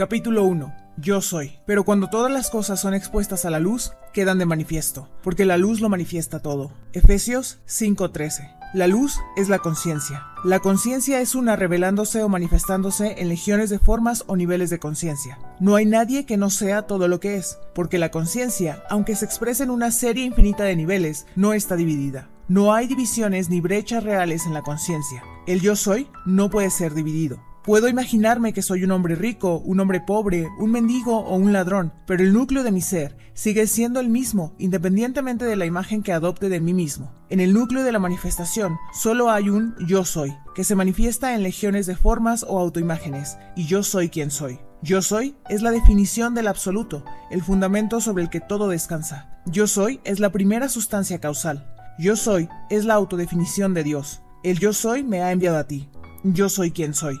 Capítulo 1. Yo soy. Pero cuando todas las cosas son expuestas a la luz, quedan de manifiesto, porque la luz lo manifiesta todo. Efesios 5:13. La luz es la conciencia. La conciencia es una revelándose o manifestándose en legiones de formas o niveles de conciencia. No hay nadie que no sea todo lo que es, porque la conciencia, aunque se expresa en una serie infinita de niveles, no está dividida. No hay divisiones ni brechas reales en la conciencia. El yo soy no puede ser dividido. Puedo imaginarme que soy un hombre rico, un hombre pobre, un mendigo o un ladrón, pero el núcleo de mi ser sigue siendo el mismo, independientemente de la imagen que adopte de mí mismo. En el núcleo de la manifestación solo hay un yo soy, que se manifiesta en legiones de formas o autoimágenes, y yo soy quien soy. Yo soy es la definición del absoluto, el fundamento sobre el que todo descansa. Yo soy es la primera sustancia causal. Yo soy es la autodefinición de Dios. El yo soy me ha enviado a ti. Yo soy quien soy.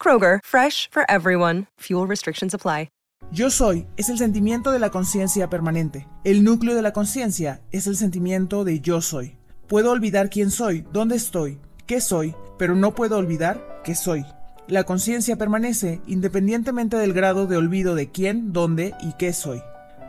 Kroger, fresh for everyone. Fuel restrictions apply. Yo soy es el sentimiento de la conciencia permanente. El núcleo de la conciencia es el sentimiento de yo soy. Puedo olvidar quién soy, dónde estoy, qué soy, pero no puedo olvidar qué soy. La conciencia permanece independientemente del grado de olvido de quién, dónde y qué soy.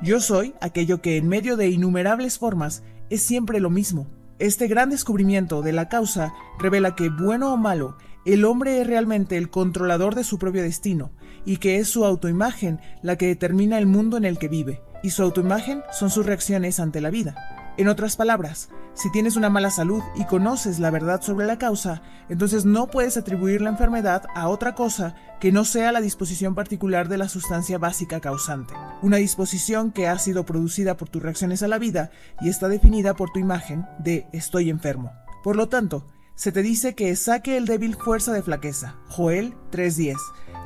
Yo soy aquello que en medio de innumerables formas es siempre lo mismo. Este gran descubrimiento de la causa revela que, bueno o malo, el hombre es realmente el controlador de su propio destino y que es su autoimagen la que determina el mundo en el que vive, y su autoimagen son sus reacciones ante la vida. En otras palabras, si tienes una mala salud y conoces la verdad sobre la causa, entonces no puedes atribuir la enfermedad a otra cosa que no sea la disposición particular de la sustancia básica causante, una disposición que ha sido producida por tus reacciones a la vida y está definida por tu imagen de estoy enfermo. Por lo tanto, se te dice que saque el débil fuerza de flaqueza, Joel 3.10,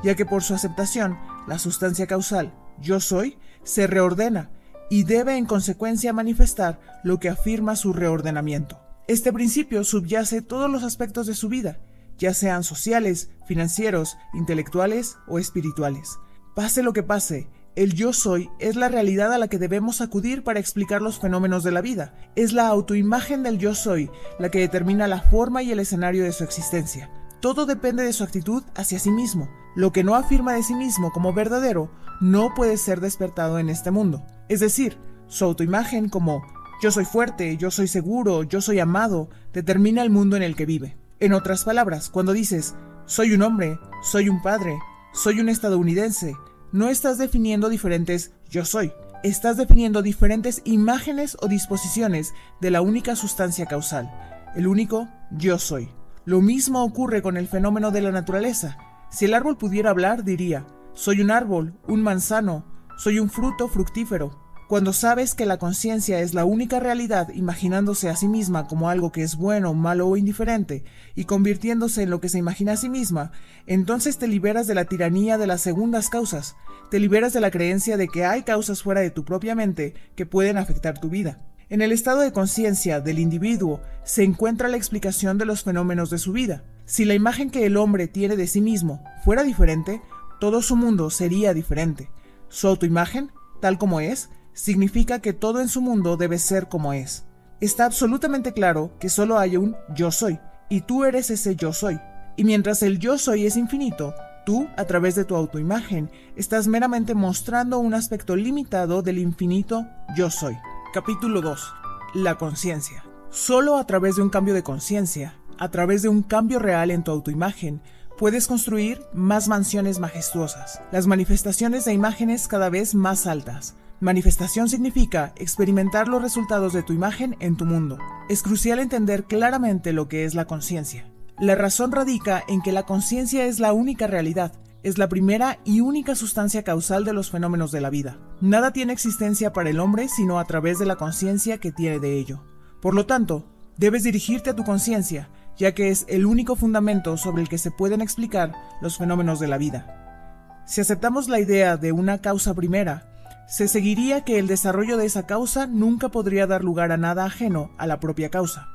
ya que por su aceptación, la sustancia causal, yo soy, se reordena y debe en consecuencia manifestar lo que afirma su reordenamiento. Este principio subyace todos los aspectos de su vida, ya sean sociales, financieros, intelectuales o espirituales. Pase lo que pase, el yo soy es la realidad a la que debemos acudir para explicar los fenómenos de la vida. Es la autoimagen del yo soy la que determina la forma y el escenario de su existencia. Todo depende de su actitud hacia sí mismo. Lo que no afirma de sí mismo como verdadero no puede ser despertado en este mundo. Es decir, su autoimagen como yo soy fuerte, yo soy seguro, yo soy amado, determina el mundo en el que vive. En otras palabras, cuando dices soy un hombre, soy un padre, soy un estadounidense, no estás definiendo diferentes yo soy, estás definiendo diferentes imágenes o disposiciones de la única sustancia causal, el único yo soy. Lo mismo ocurre con el fenómeno de la naturaleza. Si el árbol pudiera hablar, diría, soy un árbol, un manzano, soy un fruto fructífero, cuando sabes que la conciencia es la única realidad, imaginándose a sí misma como algo que es bueno, malo o indiferente, y convirtiéndose en lo que se imagina a sí misma, entonces te liberas de la tiranía de las segundas causas, te liberas de la creencia de que hay causas fuera de tu propia mente que pueden afectar tu vida. En el estado de conciencia del individuo se encuentra la explicación de los fenómenos de su vida. Si la imagen que el hombre tiene de sí mismo fuera diferente, todo su mundo sería diferente. Su autoimagen, tal como es, significa que todo en su mundo debe ser como es. Está absolutamente claro que solo hay un yo soy, y tú eres ese yo soy. Y mientras el yo soy es infinito, tú, a través de tu autoimagen, estás meramente mostrando un aspecto limitado del infinito yo soy. Capítulo 2. La conciencia. Solo a través de un cambio de conciencia, a través de un cambio real en tu autoimagen, puedes construir más mansiones majestuosas, las manifestaciones de imágenes cada vez más altas, Manifestación significa experimentar los resultados de tu imagen en tu mundo. Es crucial entender claramente lo que es la conciencia. La razón radica en que la conciencia es la única realidad, es la primera y única sustancia causal de los fenómenos de la vida. Nada tiene existencia para el hombre sino a través de la conciencia que tiene de ello. Por lo tanto, debes dirigirte a tu conciencia, ya que es el único fundamento sobre el que se pueden explicar los fenómenos de la vida. Si aceptamos la idea de una causa primera, se seguiría que el desarrollo de esa causa nunca podría dar lugar a nada ajeno a la propia causa.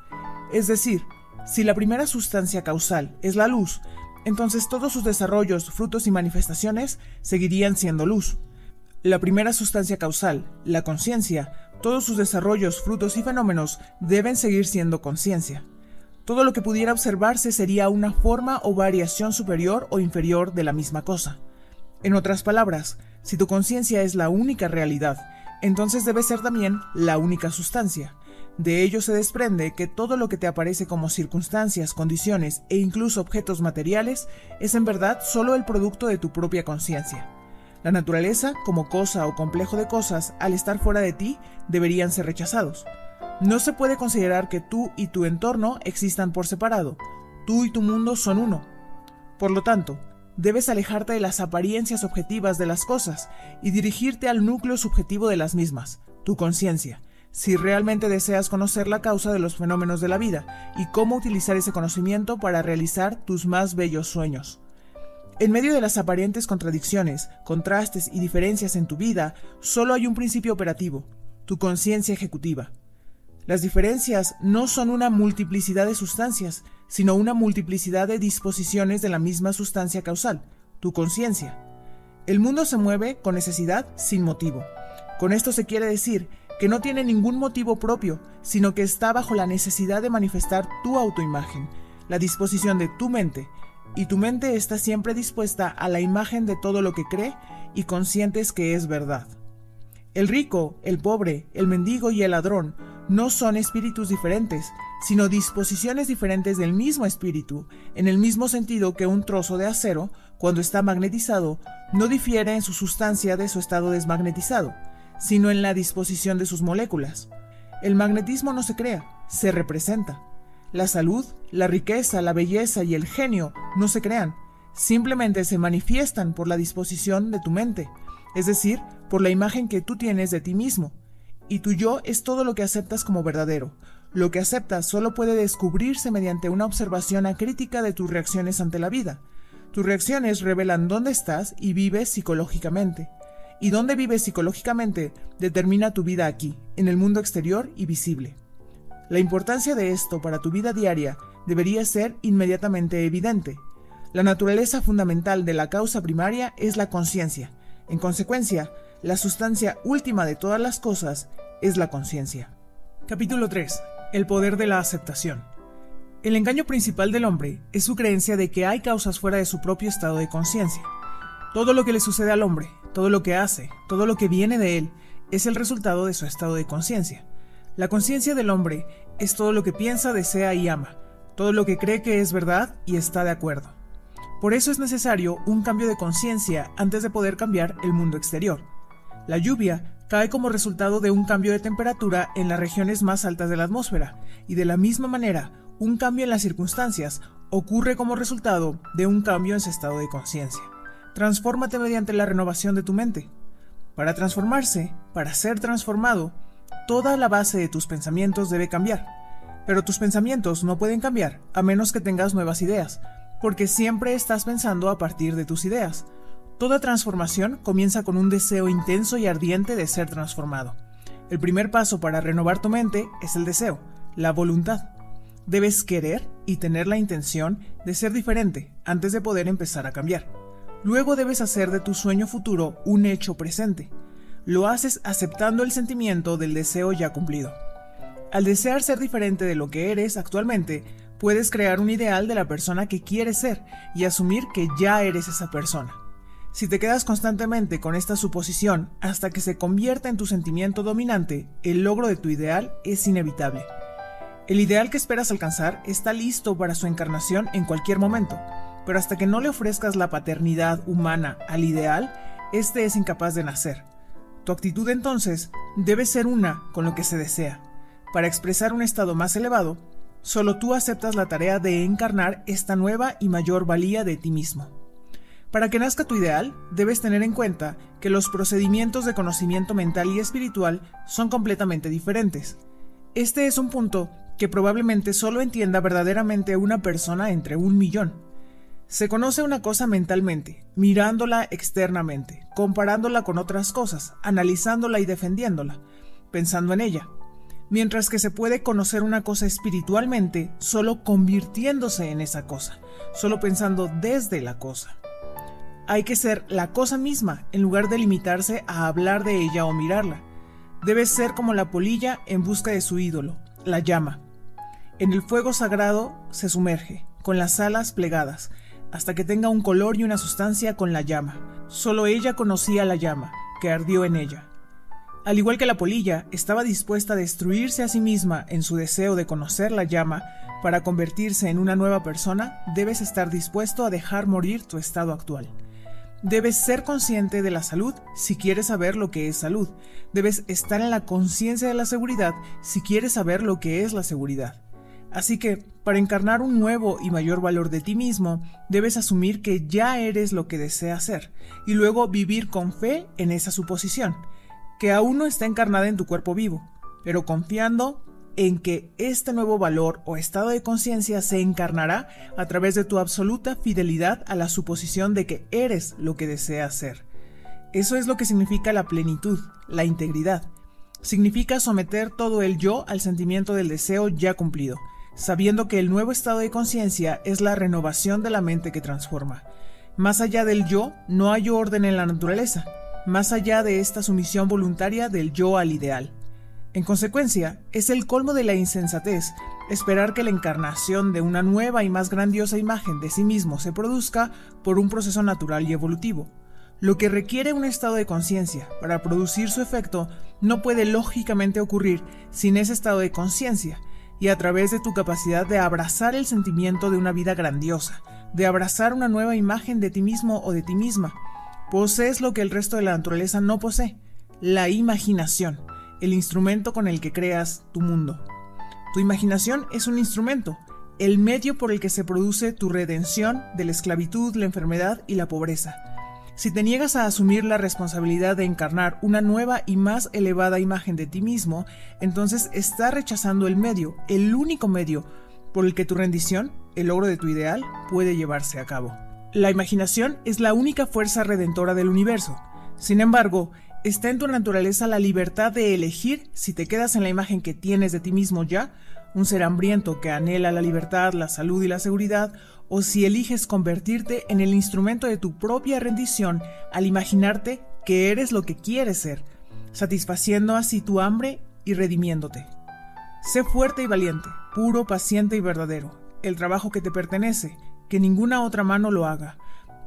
Es decir, si la primera sustancia causal es la luz, entonces todos sus desarrollos, frutos y manifestaciones seguirían siendo luz. La primera sustancia causal, la conciencia, todos sus desarrollos, frutos y fenómenos deben seguir siendo conciencia. Todo lo que pudiera observarse sería una forma o variación superior o inferior de la misma cosa. En otras palabras, si tu conciencia es la única realidad, entonces debe ser también la única sustancia. De ello se desprende que todo lo que te aparece como circunstancias, condiciones e incluso objetos materiales es en verdad solo el producto de tu propia conciencia. La naturaleza, como cosa o complejo de cosas, al estar fuera de ti, deberían ser rechazados. No se puede considerar que tú y tu entorno existan por separado. Tú y tu mundo son uno. Por lo tanto, debes alejarte de las apariencias objetivas de las cosas y dirigirte al núcleo subjetivo de las mismas, tu conciencia, si realmente deseas conocer la causa de los fenómenos de la vida y cómo utilizar ese conocimiento para realizar tus más bellos sueños. En medio de las aparentes contradicciones, contrastes y diferencias en tu vida, solo hay un principio operativo, tu conciencia ejecutiva. Las diferencias no son una multiplicidad de sustancias, sino una multiplicidad de disposiciones de la misma sustancia causal, tu conciencia. El mundo se mueve con necesidad sin motivo. Con esto se quiere decir que no tiene ningún motivo propio, sino que está bajo la necesidad de manifestar tu autoimagen, la disposición de tu mente, y tu mente está siempre dispuesta a la imagen de todo lo que cree y conscientes que es verdad. El rico, el pobre, el mendigo y el ladrón no son espíritus diferentes, sino disposiciones diferentes del mismo espíritu, en el mismo sentido que un trozo de acero, cuando está magnetizado, no difiere en su sustancia de su estado desmagnetizado, sino en la disposición de sus moléculas. El magnetismo no se crea, se representa. La salud, la riqueza, la belleza y el genio no se crean, simplemente se manifiestan por la disposición de tu mente, es decir, por la imagen que tú tienes de ti mismo. Y tu yo es todo lo que aceptas como verdadero, lo que aceptas solo puede descubrirse mediante una observación acrítica de tus reacciones ante la vida. Tus reacciones revelan dónde estás y vives psicológicamente. Y dónde vives psicológicamente determina tu vida aquí, en el mundo exterior y visible. La importancia de esto para tu vida diaria debería ser inmediatamente evidente. La naturaleza fundamental de la causa primaria es la conciencia. En consecuencia, la sustancia última de todas las cosas es la conciencia. Capítulo 3 el poder de la aceptación. El engaño principal del hombre es su creencia de que hay causas fuera de su propio estado de conciencia. Todo lo que le sucede al hombre, todo lo que hace, todo lo que viene de él, es el resultado de su estado de conciencia. La conciencia del hombre es todo lo que piensa, desea y ama, todo lo que cree que es verdad y está de acuerdo. Por eso es necesario un cambio de conciencia antes de poder cambiar el mundo exterior. La lluvia cae como resultado de un cambio de temperatura en las regiones más altas de la atmósfera, y de la misma manera, un cambio en las circunstancias ocurre como resultado de un cambio en su estado de conciencia. Transfórmate mediante la renovación de tu mente. Para transformarse, para ser transformado, toda la base de tus pensamientos debe cambiar. Pero tus pensamientos no pueden cambiar a menos que tengas nuevas ideas, porque siempre estás pensando a partir de tus ideas. Toda transformación comienza con un deseo intenso y ardiente de ser transformado. El primer paso para renovar tu mente es el deseo, la voluntad. Debes querer y tener la intención de ser diferente antes de poder empezar a cambiar. Luego debes hacer de tu sueño futuro un hecho presente. Lo haces aceptando el sentimiento del deseo ya cumplido. Al desear ser diferente de lo que eres actualmente, puedes crear un ideal de la persona que quieres ser y asumir que ya eres esa persona. Si te quedas constantemente con esta suposición hasta que se convierta en tu sentimiento dominante, el logro de tu ideal es inevitable. El ideal que esperas alcanzar está listo para su encarnación en cualquier momento, pero hasta que no le ofrezcas la paternidad humana al ideal, este es incapaz de nacer. Tu actitud entonces debe ser una con lo que se desea. Para expresar un estado más elevado, solo tú aceptas la tarea de encarnar esta nueva y mayor valía de ti mismo. Para que nazca tu ideal, debes tener en cuenta que los procedimientos de conocimiento mental y espiritual son completamente diferentes. Este es un punto que probablemente solo entienda verdaderamente una persona entre un millón. Se conoce una cosa mentalmente, mirándola externamente, comparándola con otras cosas, analizándola y defendiéndola, pensando en ella. Mientras que se puede conocer una cosa espiritualmente solo convirtiéndose en esa cosa, solo pensando desde la cosa. Hay que ser la cosa misma en lugar de limitarse a hablar de ella o mirarla. Debe ser como la polilla en busca de su ídolo, la llama. En el fuego sagrado se sumerge, con las alas plegadas, hasta que tenga un color y una sustancia con la llama. Solo ella conocía la llama, que ardió en ella. Al igual que la polilla, estaba dispuesta a destruirse a sí misma en su deseo de conocer la llama para convertirse en una nueva persona, debes estar dispuesto a dejar morir tu estado actual. Debes ser consciente de la salud si quieres saber lo que es salud. Debes estar en la conciencia de la seguridad si quieres saber lo que es la seguridad. Así que, para encarnar un nuevo y mayor valor de ti mismo, debes asumir que ya eres lo que deseas ser, y luego vivir con fe en esa suposición, que aún no está encarnada en tu cuerpo vivo, pero confiando en que este nuevo valor o estado de conciencia se encarnará a través de tu absoluta fidelidad a la suposición de que eres lo que deseas ser. Eso es lo que significa la plenitud, la integridad. Significa someter todo el yo al sentimiento del deseo ya cumplido, sabiendo que el nuevo estado de conciencia es la renovación de la mente que transforma. Más allá del yo, no hay orden en la naturaleza, más allá de esta sumisión voluntaria del yo al ideal. En consecuencia, es el colmo de la insensatez esperar que la encarnación de una nueva y más grandiosa imagen de sí mismo se produzca por un proceso natural y evolutivo. Lo que requiere un estado de conciencia para producir su efecto no puede lógicamente ocurrir sin ese estado de conciencia, y a través de tu capacidad de abrazar el sentimiento de una vida grandiosa, de abrazar una nueva imagen de ti mismo o de ti misma. Posees lo que el resto de la naturaleza no posee, la imaginación, el instrumento con el que creas tu mundo. Tu imaginación es un instrumento, el medio por el que se produce tu redención de la esclavitud, la enfermedad y la pobreza. Si te niegas a asumir la responsabilidad de encarnar una nueva y más elevada imagen de ti mismo, entonces estás rechazando el medio, el único medio por el que tu rendición, el logro de tu ideal, puede llevarse a cabo. La imaginación es la única fuerza redentora del universo. Sin embargo, está en tu naturaleza la libertad de elegir si te quedas en la imagen que tienes de ti mismo ya, un ser hambriento que anhela la libertad, la salud y la seguridad, o si eliges convertirte en el instrumento de tu propia rendición al imaginarte que eres lo que quieres ser, satisfaciendo así tu hambre y redimiéndote. Sé fuerte y valiente, puro, paciente y verdadero, el trabajo que te pertenece, que ninguna otra mano lo haga,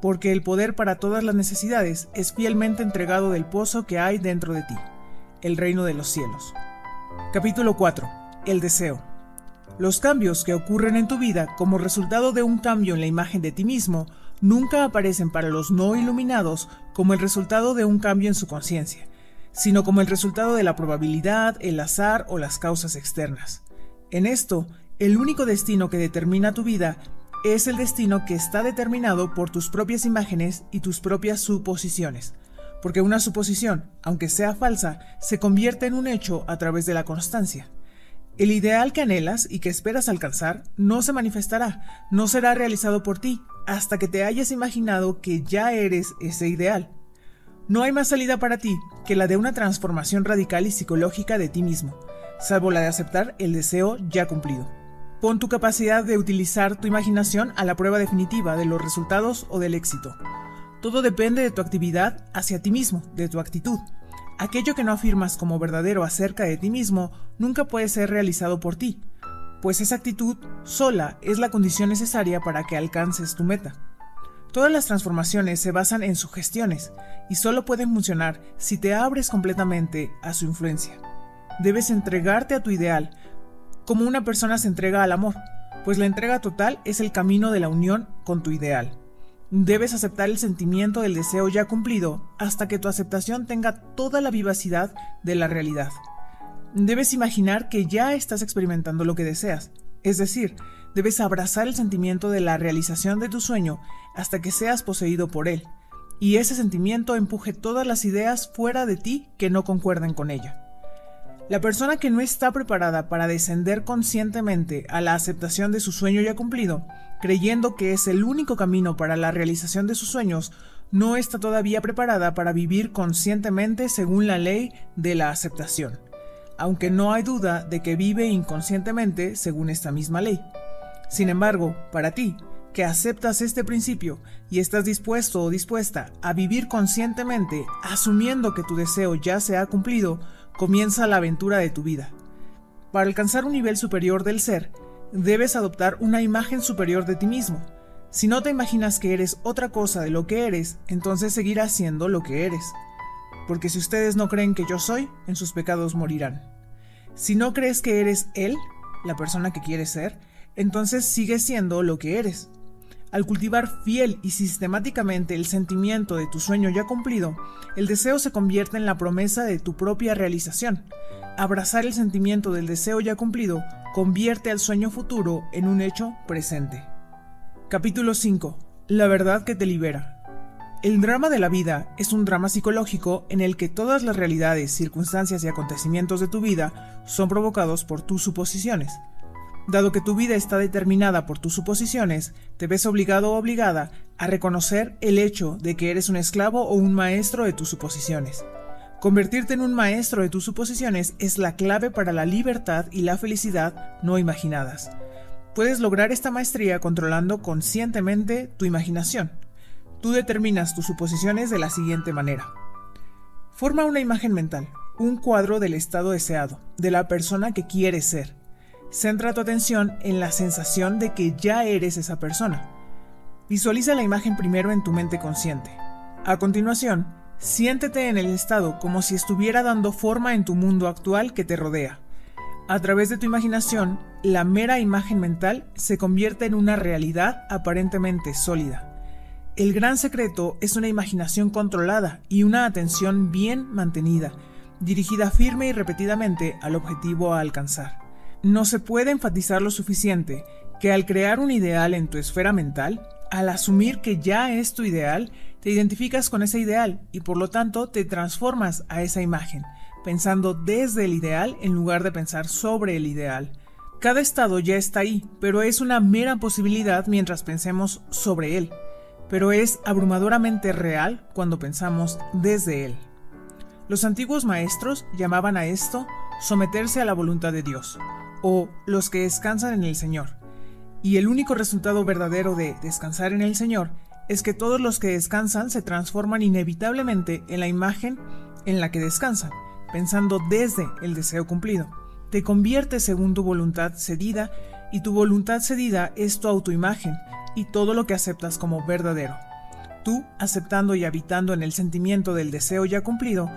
porque el poder para todas las necesidades es fielmente entregado del pozo que hay dentro de ti, el reino de los cielos. Capítulo 4. El deseo. Los cambios que ocurren en tu vida como resultado de un cambio en la imagen de ti mismo nunca aparecen para los no iluminados como el resultado de un cambio en su conciencia, sino como el resultado de la probabilidad, el azar o las causas externas. En esto, el único destino que determina tu vida es el destino que está determinado por tus propias imágenes y tus propias suposiciones, porque una suposición, aunque sea falsa, se convierte en un hecho a través de la constancia. El ideal que anhelas y que esperas alcanzar no se manifestará, no será realizado por ti, hasta que te hayas imaginado que ya eres ese ideal. No hay más salida para ti que la de una transformación radical y psicológica de ti mismo, salvo la de aceptar el deseo ya cumplido. Pon tu capacidad de utilizar tu imaginación a la prueba definitiva de los resultados o del éxito. Todo depende de tu actividad hacia ti mismo, de tu actitud. Aquello que no afirmas como verdadero acerca de ti mismo nunca puede ser realizado por ti, pues esa actitud sola es la condición necesaria para que alcances tu meta. Todas las transformaciones se basan en sugestiones y solo pueden funcionar si te abres completamente a su influencia. Debes entregarte a tu ideal como una persona se entrega al amor, pues la entrega total es el camino de la unión con tu ideal. Debes aceptar el sentimiento del deseo ya cumplido hasta que tu aceptación tenga toda la vivacidad de la realidad. Debes imaginar que ya estás experimentando lo que deseas, es decir, debes abrazar el sentimiento de la realización de tu sueño hasta que seas poseído por él, y ese sentimiento empuje todas las ideas fuera de ti que no concuerden con ella. La persona que no está preparada para descender conscientemente a la aceptación de su sueño ya cumplido, creyendo que es el único camino para la realización de sus sueños, no está todavía preparada para vivir conscientemente según la ley de la aceptación, aunque no hay duda de que vive inconscientemente según esta misma ley. Sin embargo, para ti, que aceptas este principio y estás dispuesto o dispuesta a vivir conscientemente, asumiendo que tu deseo ya se ha cumplido, comienza la aventura de tu vida. Para alcanzar un nivel superior del ser, debes adoptar una imagen superior de ti mismo. Si no te imaginas que eres otra cosa de lo que eres, entonces seguirás siendo lo que eres. Porque si ustedes no creen que yo soy, en sus pecados morirán. Si no crees que eres Él, la persona que quieres ser, entonces sigues siendo lo que eres. Al cultivar fiel y sistemáticamente el sentimiento de tu sueño ya cumplido, el deseo se convierte en la promesa de tu propia realización. Abrazar el sentimiento del deseo ya cumplido convierte al sueño futuro en un hecho presente. Capítulo 5. La verdad que te libera. El drama de la vida es un drama psicológico en el que todas las realidades, circunstancias y acontecimientos de tu vida son provocados por tus suposiciones. Dado que tu vida está determinada por tus suposiciones, te ves obligado o obligada a reconocer el hecho de que eres un esclavo o un maestro de tus suposiciones. Convertirte en un maestro de tus suposiciones es la clave para la libertad y la felicidad no imaginadas. Puedes lograr esta maestría controlando conscientemente tu imaginación. Tú determinas tus suposiciones de la siguiente manera. Forma una imagen mental, un cuadro del estado deseado, de la persona que quieres ser Centra tu atención en la sensación de que ya eres esa persona. Visualiza la imagen primero en tu mente consciente. A continuación, siéntete en el estado como si estuviera dando forma en tu mundo actual que te rodea. A través de tu imaginación, la mera imagen mental se convierte en una realidad aparentemente sólida. El gran secreto es una imaginación controlada y una atención bien mantenida, dirigida firme y repetidamente al objetivo a alcanzar. No se puede enfatizar lo suficiente que al crear un ideal en tu esfera mental, al asumir que ya es tu ideal, te identificas con ese ideal y por lo tanto te transformas a esa imagen, pensando desde el ideal en lugar de pensar sobre el ideal. Cada estado ya está ahí, pero es una mera posibilidad mientras pensemos sobre él, pero es abrumadoramente real cuando pensamos desde él. Los antiguos maestros llamaban a esto someterse a la voluntad de Dios, o los que descansan en el Señor. Y el único resultado verdadero de descansar en el Señor es que todos los que descansan se transforman inevitablemente en la imagen en la que descansan, pensando desde el deseo cumplido. Te conviertes según tu voluntad cedida y tu voluntad cedida es tu autoimagen y todo lo que aceptas como verdadero. Tú, aceptando y habitando en el sentimiento del deseo ya cumplido,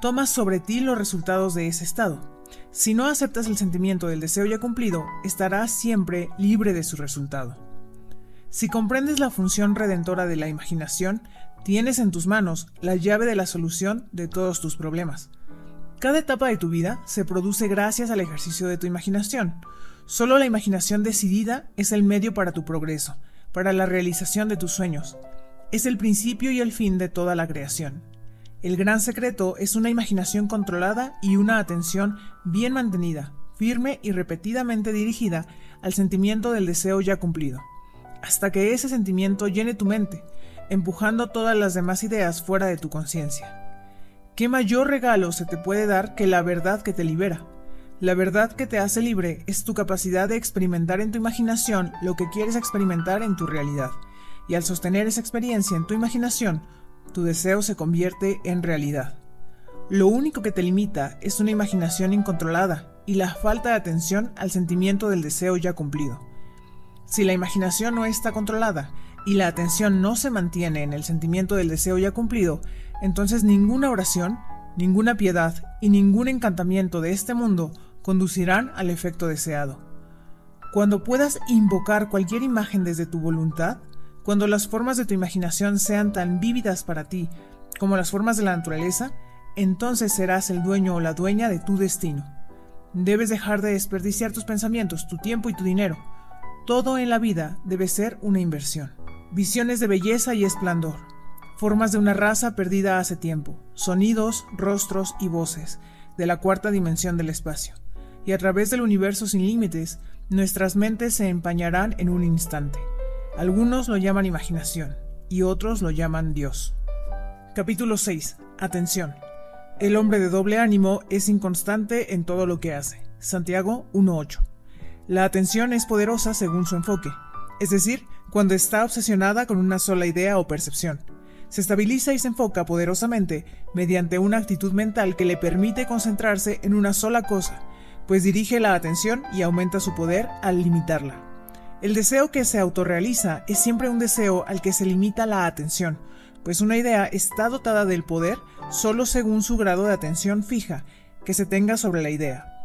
tomas sobre ti los resultados de ese estado si no aceptas el sentimiento del deseo ya cumplido, estarás siempre libre de su resultado. Si comprendes la función redentora de la imaginación, tienes en tus manos la llave de la solución de todos tus problemas. Cada etapa de tu vida se produce gracias al ejercicio de tu imaginación. Solo la imaginación decidida es el medio para tu progreso, para la realización de tus sueños. Es el principio y el fin de toda la creación. El gran secreto es una imaginación controlada y una atención bien mantenida, firme y repetidamente dirigida al sentimiento del deseo ya cumplido, hasta que ese sentimiento llene tu mente, empujando todas las demás ideas fuera de tu conciencia. ¿Qué mayor regalo se te puede dar que la verdad que te libera? La verdad que te hace libre es tu capacidad de experimentar en tu imaginación lo que quieres experimentar en tu realidad, y al sostener esa experiencia en tu imaginación, tu deseo se convierte en realidad. Lo único que te limita es una imaginación incontrolada y la falta de atención al sentimiento del deseo ya cumplido. Si la imaginación no está controlada y la atención no se mantiene en el sentimiento del deseo ya cumplido, entonces ninguna oración, ninguna piedad y ningún encantamiento de este mundo conducirán al efecto deseado. Cuando puedas invocar cualquier imagen desde tu voluntad, cuando las formas de tu imaginación sean tan vívidas para ti como las formas de la naturaleza, entonces serás el dueño o la dueña de tu destino. Debes dejar de desperdiciar tus pensamientos, tu tiempo y tu dinero. Todo en la vida debe ser una inversión. Visiones de belleza y esplendor. Formas de una raza perdida hace tiempo. Sonidos, rostros y voces. de la cuarta dimensión del espacio, y a través del universo sin límites, nuestras mentes se empañarán en un instante. Algunos lo llaman imaginación y otros lo llaman Dios. Capítulo 6. Atención. El hombre de doble ánimo es inconstante en todo lo que hace. Santiago 1.8. La atención es poderosa según su enfoque, es decir, cuando está obsesionada con una sola idea o percepción. Se estabiliza y se enfoca poderosamente mediante una actitud mental que le permite concentrarse en una sola cosa, pues dirige la atención y aumenta su poder al limitarla. El deseo que se autorrealiza es siempre un deseo al que se limita la atención, pues una idea está dotada del poder solo según su grado de atención fija que se tenga sobre la idea.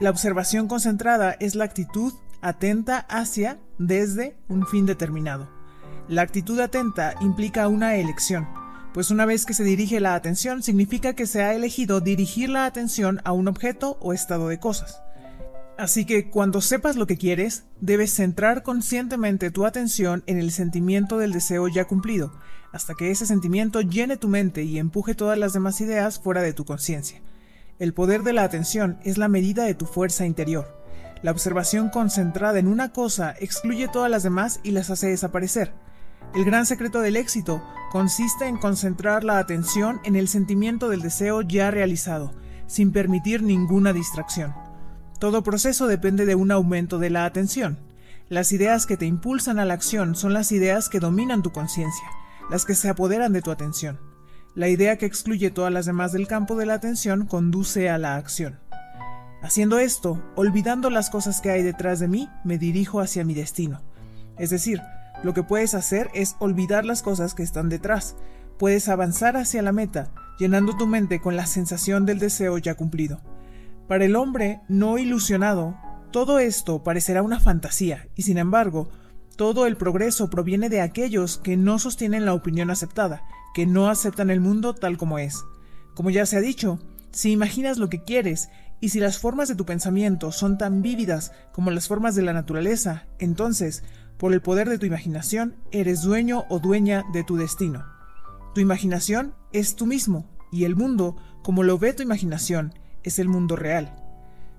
La observación concentrada es la actitud atenta hacia, desde, un fin determinado. La actitud atenta implica una elección, pues una vez que se dirige la atención significa que se ha elegido dirigir la atención a un objeto o estado de cosas. Así que cuando sepas lo que quieres, debes centrar conscientemente tu atención en el sentimiento del deseo ya cumplido, hasta que ese sentimiento llene tu mente y empuje todas las demás ideas fuera de tu conciencia. El poder de la atención es la medida de tu fuerza interior. La observación concentrada en una cosa excluye todas las demás y las hace desaparecer. El gran secreto del éxito consiste en concentrar la atención en el sentimiento del deseo ya realizado, sin permitir ninguna distracción. Todo proceso depende de un aumento de la atención. Las ideas que te impulsan a la acción son las ideas que dominan tu conciencia, las que se apoderan de tu atención. La idea que excluye todas las demás del campo de la atención conduce a la acción. Haciendo esto, olvidando las cosas que hay detrás de mí, me dirijo hacia mi destino. Es decir, lo que puedes hacer es olvidar las cosas que están detrás. Puedes avanzar hacia la meta, llenando tu mente con la sensación del deseo ya cumplido. Para el hombre no ilusionado, todo esto parecerá una fantasía, y sin embargo, todo el progreso proviene de aquellos que no sostienen la opinión aceptada, que no aceptan el mundo tal como es. Como ya se ha dicho, si imaginas lo que quieres y si las formas de tu pensamiento son tan vívidas como las formas de la naturaleza, entonces, por el poder de tu imaginación, eres dueño o dueña de tu destino. Tu imaginación es tú mismo, y el mundo, como lo ve tu imaginación, es el mundo real.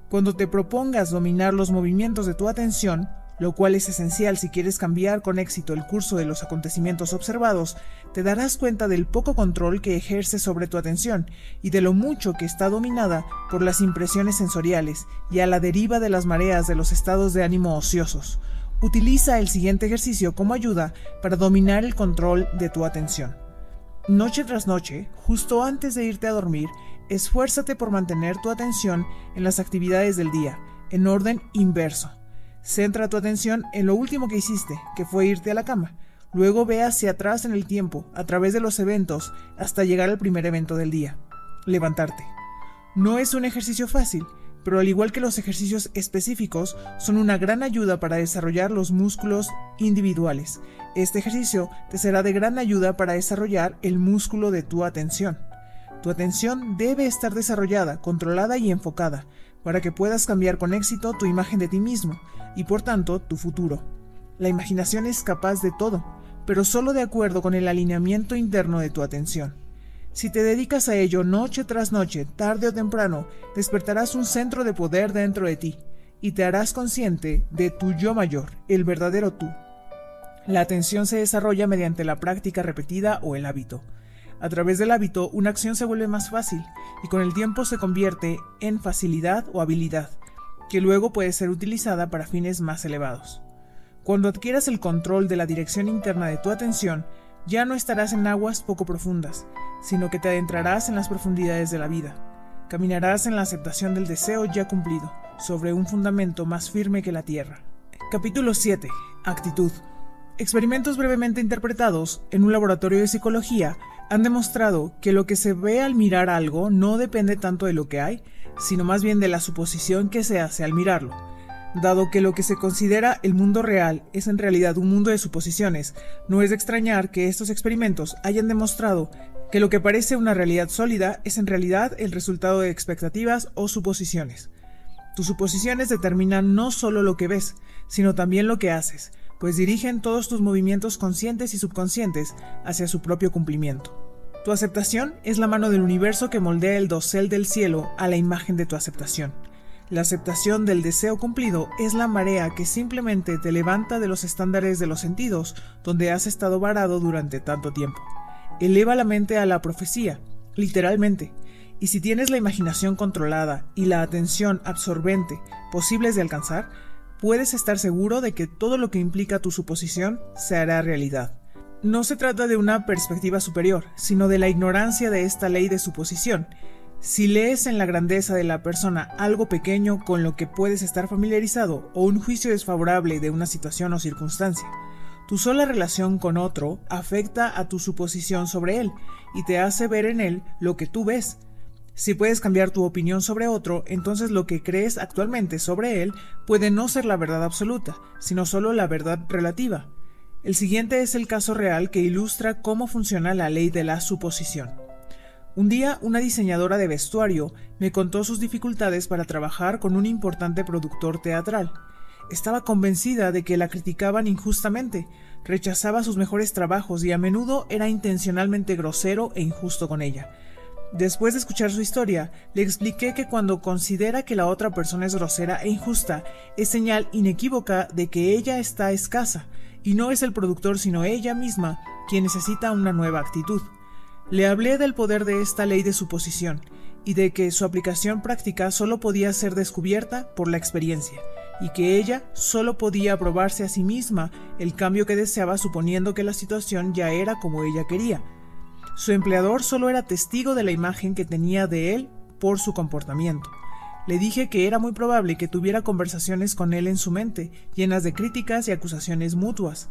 Cuando te propongas dominar los movimientos de tu atención, lo cual es esencial si quieres cambiar con éxito el curso de los acontecimientos observados, te darás cuenta del poco control que ejerce sobre tu atención y de lo mucho que está dominada por las impresiones sensoriales y a la deriva de las mareas de los estados de ánimo ociosos. Utiliza el siguiente ejercicio como ayuda para dominar el control de tu atención. Noche tras noche, justo antes de irte a dormir, Esfuérzate por mantener tu atención en las actividades del día, en orden inverso. Centra tu atención en lo último que hiciste, que fue irte a la cama. Luego ve hacia atrás en el tiempo, a través de los eventos, hasta llegar al primer evento del día. Levantarte. No es un ejercicio fácil, pero al igual que los ejercicios específicos, son una gran ayuda para desarrollar los músculos individuales. Este ejercicio te será de gran ayuda para desarrollar el músculo de tu atención. Tu atención debe estar desarrollada, controlada y enfocada, para que puedas cambiar con éxito tu imagen de ti mismo y por tanto tu futuro. La imaginación es capaz de todo, pero solo de acuerdo con el alineamiento interno de tu atención. Si te dedicas a ello noche tras noche, tarde o temprano, despertarás un centro de poder dentro de ti y te harás consciente de tu yo mayor, el verdadero tú. La atención se desarrolla mediante la práctica repetida o el hábito. A través del hábito, una acción se vuelve más fácil y con el tiempo se convierte en facilidad o habilidad, que luego puede ser utilizada para fines más elevados. Cuando adquieras el control de la dirección interna de tu atención, ya no estarás en aguas poco profundas, sino que te adentrarás en las profundidades de la vida. Caminarás en la aceptación del deseo ya cumplido, sobre un fundamento más firme que la tierra. Capítulo 7. Actitud. Experimentos brevemente interpretados en un laboratorio de psicología han demostrado que lo que se ve al mirar algo no depende tanto de lo que hay, sino más bien de la suposición que se hace al mirarlo. Dado que lo que se considera el mundo real es en realidad un mundo de suposiciones, no es de extrañar que estos experimentos hayan demostrado que lo que parece una realidad sólida es en realidad el resultado de expectativas o suposiciones. Tus suposiciones determinan no solo lo que ves, sino también lo que haces, pues dirigen todos tus movimientos conscientes y subconscientes hacia su propio cumplimiento. Tu aceptación es la mano del universo que moldea el dosel del cielo a la imagen de tu aceptación. La aceptación del deseo cumplido es la marea que simplemente te levanta de los estándares de los sentidos donde has estado varado durante tanto tiempo. Eleva la mente a la profecía, literalmente, y si tienes la imaginación controlada y la atención absorbente posibles de alcanzar, puedes estar seguro de que todo lo que implica tu suposición se hará realidad. No se trata de una perspectiva superior, sino de la ignorancia de esta ley de suposición. Si lees en la grandeza de la persona algo pequeño con lo que puedes estar familiarizado o un juicio desfavorable de una situación o circunstancia, tu sola relación con otro afecta a tu suposición sobre él y te hace ver en él lo que tú ves. Si puedes cambiar tu opinión sobre otro, entonces lo que crees actualmente sobre él puede no ser la verdad absoluta, sino solo la verdad relativa. El siguiente es el caso real que ilustra cómo funciona la ley de la suposición. Un día, una diseñadora de vestuario me contó sus dificultades para trabajar con un importante productor teatral. Estaba convencida de que la criticaban injustamente, rechazaba sus mejores trabajos y a menudo era intencionalmente grosero e injusto con ella. Después de escuchar su historia, le expliqué que cuando considera que la otra persona es grosera e injusta, es señal inequívoca de que ella está escasa, y no es el productor sino ella misma quien necesita una nueva actitud. Le hablé del poder de esta ley de suposición, y de que su aplicación práctica solo podía ser descubierta por la experiencia, y que ella solo podía probarse a sí misma el cambio que deseaba suponiendo que la situación ya era como ella quería. Su empleador solo era testigo de la imagen que tenía de él por su comportamiento. Le dije que era muy probable que tuviera conversaciones con él en su mente, llenas de críticas y acusaciones mutuas.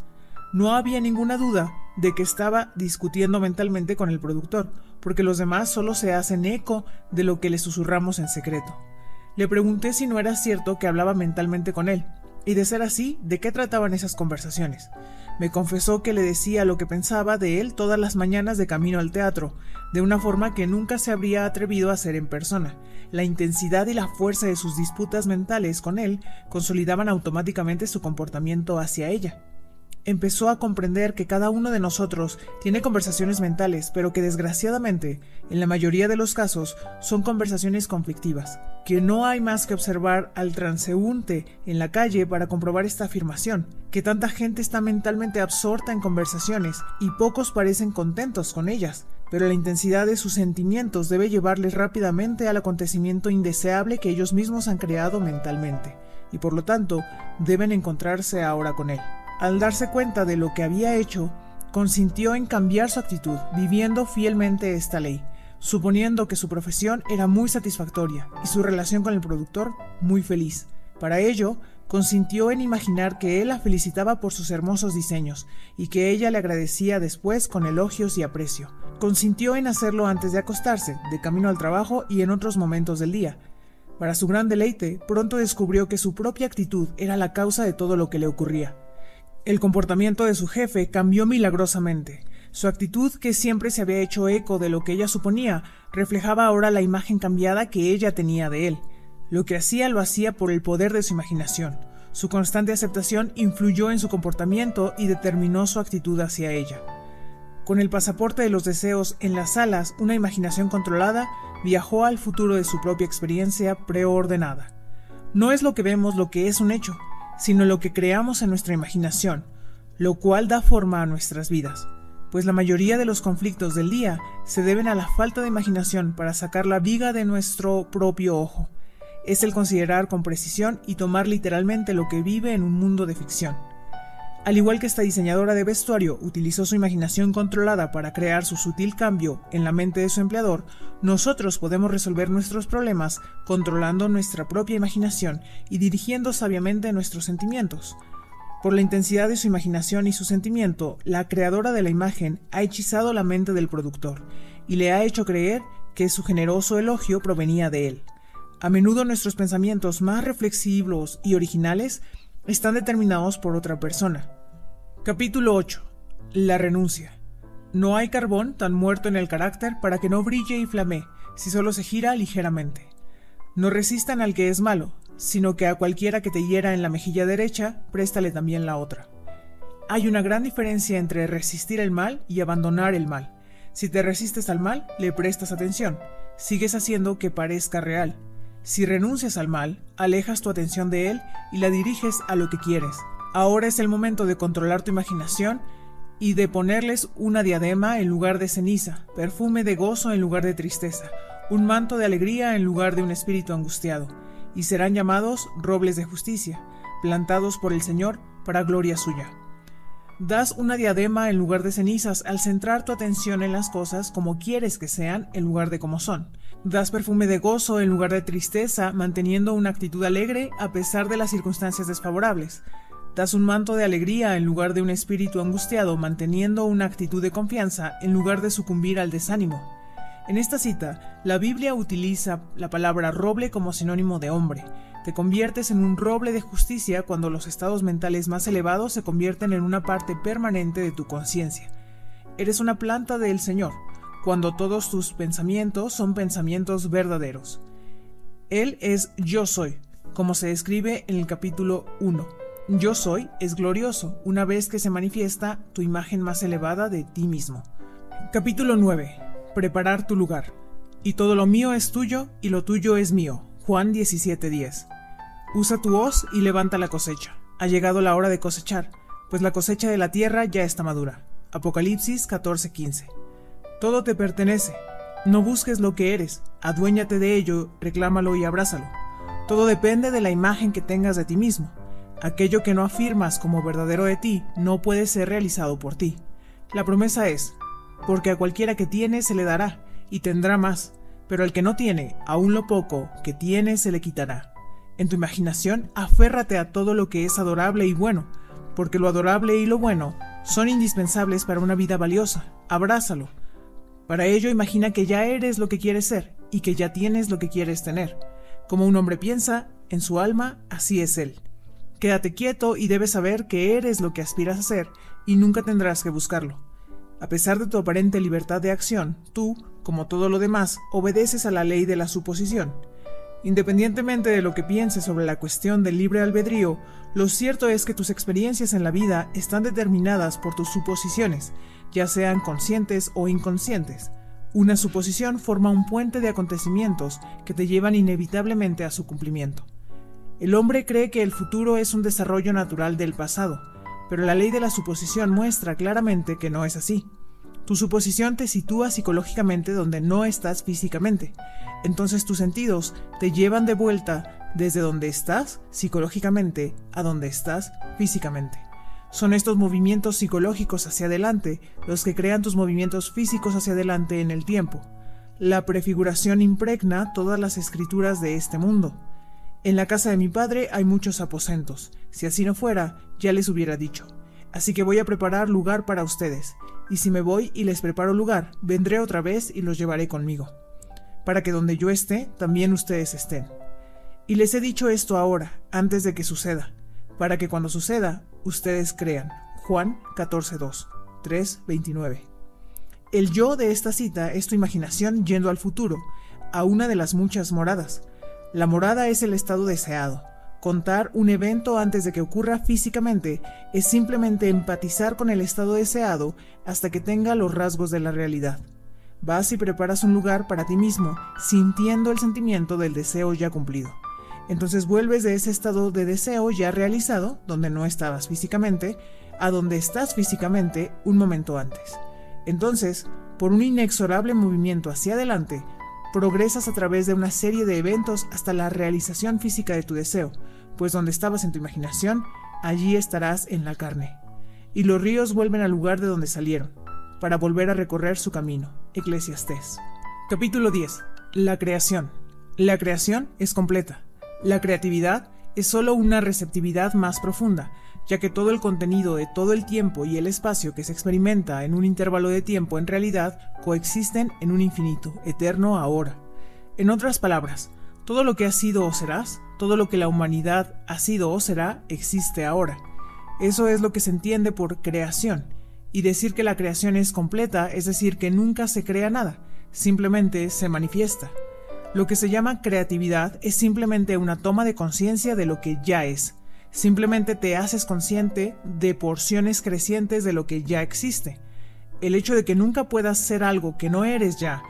No había ninguna duda de que estaba discutiendo mentalmente con el productor, porque los demás solo se hacen eco de lo que le susurramos en secreto. Le pregunté si no era cierto que hablaba mentalmente con él, y de ser así, ¿de qué trataban esas conversaciones? Me confesó que le decía lo que pensaba de él todas las mañanas de camino al teatro, de una forma que nunca se habría atrevido a hacer en persona. La intensidad y la fuerza de sus disputas mentales con él consolidaban automáticamente su comportamiento hacia ella empezó a comprender que cada uno de nosotros tiene conversaciones mentales, pero que desgraciadamente, en la mayoría de los casos, son conversaciones conflictivas, que no hay más que observar al transeúnte en la calle para comprobar esta afirmación, que tanta gente está mentalmente absorta en conversaciones y pocos parecen contentos con ellas, pero la intensidad de sus sentimientos debe llevarles rápidamente al acontecimiento indeseable que ellos mismos han creado mentalmente, y por lo tanto deben encontrarse ahora con él. Al darse cuenta de lo que había hecho, consintió en cambiar su actitud, viviendo fielmente esta ley, suponiendo que su profesión era muy satisfactoria y su relación con el productor muy feliz. Para ello, consintió en imaginar que él la felicitaba por sus hermosos diseños y que ella le agradecía después con elogios y aprecio. Consintió en hacerlo antes de acostarse, de camino al trabajo y en otros momentos del día. Para su gran deleite, pronto descubrió que su propia actitud era la causa de todo lo que le ocurría. El comportamiento de su jefe cambió milagrosamente. Su actitud, que siempre se había hecho eco de lo que ella suponía, reflejaba ahora la imagen cambiada que ella tenía de él. Lo que hacía lo hacía por el poder de su imaginación. Su constante aceptación influyó en su comportamiento y determinó su actitud hacia ella. Con el pasaporte de los deseos en las alas, una imaginación controlada viajó al futuro de su propia experiencia preordenada. No es lo que vemos lo que es un hecho, sino lo que creamos en nuestra imaginación, lo cual da forma a nuestras vidas, pues la mayoría de los conflictos del día se deben a la falta de imaginación para sacar la viga de nuestro propio ojo. Es el considerar con precisión y tomar literalmente lo que vive en un mundo de ficción. Al igual que esta diseñadora de vestuario utilizó su imaginación controlada para crear su sutil cambio en la mente de su empleador, nosotros podemos resolver nuestros problemas controlando nuestra propia imaginación y dirigiendo sabiamente nuestros sentimientos. Por la intensidad de su imaginación y su sentimiento, la creadora de la imagen ha hechizado la mente del productor y le ha hecho creer que su generoso elogio provenía de él. A menudo nuestros pensamientos más reflexivos y originales están determinados por otra persona. Capítulo 8. La renuncia. No hay carbón tan muerto en el carácter para que no brille y flamee, si solo se gira ligeramente. No resistan al que es malo, sino que a cualquiera que te hiera en la mejilla derecha, préstale también la otra. Hay una gran diferencia entre resistir el mal y abandonar el mal. Si te resistes al mal, le prestas atención, sigues haciendo que parezca real. Si renuncias al mal, alejas tu atención de él y la diriges a lo que quieres. Ahora es el momento de controlar tu imaginación y de ponerles una diadema en lugar de ceniza, perfume de gozo en lugar de tristeza, un manto de alegría en lugar de un espíritu angustiado, y serán llamados robles de justicia, plantados por el Señor para gloria suya. Das una diadema en lugar de cenizas al centrar tu atención en las cosas como quieres que sean en lugar de como son. Das perfume de gozo en lugar de tristeza, manteniendo una actitud alegre a pesar de las circunstancias desfavorables. Das un manto de alegría en lugar de un espíritu angustiado, manteniendo una actitud de confianza en lugar de sucumbir al desánimo. En esta cita, la Biblia utiliza la palabra roble como sinónimo de hombre, te conviertes en un roble de justicia cuando los estados mentales más elevados se convierten en una parte permanente de tu conciencia. Eres una planta del Señor, cuando todos tus pensamientos son pensamientos verdaderos. Él es yo soy, como se describe en el capítulo 1. Yo soy es glorioso una vez que se manifiesta tu imagen más elevada de ti mismo. Capítulo 9. Preparar tu lugar. Y todo lo mío es tuyo y lo tuyo es mío. Juan 17:10. Usa tu hoz y levanta la cosecha. Ha llegado la hora de cosechar, pues la cosecha de la tierra ya está madura. Apocalipsis 14:15. Todo te pertenece. No busques lo que eres, aduéñate de ello, reclámalo y abrázalo. Todo depende de la imagen que tengas de ti mismo. Aquello que no afirmas como verdadero de ti no puede ser realizado por ti. La promesa es, porque a cualquiera que tiene se le dará, y tendrá más, pero al que no tiene, aún lo poco que tiene se le quitará. En tu imaginación, aférrate a todo lo que es adorable y bueno, porque lo adorable y lo bueno son indispensables para una vida valiosa. Abrázalo. Para ello, imagina que ya eres lo que quieres ser y que ya tienes lo que quieres tener. Como un hombre piensa, en su alma, así es él. Quédate quieto y debes saber que eres lo que aspiras a ser y nunca tendrás que buscarlo. A pesar de tu aparente libertad de acción, tú, como todo lo demás, obedeces a la ley de la suposición Independientemente de lo que pienses sobre la cuestión del libre albedrío, lo cierto es que tus experiencias en la vida están determinadas por tus suposiciones, ya sean conscientes o inconscientes. Una suposición forma un puente de acontecimientos que te llevan inevitablemente a su cumplimiento. El hombre cree que el futuro es un desarrollo natural del pasado, pero la ley de la suposición muestra claramente que no es así. Tu suposición te sitúa psicológicamente donde no estás físicamente. Entonces tus sentidos te llevan de vuelta desde donde estás psicológicamente a donde estás físicamente. Son estos movimientos psicológicos hacia adelante los que crean tus movimientos físicos hacia adelante en el tiempo. La prefiguración impregna todas las escrituras de este mundo. En la casa de mi padre hay muchos aposentos. Si así no fuera, ya les hubiera dicho. Así que voy a preparar lugar para ustedes y si me voy y les preparo lugar, vendré otra vez y los llevaré conmigo, para que donde yo esté, también ustedes estén. Y les he dicho esto ahora, antes de que suceda, para que cuando suceda, ustedes crean. Juan 14.2, 3.29. El yo de esta cita es tu imaginación yendo al futuro, a una de las muchas moradas. La morada es el estado deseado, Contar un evento antes de que ocurra físicamente es simplemente empatizar con el estado deseado hasta que tenga los rasgos de la realidad. Vas y preparas un lugar para ti mismo, sintiendo el sentimiento del deseo ya cumplido. Entonces vuelves de ese estado de deseo ya realizado, donde no estabas físicamente, a donde estás físicamente un momento antes. Entonces, por un inexorable movimiento hacia adelante, progresas a través de una serie de eventos hasta la realización física de tu deseo, pues donde estabas en tu imaginación, allí estarás en la carne. Y los ríos vuelven al lugar de donde salieron, para volver a recorrer su camino. Eclesiastés. Capítulo 10. La creación. La creación es completa. La creatividad es solo una receptividad más profunda, ya que todo el contenido de todo el tiempo y el espacio que se experimenta en un intervalo de tiempo en realidad coexisten en un infinito, eterno ahora. En otras palabras, todo lo que has sido o serás, todo lo que la humanidad ha sido o será, existe ahora. Eso es lo que se entiende por creación, y decir que la creación es completa es decir que nunca se crea nada, simplemente se manifiesta. Lo que se llama creatividad es simplemente una toma de conciencia de lo que ya es, Simplemente te haces consciente de porciones crecientes de lo que ya existe. El hecho de que nunca puedas ser algo que no eres ya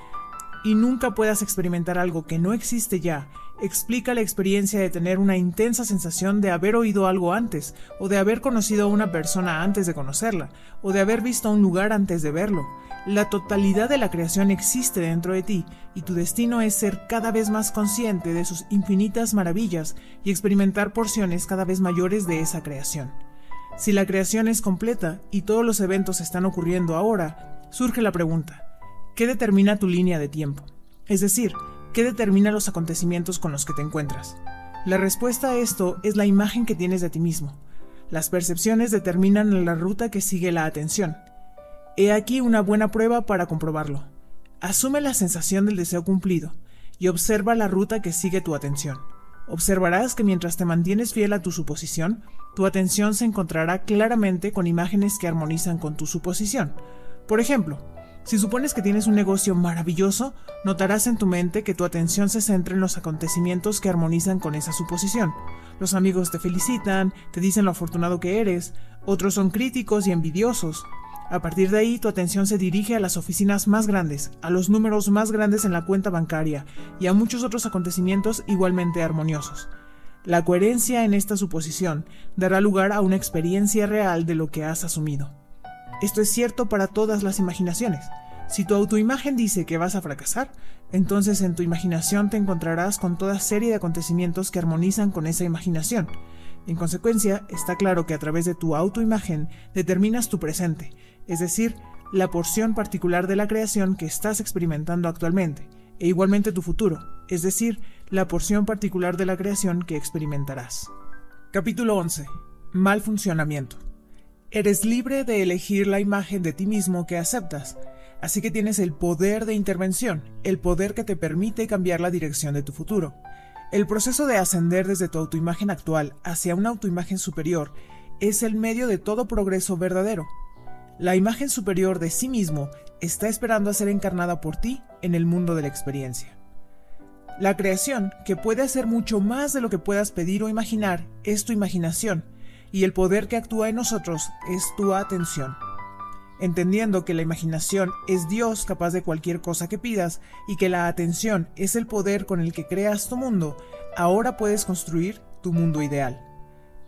y nunca puedas experimentar algo que no existe ya explica la experiencia de tener una intensa sensación de haber oído algo antes, o de haber conocido a una persona antes de conocerla, o de haber visto un lugar antes de verlo. La totalidad de la creación existe dentro de ti, y tu destino es ser cada vez más consciente de sus infinitas maravillas y experimentar porciones cada vez mayores de esa creación. Si la creación es completa y todos los eventos están ocurriendo ahora, surge la pregunta, ¿qué determina tu línea de tiempo? Es decir, ¿Qué determina los acontecimientos con los que te encuentras? La respuesta a esto es la imagen que tienes de ti mismo. Las percepciones determinan la ruta que sigue la atención. He aquí una buena prueba para comprobarlo. Asume la sensación del deseo cumplido y observa la ruta que sigue tu atención. Observarás que mientras te mantienes fiel a tu suposición, tu atención se encontrará claramente con imágenes que armonizan con tu suposición. Por ejemplo, si supones que tienes un negocio maravilloso, notarás en tu mente que tu atención se centra en los acontecimientos que armonizan con esa suposición. Los amigos te felicitan, te dicen lo afortunado que eres, otros son críticos y envidiosos. A partir de ahí tu atención se dirige a las oficinas más grandes, a los números más grandes en la cuenta bancaria y a muchos otros acontecimientos igualmente armoniosos. La coherencia en esta suposición dará lugar a una experiencia real de lo que has asumido. Esto es cierto para todas las imaginaciones. Si tu autoimagen dice que vas a fracasar, entonces en tu imaginación te encontrarás con toda serie de acontecimientos que armonizan con esa imaginación. En consecuencia, está claro que a través de tu autoimagen determinas tu presente, es decir, la porción particular de la creación que estás experimentando actualmente, e igualmente tu futuro, es decir, la porción particular de la creación que experimentarás. Capítulo 11. Mal funcionamiento. Eres libre de elegir la imagen de ti mismo que aceptas, así que tienes el poder de intervención, el poder que te permite cambiar la dirección de tu futuro. El proceso de ascender desde tu autoimagen actual hacia una autoimagen superior es el medio de todo progreso verdadero. La imagen superior de sí mismo está esperando a ser encarnada por ti en el mundo de la experiencia. La creación, que puede hacer mucho más de lo que puedas pedir o imaginar, es tu imaginación, y el poder que actúa en nosotros es tu atención. Entendiendo que la imaginación es Dios capaz de cualquier cosa que pidas y que la atención es el poder con el que creas tu mundo, ahora puedes construir tu mundo ideal.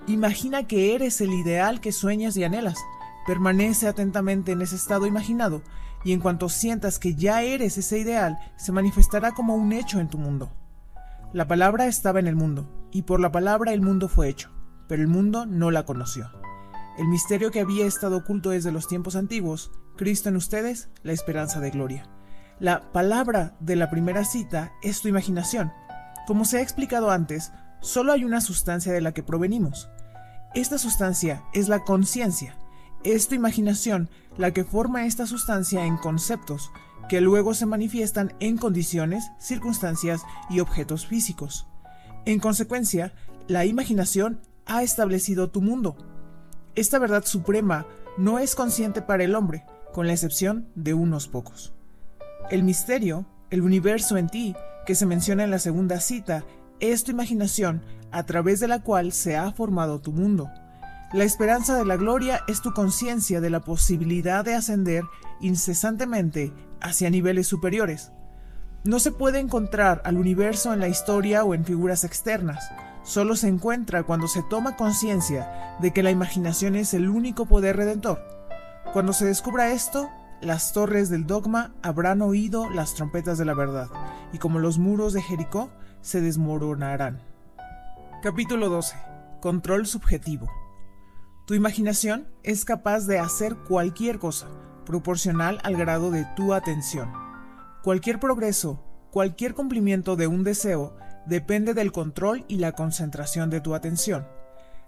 Imagina que eres el ideal que sueñas y anhelas. Permanece atentamente en ese estado imaginado y en cuanto sientas que ya eres ese ideal, se manifestará como un hecho en tu mundo. La palabra estaba en el mundo, y por la palabra el mundo fue hecho pero el mundo no la conoció. El misterio que había estado oculto desde los tiempos antiguos, Cristo en ustedes, la esperanza de gloria. La palabra de la primera cita es tu imaginación. Como se ha explicado antes, solo hay una sustancia de la que provenimos. Esta sustancia es la conciencia. Es tu imaginación la que forma esta sustancia en conceptos, que luego se manifiestan en condiciones, circunstancias y objetos físicos. En consecuencia, la imaginación ha establecido tu mundo. Esta verdad suprema no es consciente para el hombre, con la excepción de unos pocos. El misterio, el universo en ti, que se menciona en la segunda cita, es tu imaginación a través de la cual se ha formado tu mundo. La esperanza de la gloria es tu conciencia de la posibilidad de ascender incesantemente hacia niveles superiores. No se puede encontrar al universo en la historia o en figuras externas solo se encuentra cuando se toma conciencia de que la imaginación es el único poder redentor. Cuando se descubra esto, las torres del dogma habrán oído las trompetas de la verdad, y como los muros de Jericó, se desmoronarán. Capítulo 12. Control subjetivo. Tu imaginación es capaz de hacer cualquier cosa, proporcional al grado de tu atención. Cualquier progreso, cualquier cumplimiento de un deseo depende del control y la concentración de tu atención.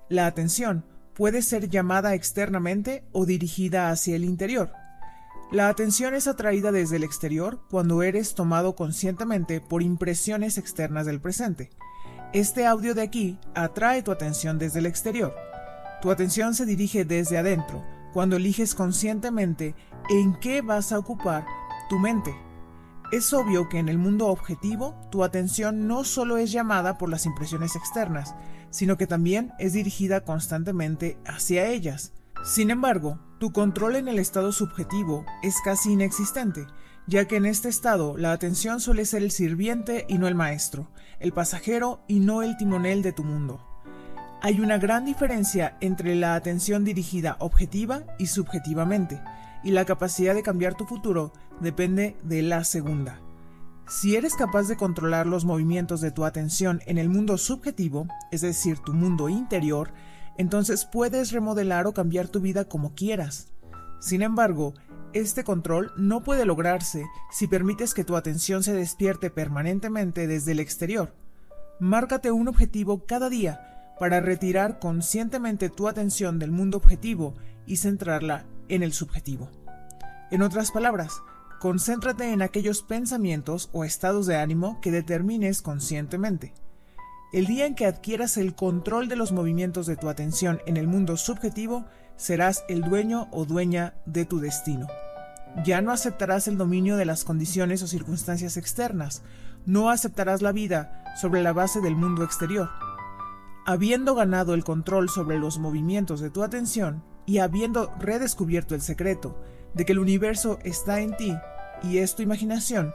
La atención puede ser llamada externamente o dirigida hacia el interior. La atención es atraída desde el exterior cuando eres tomado conscientemente por impresiones externas del presente. Este audio de aquí atrae tu atención desde el exterior. Tu atención se dirige desde adentro cuando eliges conscientemente en qué vas a ocupar tu mente. Es obvio que en el mundo objetivo tu atención no solo es llamada por las impresiones externas, sino que también es dirigida constantemente hacia ellas. Sin embargo, Tu control en el estado subjetivo es casi inexistente, ya que en este estado la atención suele ser el sirviente y no el maestro, el pasajero y no el timonel de tu mundo. Hay una gran diferencia entre la atención dirigida objetiva y subjetivamente, y la capacidad de cambiar tu futuro depende de la segunda. Si eres capaz de controlar los movimientos de tu atención en el mundo subjetivo, es decir, tu mundo interior, entonces puedes remodelar o cambiar tu vida como quieras. Sin embargo, este control no puede lograrse si permites que tu atención se despierte permanentemente desde el exterior. Márcate un objetivo cada día para retirar conscientemente tu atención del mundo objetivo y centrarla en el subjetivo. En otras palabras, concéntrate en aquellos pensamientos o estados de ánimo que determines conscientemente. El día en que adquieras el control de los movimientos de tu atención en el mundo subjetivo, serás el dueño o dueña de tu destino. Ya no aceptarás el dominio de las condiciones o circunstancias externas, no aceptarás la vida sobre la base del mundo exterior. Habiendo ganado el control sobre los movimientos de tu atención y habiendo redescubierto el secreto de que el universo está en ti y es tu imaginación,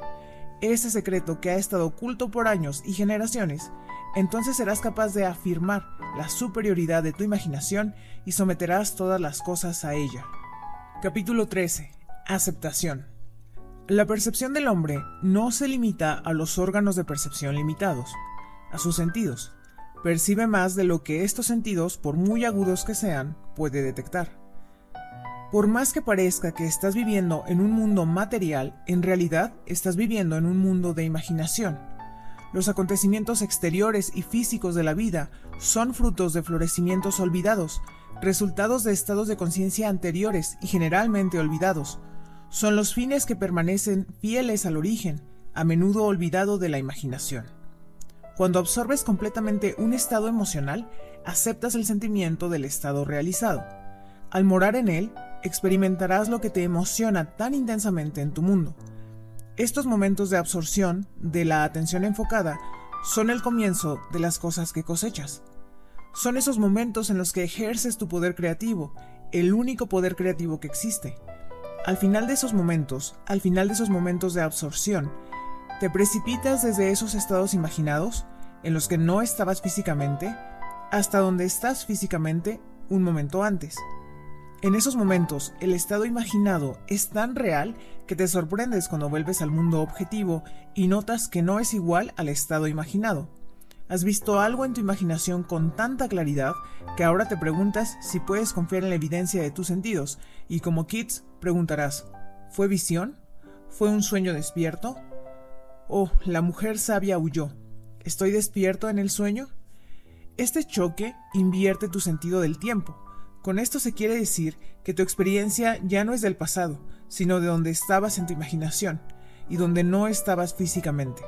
ese secreto que ha estado oculto por años y generaciones, entonces serás capaz de afirmar la superioridad de tu imaginación y someterás todas las cosas a ella. Capítulo 13. Aceptación. La percepción del hombre no se limita a los órganos de percepción limitados, a sus sentidos. Percibe más de lo que estos sentidos, por muy agudos que sean, puede detectar. Por más que parezca que estás viviendo en un mundo material, en realidad estás viviendo en un mundo de imaginación. Los acontecimientos exteriores y físicos de la vida son frutos de florecimientos olvidados, resultados de estados de conciencia anteriores y generalmente olvidados. Son los fines que permanecen fieles al origen, a menudo olvidado de la imaginación. Cuando absorbes completamente un estado emocional, aceptas el sentimiento del estado realizado. Al morar en él, experimentarás lo que te emociona tan intensamente en tu mundo. Estos momentos de absorción de la atención enfocada son el comienzo de las cosas que cosechas. Son esos momentos en los que ejerces tu poder creativo, el único poder creativo que existe. Al final de esos momentos, al final de esos momentos de absorción, te precipitas desde esos estados imaginados, en los que no estabas físicamente, hasta donde estás físicamente un momento antes. En esos momentos, el estado imaginado es tan real que te sorprendes cuando vuelves al mundo objetivo y notas que no es igual al estado imaginado. Has visto algo en tu imaginación con tanta claridad que ahora te preguntas si puedes confiar en la evidencia de tus sentidos y como kids preguntarás, ¿fue visión? ¿Fue un sueño despierto? Oh, la mujer sabia huyó. ¿Estoy despierto en el sueño? Este choque invierte tu sentido del tiempo con esto se quiere decir que tu experiencia ya no es del pasado, sino de donde estabas en tu imaginación y donde no estabas físicamente.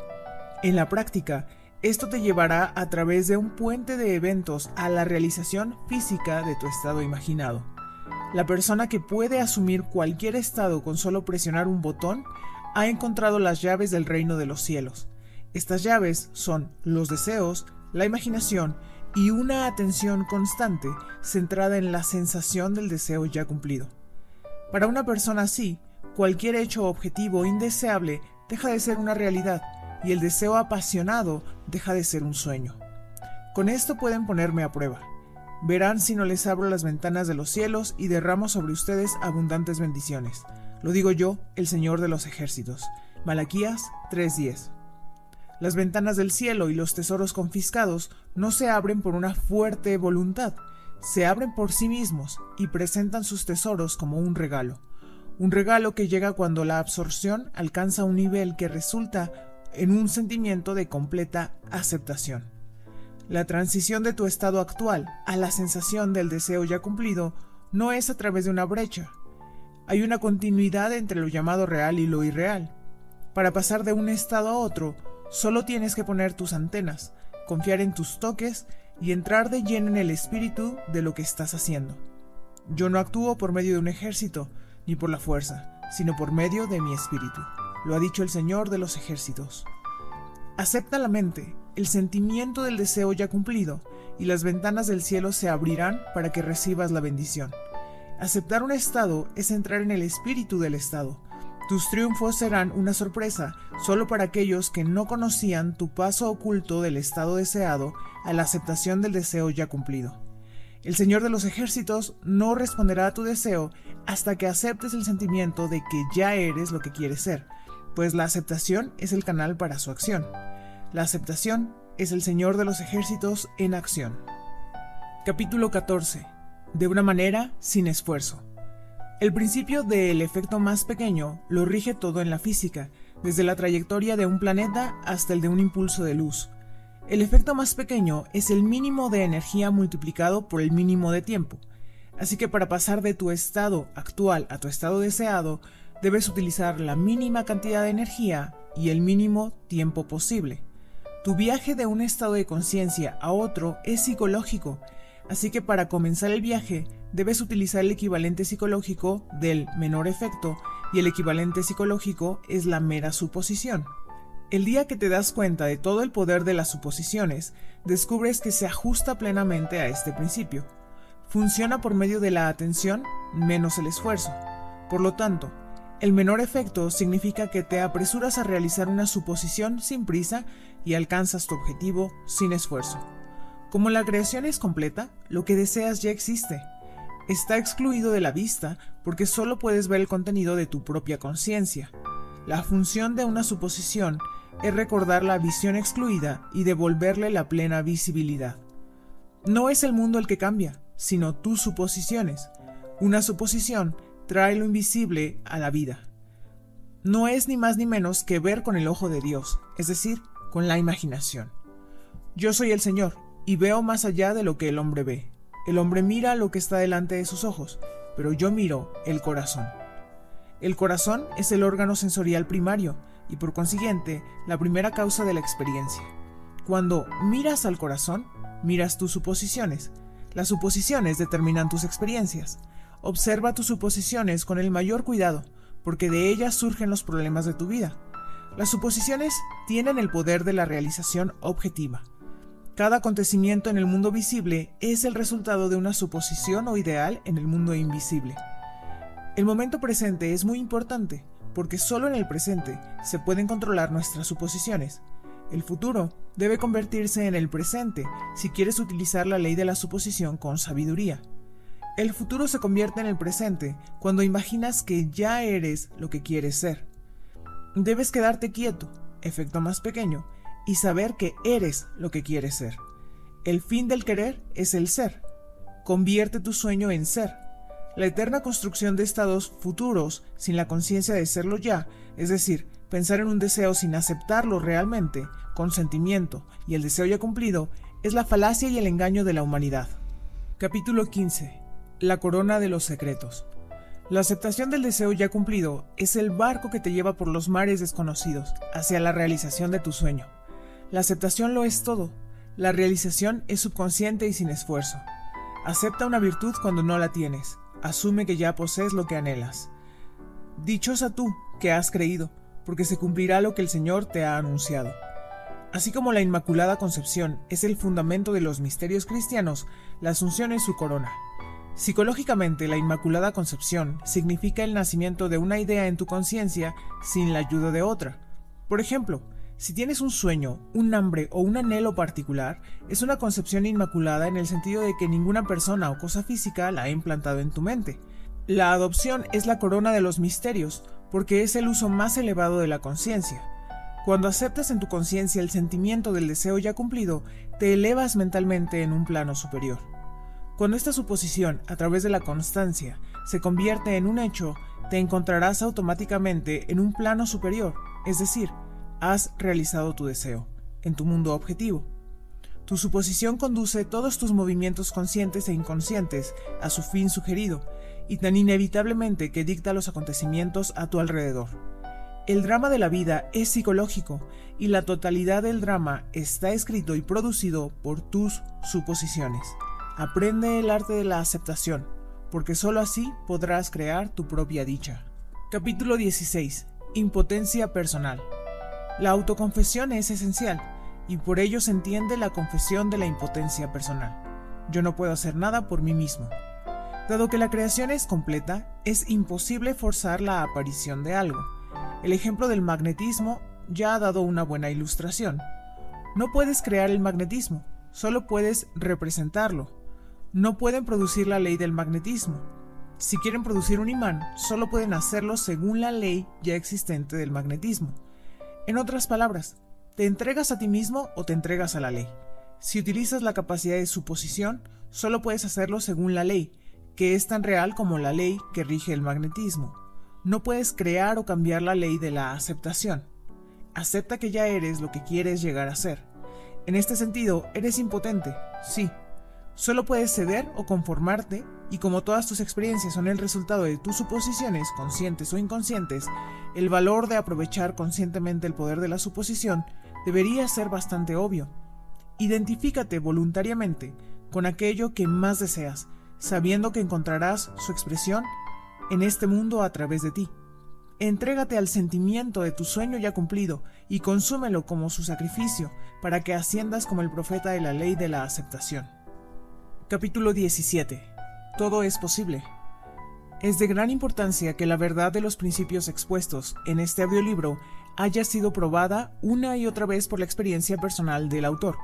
En la práctica, esto te llevará a través de un puente de eventos a la realización física de tu estado imaginado. La persona que puede asumir cualquier estado con solo presionar un botón ha encontrado las llaves del reino de los cielos. Estas llaves son los deseos, la imaginación y una atención constante centrada en la sensación del deseo ya cumplido. Para una persona así, cualquier hecho objetivo indeseable deja de ser una realidad y el deseo apasionado deja de ser un sueño. Con esto pueden ponerme a prueba. Verán si no les abro las ventanas de los cielos y derramo sobre ustedes abundantes bendiciones. Lo digo yo, el Señor de los ejércitos. Malaquías 3:10. Las ventanas del cielo y los tesoros confiscados no se abren por una fuerte voluntad, se abren por sí mismos y presentan sus tesoros como un regalo. Un regalo que llega cuando la absorción alcanza un nivel que resulta en un sentimiento de completa aceptación. La transición de tu estado actual a la sensación del deseo ya cumplido no es a través de una brecha. Hay una continuidad entre lo llamado real y lo irreal. Para pasar de un estado a otro, Solo tienes que poner tus antenas, confiar en tus toques y entrar de lleno en el espíritu de lo que estás haciendo. Yo no actúo por medio de un ejército, ni por la fuerza, sino por medio de mi espíritu. Lo ha dicho el Señor de los ejércitos. Acepta la mente, el sentimiento del deseo ya cumplido, y las ventanas del cielo se abrirán para que recibas la bendición. Aceptar un estado es entrar en el espíritu del estado. Tus triunfos serán una sorpresa solo para aquellos que no conocían tu paso oculto del estado deseado a la aceptación del deseo ya cumplido. El Señor de los ejércitos no responderá a tu deseo hasta que aceptes el sentimiento de que ya eres lo que quieres ser, pues la aceptación es el canal para su acción. La aceptación es el Señor de los ejércitos en acción. Capítulo 14 de una manera sin esfuerzo. El principio del efecto más pequeño lo rige todo en la física, desde la trayectoria de un planeta hasta el de un impulso de luz. El efecto más pequeño es el mínimo de energía multiplicado por el mínimo de tiempo. Así que para pasar de tu estado actual a tu estado deseado, debes utilizar la mínima cantidad de energía y el mínimo tiempo posible. Tu viaje de un estado de conciencia a otro es psicológico Así que para comenzar el viaje debes utilizar el equivalente psicológico del menor efecto y el equivalente psicológico es la mera suposición. El día que te das cuenta de todo el poder de las suposiciones, descubres que se ajusta plenamente a este principio. Funciona por medio de la atención menos el esfuerzo. Por lo tanto, el menor efecto significa que te apresuras a realizar una suposición sin prisa y alcanzas tu objetivo sin esfuerzo. Como la creación es completa, lo que deseas ya existe. Está excluido de la vista porque solo puedes ver el contenido de tu propia conciencia. La función de una suposición es recordar la visión excluida y devolverle la plena visibilidad. No es el mundo el que cambia, sino tus suposiciones. Una suposición trae lo invisible a la vida. No es ni más ni menos que ver con el ojo de Dios, es decir, con la imaginación. Yo soy el Señor, y veo más allá de lo que el hombre ve. El hombre mira lo que está delante de sus ojos, pero yo miro el corazón. El corazón es el órgano sensorial primario y por consiguiente la primera causa de la experiencia. Cuando miras al corazón, miras tus suposiciones. Las suposiciones determinan tus experiencias. Observa tus suposiciones con el mayor cuidado, porque de ellas surgen los problemas de tu vida. Las suposiciones tienen el poder de la realización objetiva. Cada acontecimiento en el mundo visible es el resultado de una suposición o ideal en el mundo invisible. El momento presente es muy importante porque solo en el presente se pueden controlar nuestras suposiciones. El futuro debe convertirse en el presente si quieres utilizar la ley de la suposición con sabiduría. El futuro se convierte en el presente cuando imaginas que ya eres lo que quieres ser. Debes quedarte quieto, efecto más pequeño, y saber que eres lo que quieres ser. El fin del querer es el ser. Convierte tu sueño en ser. La eterna construcción de estados futuros sin la conciencia de serlo ya, es decir, pensar en un deseo sin aceptarlo realmente, con sentimiento y el deseo ya cumplido, es la falacia y el engaño de la humanidad. Capítulo 15. La corona de los secretos. La aceptación del deseo ya cumplido es el barco que te lleva por los mares desconocidos hacia la realización de tu sueño. La aceptación lo es todo. La realización es subconsciente y sin esfuerzo. Acepta una virtud cuando no la tienes. Asume que ya posees lo que anhelas. Dichosa tú que has creído, porque se cumplirá lo que el Señor te ha anunciado. Así como la Inmaculada Concepción es el fundamento de los misterios cristianos, la Asunción es su corona. Psicológicamente, la Inmaculada Concepción significa el nacimiento de una idea en tu conciencia sin la ayuda de otra. Por ejemplo, si tienes un sueño, un hambre o un anhelo particular, es una concepción inmaculada en el sentido de que ninguna persona o cosa física la ha implantado en tu mente. La adopción es la corona de los misterios, porque es el uso más elevado de la conciencia. Cuando aceptas en tu conciencia el sentimiento del deseo ya cumplido, te elevas mentalmente en un plano superior. Cuando esta suposición, a través de la constancia, se convierte en un hecho, te encontrarás automáticamente en un plano superior, es decir, has realizado tu deseo, en tu mundo objetivo. Tu suposición conduce todos tus movimientos conscientes e inconscientes a su fin sugerido, y tan inevitablemente que dicta los acontecimientos a tu alrededor. El drama de la vida es psicológico, y la totalidad del drama está escrito y producido por tus suposiciones. Aprende el arte de la aceptación, porque sólo así podrás crear tu propia dicha. Capítulo 16. Impotencia personal. La autoconfesión es esencial y por ello se entiende la confesión de la impotencia personal. Yo no puedo hacer nada por mí mismo. Dado que la creación es completa, es imposible forzar la aparición de algo. El ejemplo del magnetismo ya ha dado una buena ilustración. No puedes crear el magnetismo, solo puedes representarlo. No pueden producir la ley del magnetismo. Si quieren producir un imán, solo pueden hacerlo según la ley ya existente del magnetismo. En otras palabras, te entregas a ti mismo o te entregas a la ley. Si utilizas la capacidad de suposición, solo puedes hacerlo según la ley, que es tan real como la ley que rige el magnetismo. No puedes crear o cambiar la ley de la aceptación. Acepta que ya eres lo que quieres llegar a ser. En este sentido, eres impotente, sí. Solo puedes ceder o conformarte, y como todas tus experiencias son el resultado de tus suposiciones, conscientes o inconscientes, el valor de aprovechar conscientemente el poder de la suposición debería ser bastante obvio. Identifícate voluntariamente con aquello que más deseas sabiendo que encontrarás su expresión en este mundo a través de ti. Entrégate al sentimiento de tu sueño ya cumplido y consúmelo como su sacrificio para que asciendas como el profeta de la ley de la aceptación. Capítulo 17. Todo es posible. Es de gran importancia que la verdad de los principios expuestos en este audiolibro haya sido probada una y otra vez por la experiencia personal del autor.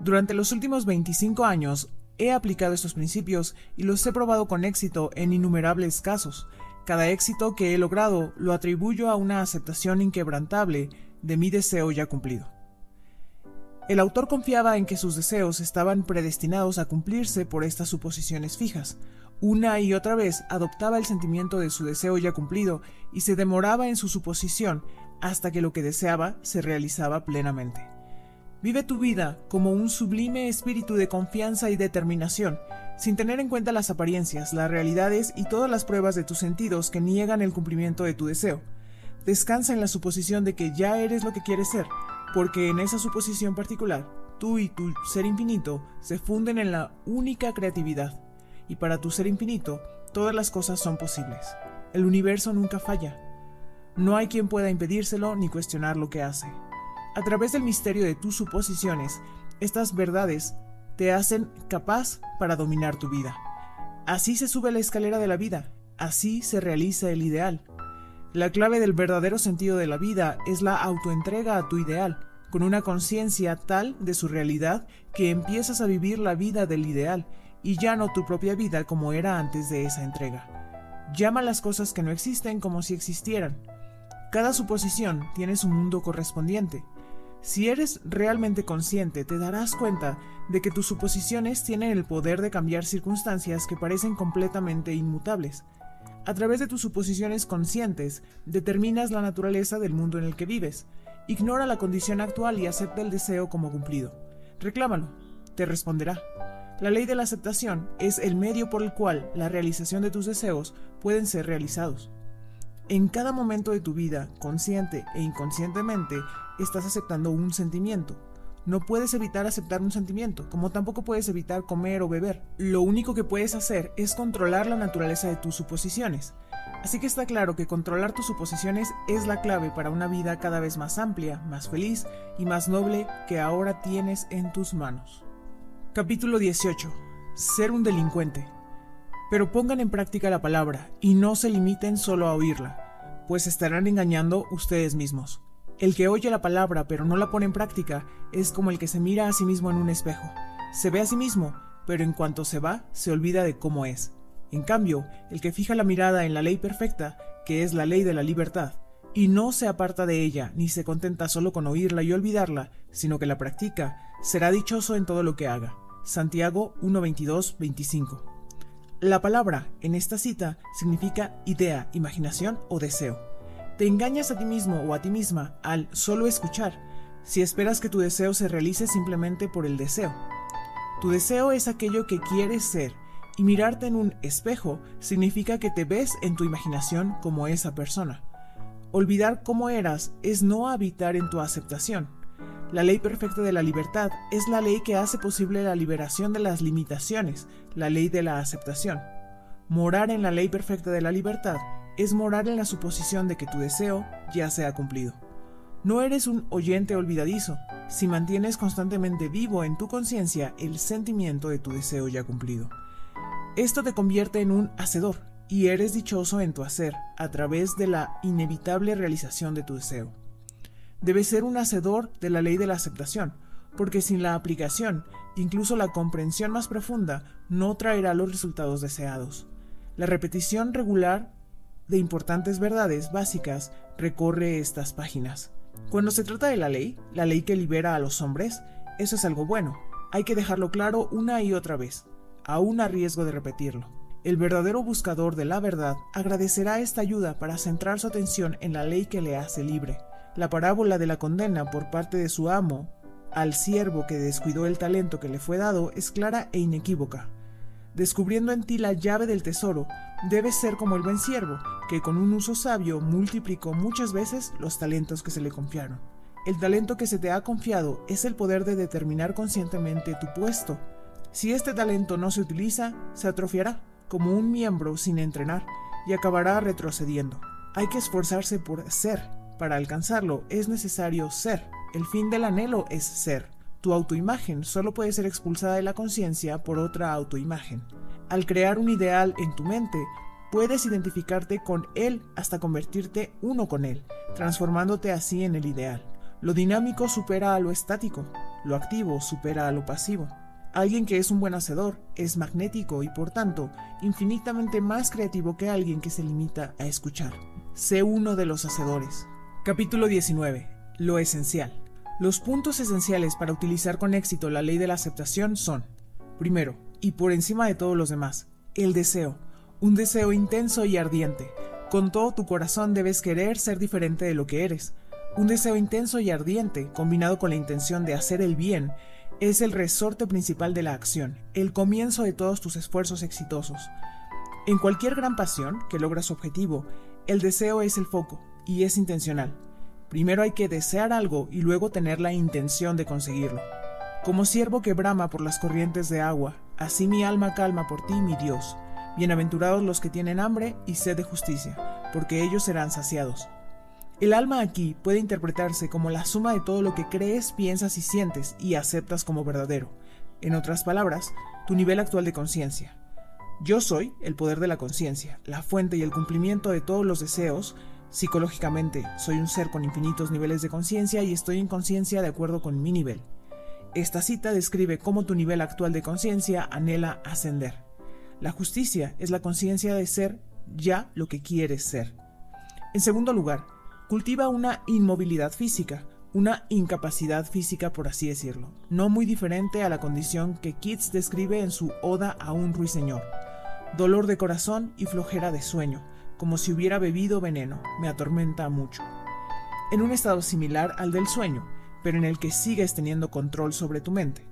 Durante los últimos 25 años He aplicado estos principios y los he probado con éxito en innumerables casos. Cada éxito que he logrado lo atribuyo a una aceptación inquebrantable de mi deseo ya cumplido. El autor confiaba en que sus deseos estaban predestinados a cumplirse por estas suposiciones fijas. Una y otra vez adoptaba el sentimiento de su deseo ya cumplido y se demoraba en su suposición hasta que lo que deseaba se realizaba plenamente. Vive tu vida como un sublime espíritu de confianza y determinación, sin tener en cuenta las apariencias, las realidades y todas las pruebas de tus sentidos que niegan el cumplimiento de tu deseo. Descansa en la suposición de que ya eres lo que quieres ser, porque en esa suposición particular, tú y tu ser infinito se funden en la única creatividad, y para tu ser infinito, todas las cosas son posibles. El universo nunca falla. No hay quien pueda impedírselo ni cuestionar lo que hace. A través del misterio de tus suposiciones, estas verdades te hacen capaz para dominar tu vida. Así se sube la escalera de la vida, así se realiza el ideal. La clave del verdadero sentido de la vida es la autoentrega a tu ideal, con una conciencia tal de su realidad que empiezas a vivir la vida del ideal y ya no tu propia vida como era antes de esa entrega. Llama las cosas que no existen como si existieran. Cada suposición tiene su mundo correspondiente. Si eres realmente consciente, te darás cuenta de que tus suposiciones tienen el poder de cambiar circunstancias que parecen completamente inmutables. A través de tus suposiciones conscientes, determinas la naturaleza del mundo en el que vives. Ignora la condición actual y acepta el deseo como cumplido. Reclámalo, te responderá. La ley de la aceptación es el medio por el cual la realización de tus deseos pueden ser realizados. En cada momento de tu vida, consciente e inconscientemente, estás aceptando un sentimiento. No puedes evitar aceptar un sentimiento, como tampoco puedes evitar comer o beber. Lo único que puedes hacer es controlar la naturaleza de tus suposiciones. Así que está claro que controlar tus suposiciones es la clave para una vida cada vez más amplia, más feliz y más noble que ahora tienes en tus manos. Capítulo 18. Ser un delincuente. Pero pongan en práctica la palabra y no se limiten solo a oírla, pues estarán engañando ustedes mismos. El que oye la palabra pero no la pone en práctica es como el que se mira a sí mismo en un espejo. Se ve a sí mismo, pero en cuanto se va, se olvida de cómo es. En cambio, el que fija la mirada en la ley perfecta, que es la ley de la libertad, y no se aparta de ella, ni se contenta solo con oírla y olvidarla, sino que la practica, será dichoso en todo lo que haga. Santiago 1.22.25 La palabra, en esta cita, significa idea, imaginación o deseo. Te engañas a ti mismo o a ti misma al solo escuchar, si esperas que tu deseo se realice simplemente por el deseo. Tu deseo es aquello que quieres ser, y mirarte en un espejo significa que te ves en tu imaginación como esa persona. Olvidar cómo eras es no habitar en tu aceptación. La ley perfecta de la libertad es la ley que hace posible la liberación de las limitaciones, la ley de la aceptación. Morar en la ley perfecta de la libertad es morar en la suposición de que tu deseo ya se ha cumplido. No eres un oyente olvidadizo si mantienes constantemente vivo en tu conciencia el sentimiento de tu deseo ya cumplido. Esto te convierte en un hacedor y eres dichoso en tu hacer a través de la inevitable realización de tu deseo. Debes ser un hacedor de la ley de la aceptación, porque sin la aplicación, incluso la comprensión más profunda no traerá los resultados deseados. La repetición regular de importantes verdades básicas recorre estas páginas. Cuando se trata de la ley, la ley que libera a los hombres, eso es algo bueno. Hay que dejarlo claro una y otra vez, aún a riesgo de repetirlo. El verdadero buscador de la verdad agradecerá esta ayuda para centrar su atención en la ley que le hace libre. La parábola de la condena por parte de su amo al siervo que descuidó el talento que le fue dado es clara e inequívoca. Descubriendo en ti la llave del tesoro, debes ser como el buen siervo, que con un uso sabio multiplicó muchas veces los talentos que se le confiaron. El talento que se te ha confiado es el poder de determinar conscientemente tu puesto. Si este talento no se utiliza, se atrofiará como un miembro sin entrenar y acabará retrocediendo. Hay que esforzarse por ser. Para alcanzarlo es necesario ser. El fin del anhelo es ser. Tu autoimagen solo puede ser expulsada de la conciencia por otra autoimagen. Al crear un ideal en tu mente, puedes identificarte con él hasta convertirte uno con él, transformándote así en el ideal. Lo dinámico supera a lo estático, lo activo supera a lo pasivo. Alguien que es un buen hacedor es magnético y por tanto infinitamente más creativo que alguien que se limita a escuchar. Sé uno de los hacedores. Capítulo 19. Lo esencial. Los puntos esenciales para utilizar con éxito la ley de la aceptación son, primero, y por encima de todos los demás, el deseo. Un deseo intenso y ardiente. Con todo tu corazón debes querer ser diferente de lo que eres. Un deseo intenso y ardiente, combinado con la intención de hacer el bien, es el resorte principal de la acción, el comienzo de todos tus esfuerzos exitosos. En cualquier gran pasión que logra su objetivo, el deseo es el foco y es intencional. Primero hay que desear algo y luego tener la intención de conseguirlo. Como siervo que brama por las corrientes de agua, así mi alma calma por ti, mi Dios. Bienaventurados los que tienen hambre y sed de justicia, porque ellos serán saciados. El alma aquí puede interpretarse como la suma de todo lo que crees, piensas y sientes y aceptas como verdadero. En otras palabras, tu nivel actual de conciencia. Yo soy el poder de la conciencia, la fuente y el cumplimiento de todos los deseos. Psicológicamente, soy un ser con infinitos niveles de conciencia y estoy en conciencia de acuerdo con mi nivel. Esta cita describe cómo tu nivel actual de conciencia anhela ascender. La justicia es la conciencia de ser ya lo que quieres ser. En segundo lugar, cultiva una inmovilidad física, una incapacidad física por así decirlo, no muy diferente a la condición que Keats describe en su Oda a un ruiseñor. Dolor de corazón y flojera de sueño, como si hubiera bebido veneno, me atormenta mucho. En un estado similar al del sueño, pero en el que sigues teniendo control sobre tu mente.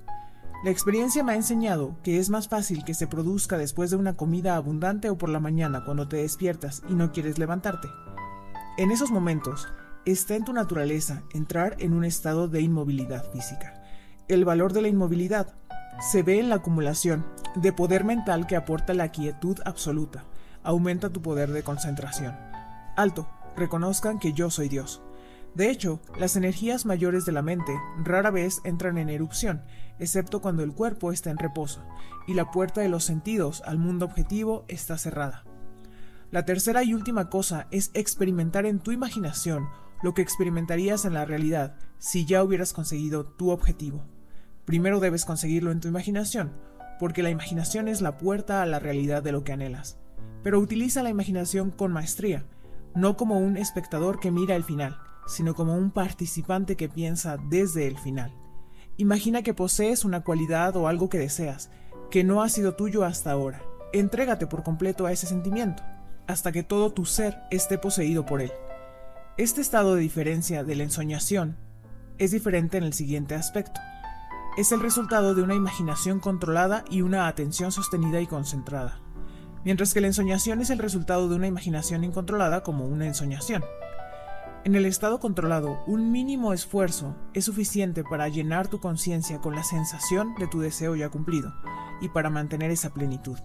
La experiencia me ha enseñado que es más fácil que se produzca después de una comida abundante o por la mañana cuando te despiertas y no quieres levantarte. En esos momentos, está en tu naturaleza entrar en un estado de inmovilidad física. El valor de la inmovilidad se ve en la acumulación de poder mental que aporta la quietud absoluta. Aumenta tu poder de concentración. Alto, reconozcan que yo soy Dios. De hecho, las energías mayores de la mente rara vez entran en erupción, excepto cuando el cuerpo está en reposo y la puerta de los sentidos al mundo objetivo está cerrada. La tercera y última cosa es experimentar en tu imaginación lo que experimentarías en la realidad si ya hubieras conseguido tu objetivo. Primero debes conseguirlo en tu imaginación, porque la imaginación es la puerta a la realidad de lo que anhelas. Pero utiliza la imaginación con maestría, no como un espectador que mira el final, sino como un participante que piensa desde el final. Imagina que posees una cualidad o algo que deseas, que no ha sido tuyo hasta ahora. Entrégate por completo a ese sentimiento hasta que todo tu ser esté poseído por él. Este estado de diferencia de la ensoñación es diferente en el siguiente aspecto. Es el resultado de una imaginación controlada y una atención sostenida y concentrada, mientras que la ensoñación es el resultado de una imaginación incontrolada como una ensoñación. En el estado controlado, un mínimo esfuerzo es suficiente para llenar tu conciencia con la sensación de tu deseo ya cumplido y para mantener esa plenitud.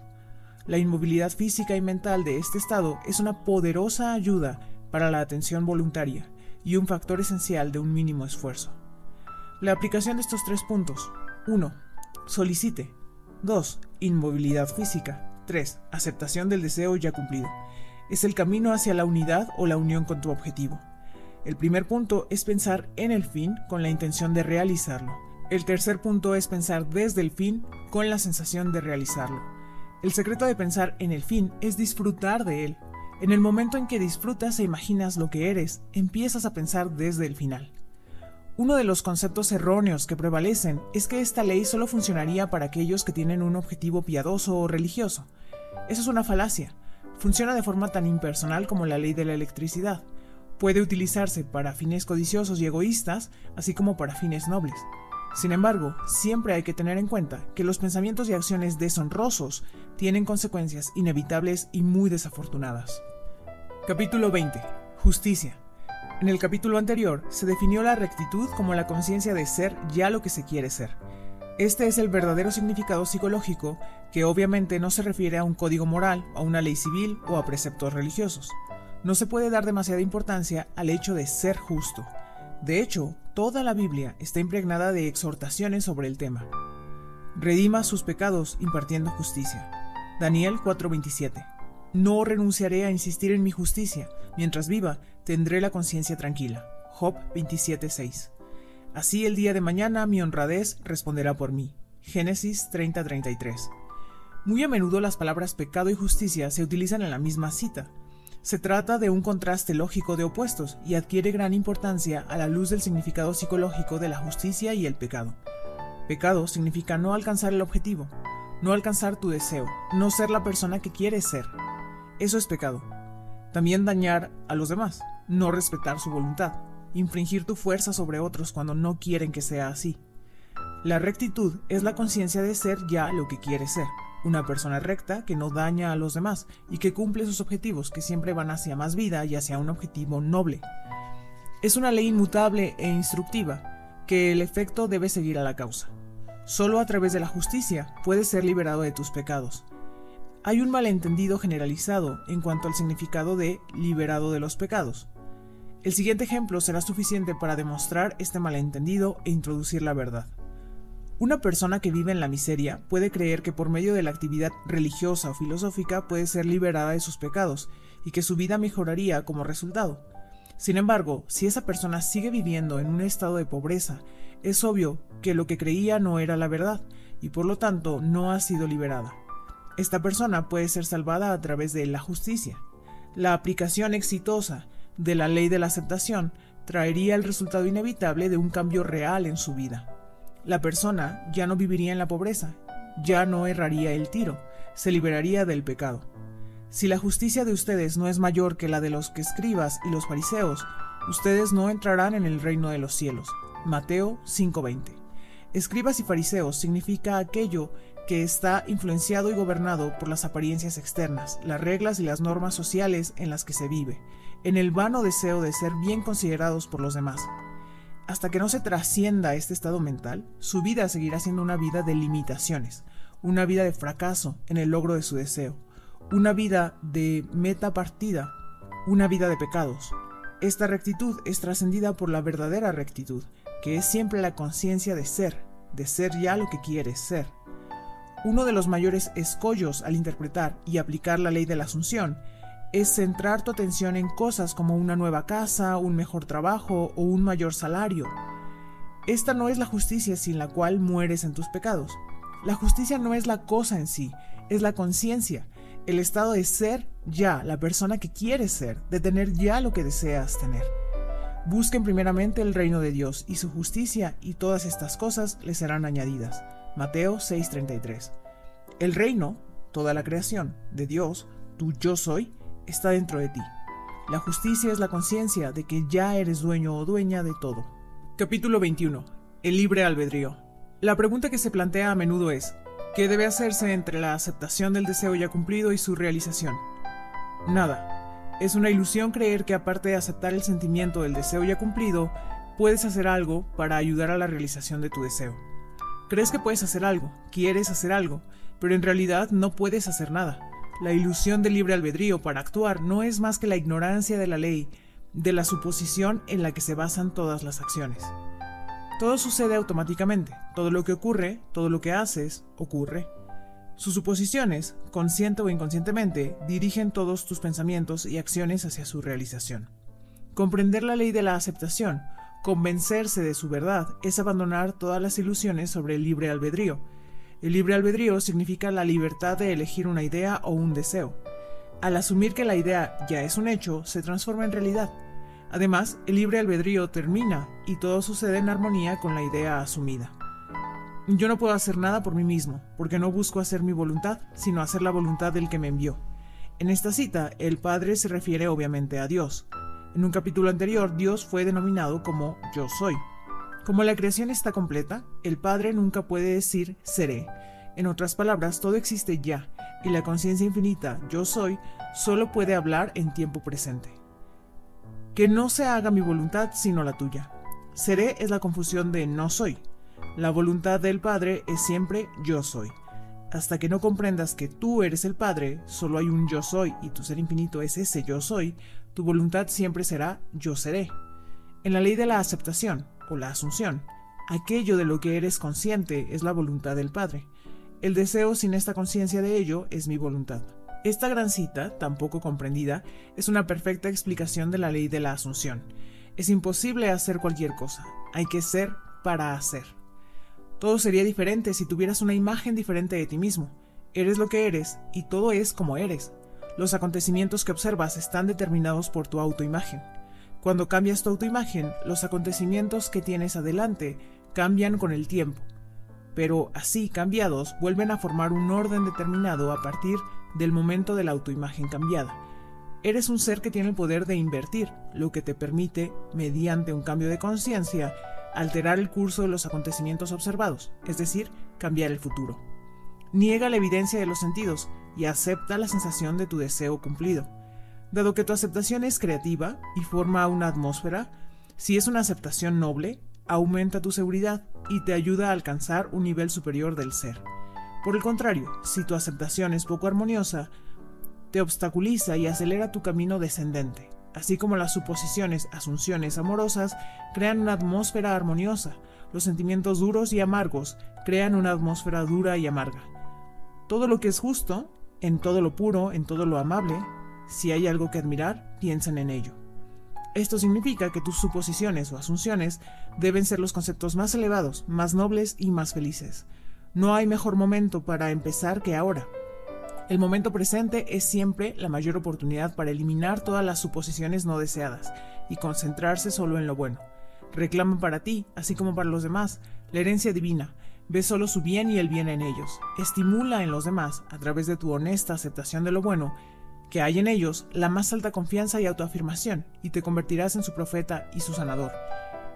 La inmovilidad física y mental de este estado es una poderosa ayuda para la atención voluntaria y un factor esencial de un mínimo esfuerzo. La aplicación de estos tres puntos. 1. Solicite. 2. Inmovilidad física. 3. Aceptación del deseo ya cumplido. Es el camino hacia la unidad o la unión con tu objetivo. El primer punto es pensar en el fin con la intención de realizarlo. El tercer punto es pensar desde el fin con la sensación de realizarlo. El secreto de pensar en el fin es disfrutar de él. En el momento en que disfrutas e imaginas lo que eres, empiezas a pensar desde el final. Uno de los conceptos erróneos que prevalecen es que esta ley solo funcionaría para aquellos que tienen un objetivo piadoso o religioso. Eso es una falacia. Funciona de forma tan impersonal como la ley de la electricidad. Puede utilizarse para fines codiciosos y egoístas, así como para fines nobles. Sin embargo, siempre hay que tener en cuenta que los pensamientos y acciones deshonrosos tienen consecuencias inevitables y muy desafortunadas. Capítulo 20. Justicia. En el capítulo anterior se definió la rectitud como la conciencia de ser ya lo que se quiere ser. Este es el verdadero significado psicológico que obviamente no se refiere a un código moral, a una ley civil o a preceptos religiosos. No se puede dar demasiada importancia al hecho de ser justo. De hecho, toda la Biblia está impregnada de exhortaciones sobre el tema. Redima sus pecados impartiendo justicia. Daniel 4:27. No renunciaré a insistir en mi justicia. Mientras viva, tendré la conciencia tranquila. Job 27:6. Así el día de mañana mi honradez responderá por mí. Génesis 30:33. Muy a menudo las palabras pecado y justicia se utilizan en la misma cita. Se trata de un contraste lógico de opuestos y adquiere gran importancia a la luz del significado psicológico de la justicia y el pecado. Pecado significa no alcanzar el objetivo, no alcanzar tu deseo, no ser la persona que quieres ser, eso es pecado. También dañar a los demás, no respetar su voluntad, infringir tu fuerza sobre otros cuando no quieren que sea así. La rectitud es la conciencia de ser ya lo que quieres ser, una persona recta que no daña a los demás y que cumple sus objetivos que siempre van hacia más vida y hacia un objetivo noble. Es una ley inmutable e instructiva que el efecto debe seguir a la causa. Solo a través de la justicia puedes ser liberado de tus pecados. Hay un malentendido generalizado en cuanto al significado de liberado de los pecados. El siguiente ejemplo será suficiente para demostrar este malentendido e introducir la verdad. Una persona que vive en la miseria puede creer que por medio de la actividad religiosa o filosófica puede ser liberada de sus pecados y que su vida mejoraría como resultado. Sin embargo, si esa persona sigue viviendo en un estado de pobreza, es obvio que lo que creía no era la verdad y por lo tanto no ha sido liberada. Esta persona puede ser salvada a través de la justicia. La aplicación exitosa de la ley de la aceptación traería el resultado inevitable de un cambio real en su vida. La persona ya no viviría en la pobreza, ya no erraría el tiro, se liberaría del pecado. Si la justicia de ustedes no es mayor que la de los que escribas y los fariseos, ustedes no entrarán en el reino de los cielos. Mateo 5:20. Escribas y fariseos significa aquello que está influenciado y gobernado por las apariencias externas, las reglas y las normas sociales en las que se vive, en el vano deseo de ser bien considerados por los demás. Hasta que no se trascienda este estado mental, su vida seguirá siendo una vida de limitaciones, una vida de fracaso en el logro de su deseo, una vida de meta partida, una vida de pecados. Esta rectitud es trascendida por la verdadera rectitud, que es siempre la conciencia de ser, de ser ya lo que quieres ser. Uno de los mayores escollos al interpretar y aplicar la ley de la asunción es centrar tu atención en cosas como una nueva casa, un mejor trabajo o un mayor salario. Esta no es la justicia sin la cual mueres en tus pecados. La justicia no es la cosa en sí, es la conciencia, el estado de ser ya la persona que quieres ser, de tener ya lo que deseas tener. Busquen primeramente el reino de Dios y su justicia y todas estas cosas les serán añadidas. Mateo 6:33. El reino, toda la creación de Dios, tu yo soy, está dentro de ti. La justicia es la conciencia de que ya eres dueño o dueña de todo. Capítulo 21. El libre albedrío. La pregunta que se plantea a menudo es, ¿qué debe hacerse entre la aceptación del deseo ya cumplido y su realización? Nada. Es una ilusión creer que aparte de aceptar el sentimiento del deseo ya cumplido, puedes hacer algo para ayudar a la realización de tu deseo. Crees que puedes hacer algo, quieres hacer algo, pero en realidad no puedes hacer nada. La ilusión del libre albedrío para actuar no es más que la ignorancia de la ley, de la suposición en la que se basan todas las acciones. Todo sucede automáticamente, todo lo que ocurre, todo lo que haces, ocurre. Sus suposiciones, consciente o inconscientemente, dirigen todos tus pensamientos y acciones hacia su realización. Comprender la ley de la aceptación, convencerse de su verdad, es abandonar todas las ilusiones sobre el libre albedrío. El libre albedrío significa la libertad de elegir una idea o un deseo. Al asumir que la idea ya es un hecho, se transforma en realidad. Además, el libre albedrío termina y todo sucede en armonía con la idea asumida. Yo no puedo hacer nada por mí mismo, porque no busco hacer mi voluntad, sino hacer la voluntad del que me envió. En esta cita, el Padre se refiere obviamente a Dios. En un capítulo anterior, Dios fue denominado como yo soy. Como la creación está completa, el Padre nunca puede decir seré. En otras palabras, todo existe ya, y la conciencia infinita yo soy solo puede hablar en tiempo presente. Que no se haga mi voluntad sino la tuya. Seré es la confusión de no soy. La voluntad del Padre es siempre yo soy. Hasta que no comprendas que tú eres el Padre, solo hay un yo soy y tu ser infinito es ese yo soy, tu voluntad siempre será yo seré. En la ley de la aceptación o la asunción, aquello de lo que eres consciente es la voluntad del Padre. El deseo sin esta conciencia de ello es mi voluntad. Esta gran cita, tan poco comprendida, es una perfecta explicación de la ley de la asunción. Es imposible hacer cualquier cosa, hay que ser para hacer. Todo sería diferente si tuvieras una imagen diferente de ti mismo. Eres lo que eres y todo es como eres. Los acontecimientos que observas están determinados por tu autoimagen. Cuando cambias tu autoimagen, los acontecimientos que tienes adelante cambian con el tiempo. Pero así cambiados vuelven a formar un orden determinado a partir del momento de la autoimagen cambiada. Eres un ser que tiene el poder de invertir, lo que te permite, mediante un cambio de conciencia, alterar el curso de los acontecimientos observados, es decir, cambiar el futuro. Niega la evidencia de los sentidos y acepta la sensación de tu deseo cumplido. Dado que tu aceptación es creativa y forma una atmósfera, si es una aceptación noble, aumenta tu seguridad y te ayuda a alcanzar un nivel superior del ser. Por el contrario, si tu aceptación es poco armoniosa, te obstaculiza y acelera tu camino descendente, así como las suposiciones, asunciones amorosas crean una atmósfera armoniosa, los sentimientos duros y amargos crean una atmósfera dura y amarga. Todo lo que es justo, en todo lo puro, en todo lo amable, si hay algo que admirar, piensen en ello. Esto significa que tus suposiciones o asunciones deben ser los conceptos más elevados, más nobles y más felices. No hay mejor momento para empezar que ahora. El momento presente es siempre la mayor oportunidad para eliminar todas las suposiciones no deseadas y concentrarse solo en lo bueno. Reclama para ti, así como para los demás, la herencia divina. Ve solo su bien y el bien en ellos. Estimula en los demás, a través de tu honesta aceptación de lo bueno, que hay en ellos la más alta confianza y autoafirmación, y te convertirás en su profeta y su sanador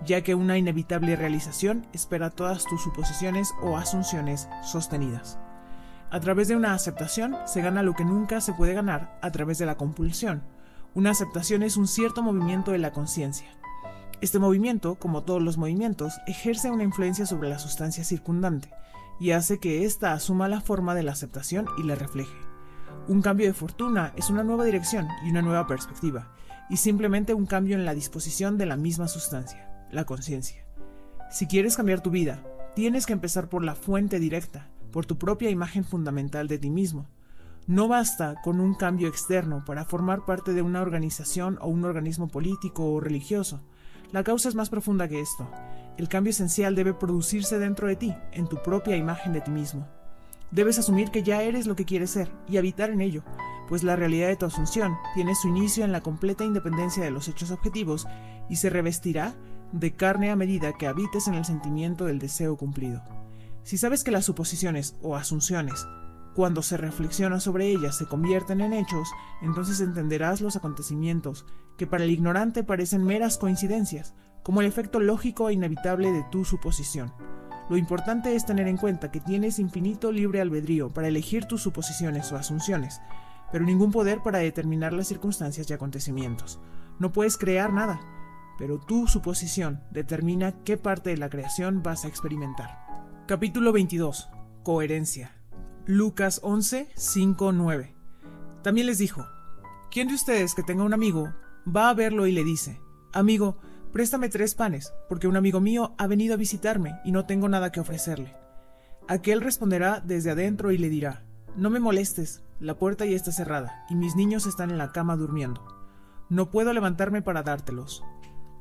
ya que una inevitable realización espera todas tus suposiciones o asunciones sostenidas. A través de una aceptación se gana lo que nunca se puede ganar a través de la compulsión. Una aceptación es un cierto movimiento de la conciencia. Este movimiento, como todos los movimientos, ejerce una influencia sobre la sustancia circundante y hace que ésta asuma la forma de la aceptación y la refleje. Un cambio de fortuna es una nueva dirección y una nueva perspectiva, y simplemente un cambio en la disposición de la misma sustancia la conciencia. Si quieres cambiar tu vida, tienes que empezar por la fuente directa, por tu propia imagen fundamental de ti mismo. No basta con un cambio externo para formar parte de una organización o un organismo político o religioso. La causa es más profunda que esto. El cambio esencial debe producirse dentro de ti, en tu propia imagen de ti mismo. Debes asumir que ya eres lo que quieres ser y habitar en ello, pues la realidad de tu asunción tiene su inicio en la completa independencia de los hechos objetivos y se revestirá de carne a medida que habites en el sentimiento del deseo cumplido. Si sabes que las suposiciones o asunciones, cuando se reflexiona sobre ellas, se convierten en hechos, entonces entenderás los acontecimientos que para el ignorante parecen meras coincidencias, como el efecto lógico e inevitable de tu suposición. Lo importante es tener en cuenta que tienes infinito libre albedrío para elegir tus suposiciones o asunciones, pero ningún poder para determinar las circunstancias y acontecimientos. No puedes crear nada, pero tu suposición determina qué parte de la creación vas a experimentar. Capítulo 22. Coherencia. Lucas 11, 5, 9. También les dijo, ¿quién de ustedes que tenga un amigo va a verlo y le dice, amigo, préstame tres panes, porque un amigo mío ha venido a visitarme y no tengo nada que ofrecerle? Aquel responderá desde adentro y le dirá, No me molestes, la puerta ya está cerrada y mis niños están en la cama durmiendo. No puedo levantarme para dártelos.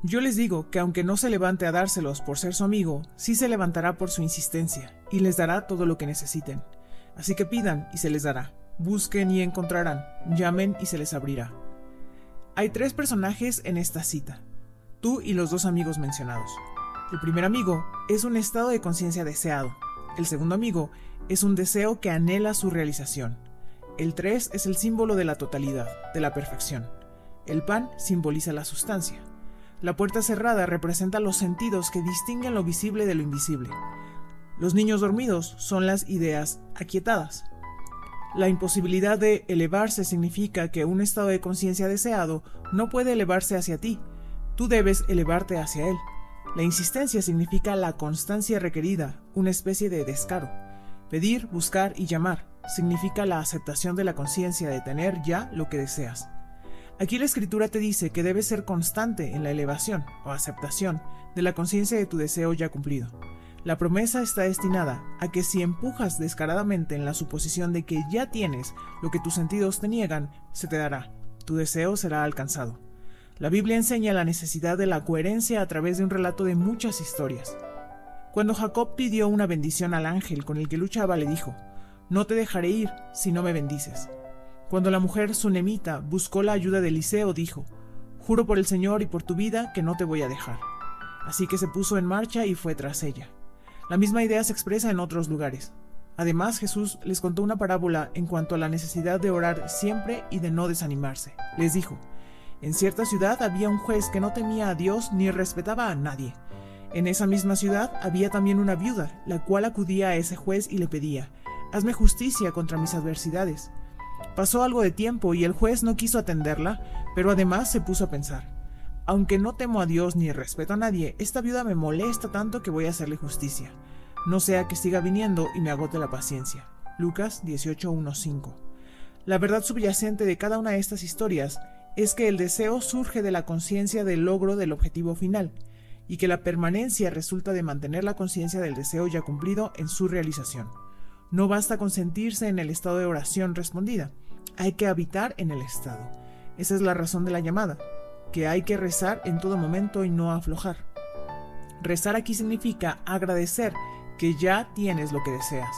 Yo les digo que aunque no se levante a dárselos por ser su amigo, sí se levantará por su insistencia y les dará todo lo que necesiten. Así que pidan y se les dará. Busquen y encontrarán. Llamen y se les abrirá. Hay tres personajes en esta cita. Tú y los dos amigos mencionados. El primer amigo es un estado de conciencia deseado. El segundo amigo es un deseo que anhela su realización. El 3 es el símbolo de la totalidad, de la perfección. El pan simboliza la sustancia. La puerta cerrada representa los sentidos que distinguen lo visible de lo invisible. Los niños dormidos son las ideas aquietadas. La imposibilidad de elevarse significa que un estado de conciencia deseado no puede elevarse hacia ti. Tú debes elevarte hacia él. La insistencia significa la constancia requerida, una especie de descaro. Pedir, buscar y llamar significa la aceptación de la conciencia de tener ya lo que deseas. Aquí la escritura te dice que debes ser constante en la elevación o aceptación de la conciencia de tu deseo ya cumplido. La promesa está destinada a que si empujas descaradamente en la suposición de que ya tienes lo que tus sentidos te niegan, se te dará. Tu deseo será alcanzado. La Biblia enseña la necesidad de la coherencia a través de un relato de muchas historias. Cuando Jacob pidió una bendición al ángel con el que luchaba, le dijo, No te dejaré ir si no me bendices. Cuando la mujer sunemita buscó la ayuda de Eliseo, dijo, Juro por el Señor y por tu vida que no te voy a dejar. Así que se puso en marcha y fue tras ella. La misma idea se expresa en otros lugares. Además, Jesús les contó una parábola en cuanto a la necesidad de orar siempre y de no desanimarse. Les dijo, en cierta ciudad había un juez que no temía a Dios ni respetaba a nadie. En esa misma ciudad había también una viuda, la cual acudía a ese juez y le pedía, Hazme justicia contra mis adversidades. Pasó algo de tiempo y el juez no quiso atenderla, pero además se puso a pensar, Aunque no temo a Dios ni respeto a nadie, esta viuda me molesta tanto que voy a hacerle justicia. No sea que siga viniendo y me agote la paciencia. Lucas 18.1.5 La verdad subyacente de cada una de estas historias es que el deseo surge de la conciencia del logro del objetivo final, y que la permanencia resulta de mantener la conciencia del deseo ya cumplido en su realización. No basta con sentirse en el estado de oración respondida, hay que habitar en el estado. Esa es la razón de la llamada, que hay que rezar en todo momento y no aflojar. Rezar aquí significa agradecer que ya tienes lo que deseas.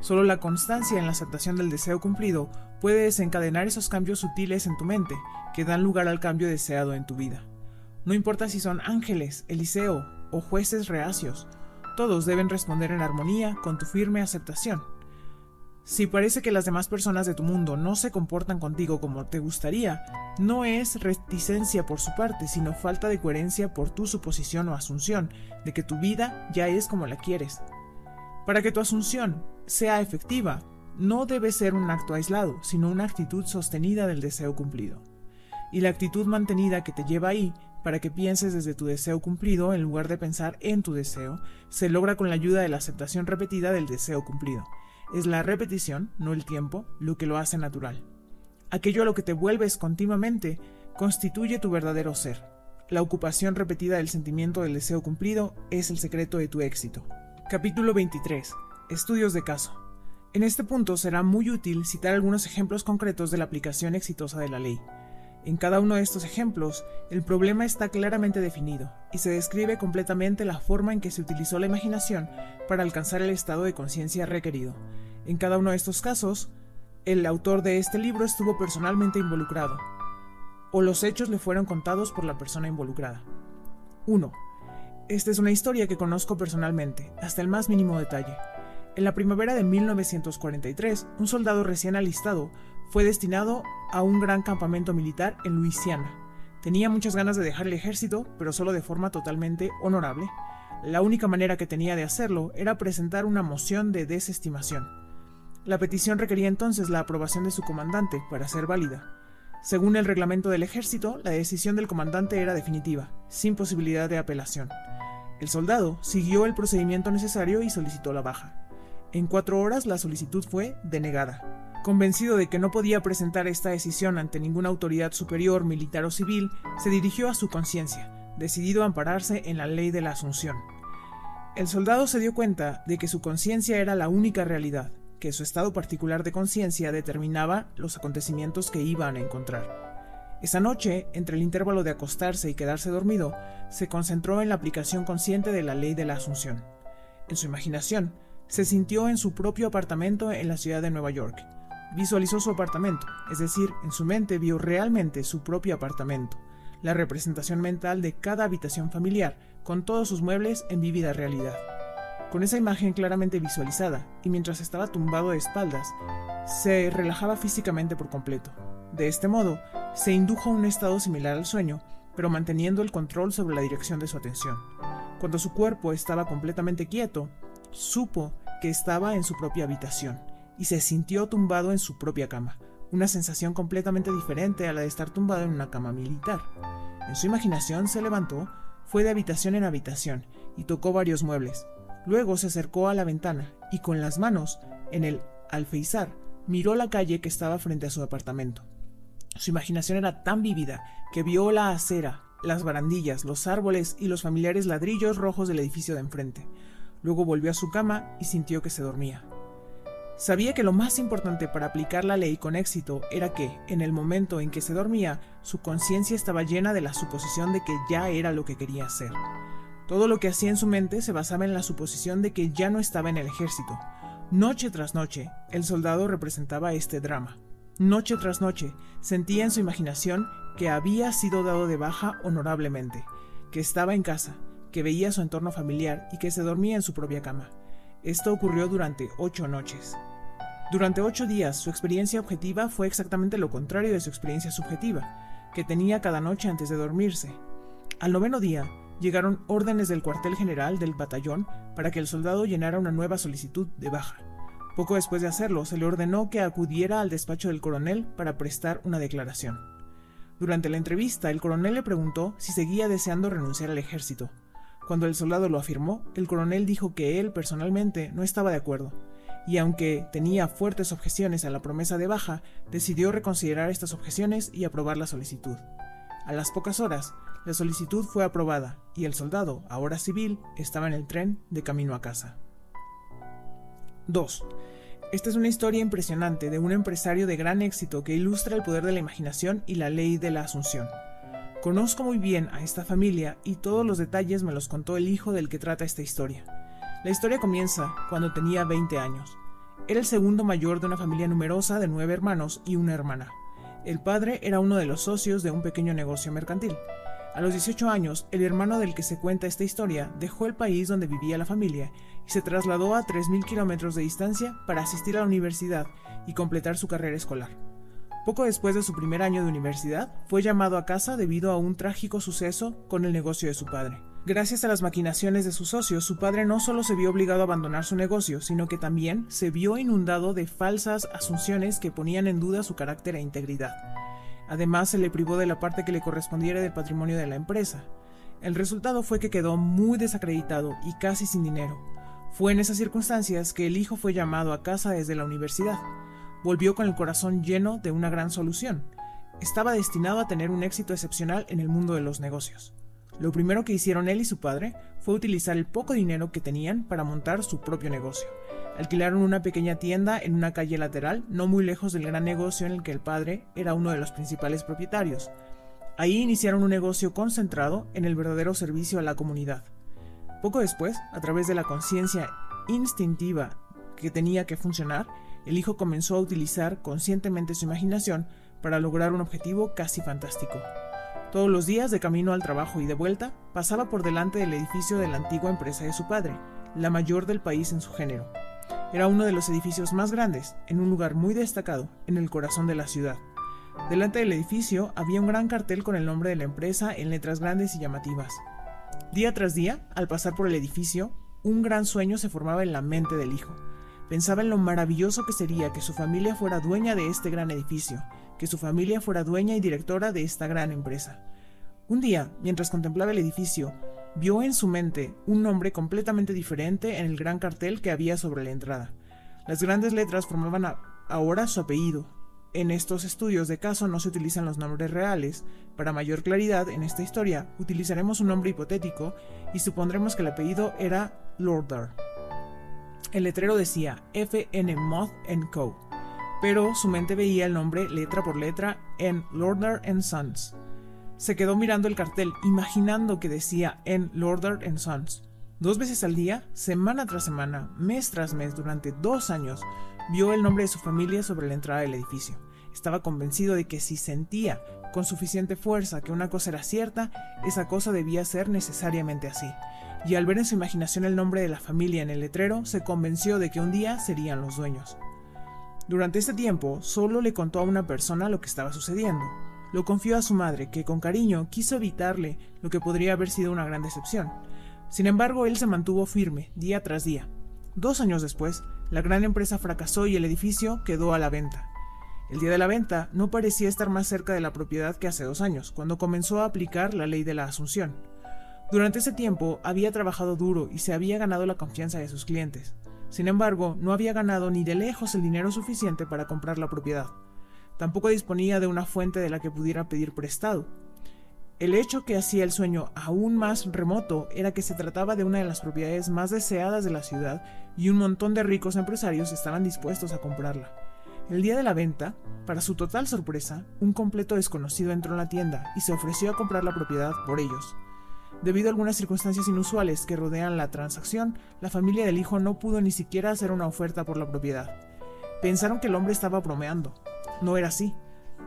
Solo la constancia en la aceptación del deseo cumplido puede desencadenar esos cambios sutiles en tu mente que dan lugar al cambio deseado en tu vida. No importa si son ángeles, Eliseo o jueces reacios, todos deben responder en armonía con tu firme aceptación. Si parece que las demás personas de tu mundo no se comportan contigo como te gustaría, no es reticencia por su parte, sino falta de coherencia por tu suposición o asunción de que tu vida ya es como la quieres. Para que tu asunción sea efectiva, no debe ser un acto aislado, sino una actitud sostenida del deseo cumplido. Y la actitud mantenida que te lleva ahí para que pienses desde tu deseo cumplido en lugar de pensar en tu deseo, se logra con la ayuda de la aceptación repetida del deseo cumplido. Es la repetición, no el tiempo, lo que lo hace natural. Aquello a lo que te vuelves continuamente constituye tu verdadero ser. La ocupación repetida del sentimiento del deseo cumplido es el secreto de tu éxito. Capítulo 23. Estudios de caso. En este punto será muy útil citar algunos ejemplos concretos de la aplicación exitosa de la ley. En cada uno de estos ejemplos, el problema está claramente definido y se describe completamente la forma en que se utilizó la imaginación para alcanzar el estado de conciencia requerido. En cada uno de estos casos, el autor de este libro estuvo personalmente involucrado, o los hechos le fueron contados por la persona involucrada. 1. Esta es una historia que conozco personalmente, hasta el más mínimo detalle. En la primavera de 1943, un soldado recién alistado fue destinado a un gran campamento militar en Luisiana. Tenía muchas ganas de dejar el ejército, pero solo de forma totalmente honorable. La única manera que tenía de hacerlo era presentar una moción de desestimación. La petición requería entonces la aprobación de su comandante para ser válida. Según el reglamento del ejército, la decisión del comandante era definitiva, sin posibilidad de apelación. El soldado siguió el procedimiento necesario y solicitó la baja. En cuatro horas la solicitud fue denegada. Convencido de que no podía presentar esta decisión ante ninguna autoridad superior, militar o civil, se dirigió a su conciencia, decidido a ampararse en la ley de la Asunción. El soldado se dio cuenta de que su conciencia era la única realidad, que su estado particular de conciencia determinaba los acontecimientos que iban a encontrar. Esa noche, entre el intervalo de acostarse y quedarse dormido, se concentró en la aplicación consciente de la ley de la Asunción. En su imaginación, se sintió en su propio apartamento en la ciudad de Nueva York. Visualizó su apartamento, es decir, en su mente vio realmente su propio apartamento, la representación mental de cada habitación familiar, con todos sus muebles en vívida realidad. Con esa imagen claramente visualizada, y mientras estaba tumbado de espaldas, se relajaba físicamente por completo. De este modo, se indujo a un estado similar al sueño, pero manteniendo el control sobre la dirección de su atención. Cuando su cuerpo estaba completamente quieto, supo que estaba en su propia habitación y se sintió tumbado en su propia cama, una sensación completamente diferente a la de estar tumbado en una cama militar. En su imaginación se levantó, fue de habitación en habitación y tocó varios muebles. Luego se acercó a la ventana y con las manos en el alfeizar miró la calle que estaba frente a su apartamento. Su imaginación era tan vívida que vio la acera, las barandillas, los árboles y los familiares ladrillos rojos del edificio de enfrente. Luego volvió a su cama y sintió que se dormía. Sabía que lo más importante para aplicar la ley con éxito era que, en el momento en que se dormía, su conciencia estaba llena de la suposición de que ya era lo que quería hacer. Todo lo que hacía en su mente se basaba en la suposición de que ya no estaba en el ejército. Noche tras noche, el soldado representaba este drama. Noche tras noche, sentía en su imaginación que había sido dado de baja honorablemente, que estaba en casa, que veía su entorno familiar y que se dormía en su propia cama. Esto ocurrió durante ocho noches. Durante ocho días, su experiencia objetiva fue exactamente lo contrario de su experiencia subjetiva, que tenía cada noche antes de dormirse. Al noveno día, llegaron órdenes del cuartel general del batallón para que el soldado llenara una nueva solicitud de baja. Poco después de hacerlo, se le ordenó que acudiera al despacho del coronel para prestar una declaración. Durante la entrevista, el coronel le preguntó si seguía deseando renunciar al ejército. Cuando el soldado lo afirmó, el coronel dijo que él personalmente no estaba de acuerdo, y aunque tenía fuertes objeciones a la promesa de baja, decidió reconsiderar estas objeciones y aprobar la solicitud. A las pocas horas, la solicitud fue aprobada y el soldado, ahora civil, estaba en el tren de camino a casa. 2. Esta es una historia impresionante de un empresario de gran éxito que ilustra el poder de la imaginación y la ley de la asunción. Conozco muy bien a esta familia y todos los detalles me los contó el hijo del que trata esta historia. La historia comienza cuando tenía 20 años. Era el segundo mayor de una familia numerosa de nueve hermanos y una hermana. El padre era uno de los socios de un pequeño negocio mercantil. A los 18 años, el hermano del que se cuenta esta historia dejó el país donde vivía la familia y se trasladó a 3.000 kilómetros de distancia para asistir a la universidad y completar su carrera escolar. Poco después de su primer año de universidad, fue llamado a casa debido a un trágico suceso con el negocio de su padre. Gracias a las maquinaciones de sus socios, su padre no solo se vio obligado a abandonar su negocio, sino que también se vio inundado de falsas asunciones que ponían en duda su carácter e integridad. Además, se le privó de la parte que le correspondiera del patrimonio de la empresa. El resultado fue que quedó muy desacreditado y casi sin dinero. Fue en esas circunstancias que el hijo fue llamado a casa desde la universidad volvió con el corazón lleno de una gran solución. Estaba destinado a tener un éxito excepcional en el mundo de los negocios. Lo primero que hicieron él y su padre fue utilizar el poco dinero que tenían para montar su propio negocio. Alquilaron una pequeña tienda en una calle lateral, no muy lejos del gran negocio en el que el padre era uno de los principales propietarios. Ahí iniciaron un negocio concentrado en el verdadero servicio a la comunidad. Poco después, a través de la conciencia instintiva que tenía que funcionar, el hijo comenzó a utilizar conscientemente su imaginación para lograr un objetivo casi fantástico. Todos los días de camino al trabajo y de vuelta, pasaba por delante del edificio de la antigua empresa de su padre, la mayor del país en su género. Era uno de los edificios más grandes, en un lugar muy destacado, en el corazón de la ciudad. Delante del edificio había un gran cartel con el nombre de la empresa en letras grandes y llamativas. Día tras día, al pasar por el edificio, un gran sueño se formaba en la mente del hijo. Pensaba en lo maravilloso que sería que su familia fuera dueña de este gran edificio, que su familia fuera dueña y directora de esta gran empresa. Un día, mientras contemplaba el edificio, vio en su mente un nombre completamente diferente en el gran cartel que había sobre la entrada. Las grandes letras formaban ahora su apellido. En estos estudios de caso no se utilizan los nombres reales. Para mayor claridad en esta historia, utilizaremos un nombre hipotético y supondremos que el apellido era Lordar. El letrero decía FN Moth Co., pero su mente veía el nombre letra por letra en Lorder Sons. Se quedó mirando el cartel, imaginando que decía en Lorder Sons. Dos veces al día, semana tras semana, mes tras mes, durante dos años, vio el nombre de su familia sobre la entrada del edificio. Estaba convencido de que si sentía con suficiente fuerza que una cosa era cierta, esa cosa debía ser necesariamente así. Y al ver en su imaginación el nombre de la familia en el letrero, se convenció de que un día serían los dueños. Durante este tiempo, solo le contó a una persona lo que estaba sucediendo. Lo confió a su madre, que con cariño quiso evitarle lo que podría haber sido una gran decepción. Sin embargo, él se mantuvo firme, día tras día. Dos años después, la gran empresa fracasó y el edificio quedó a la venta. El día de la venta no parecía estar más cerca de la propiedad que hace dos años, cuando comenzó a aplicar la ley de la Asunción. Durante ese tiempo había trabajado duro y se había ganado la confianza de sus clientes. Sin embargo, no había ganado ni de lejos el dinero suficiente para comprar la propiedad. Tampoco disponía de una fuente de la que pudiera pedir prestado. El hecho que hacía el sueño aún más remoto era que se trataba de una de las propiedades más deseadas de la ciudad y un montón de ricos empresarios estaban dispuestos a comprarla. El día de la venta, para su total sorpresa, un completo desconocido entró en la tienda y se ofreció a comprar la propiedad por ellos. Debido a algunas circunstancias inusuales que rodean la transacción, la familia del hijo no pudo ni siquiera hacer una oferta por la propiedad. Pensaron que el hombre estaba bromeando. No era así.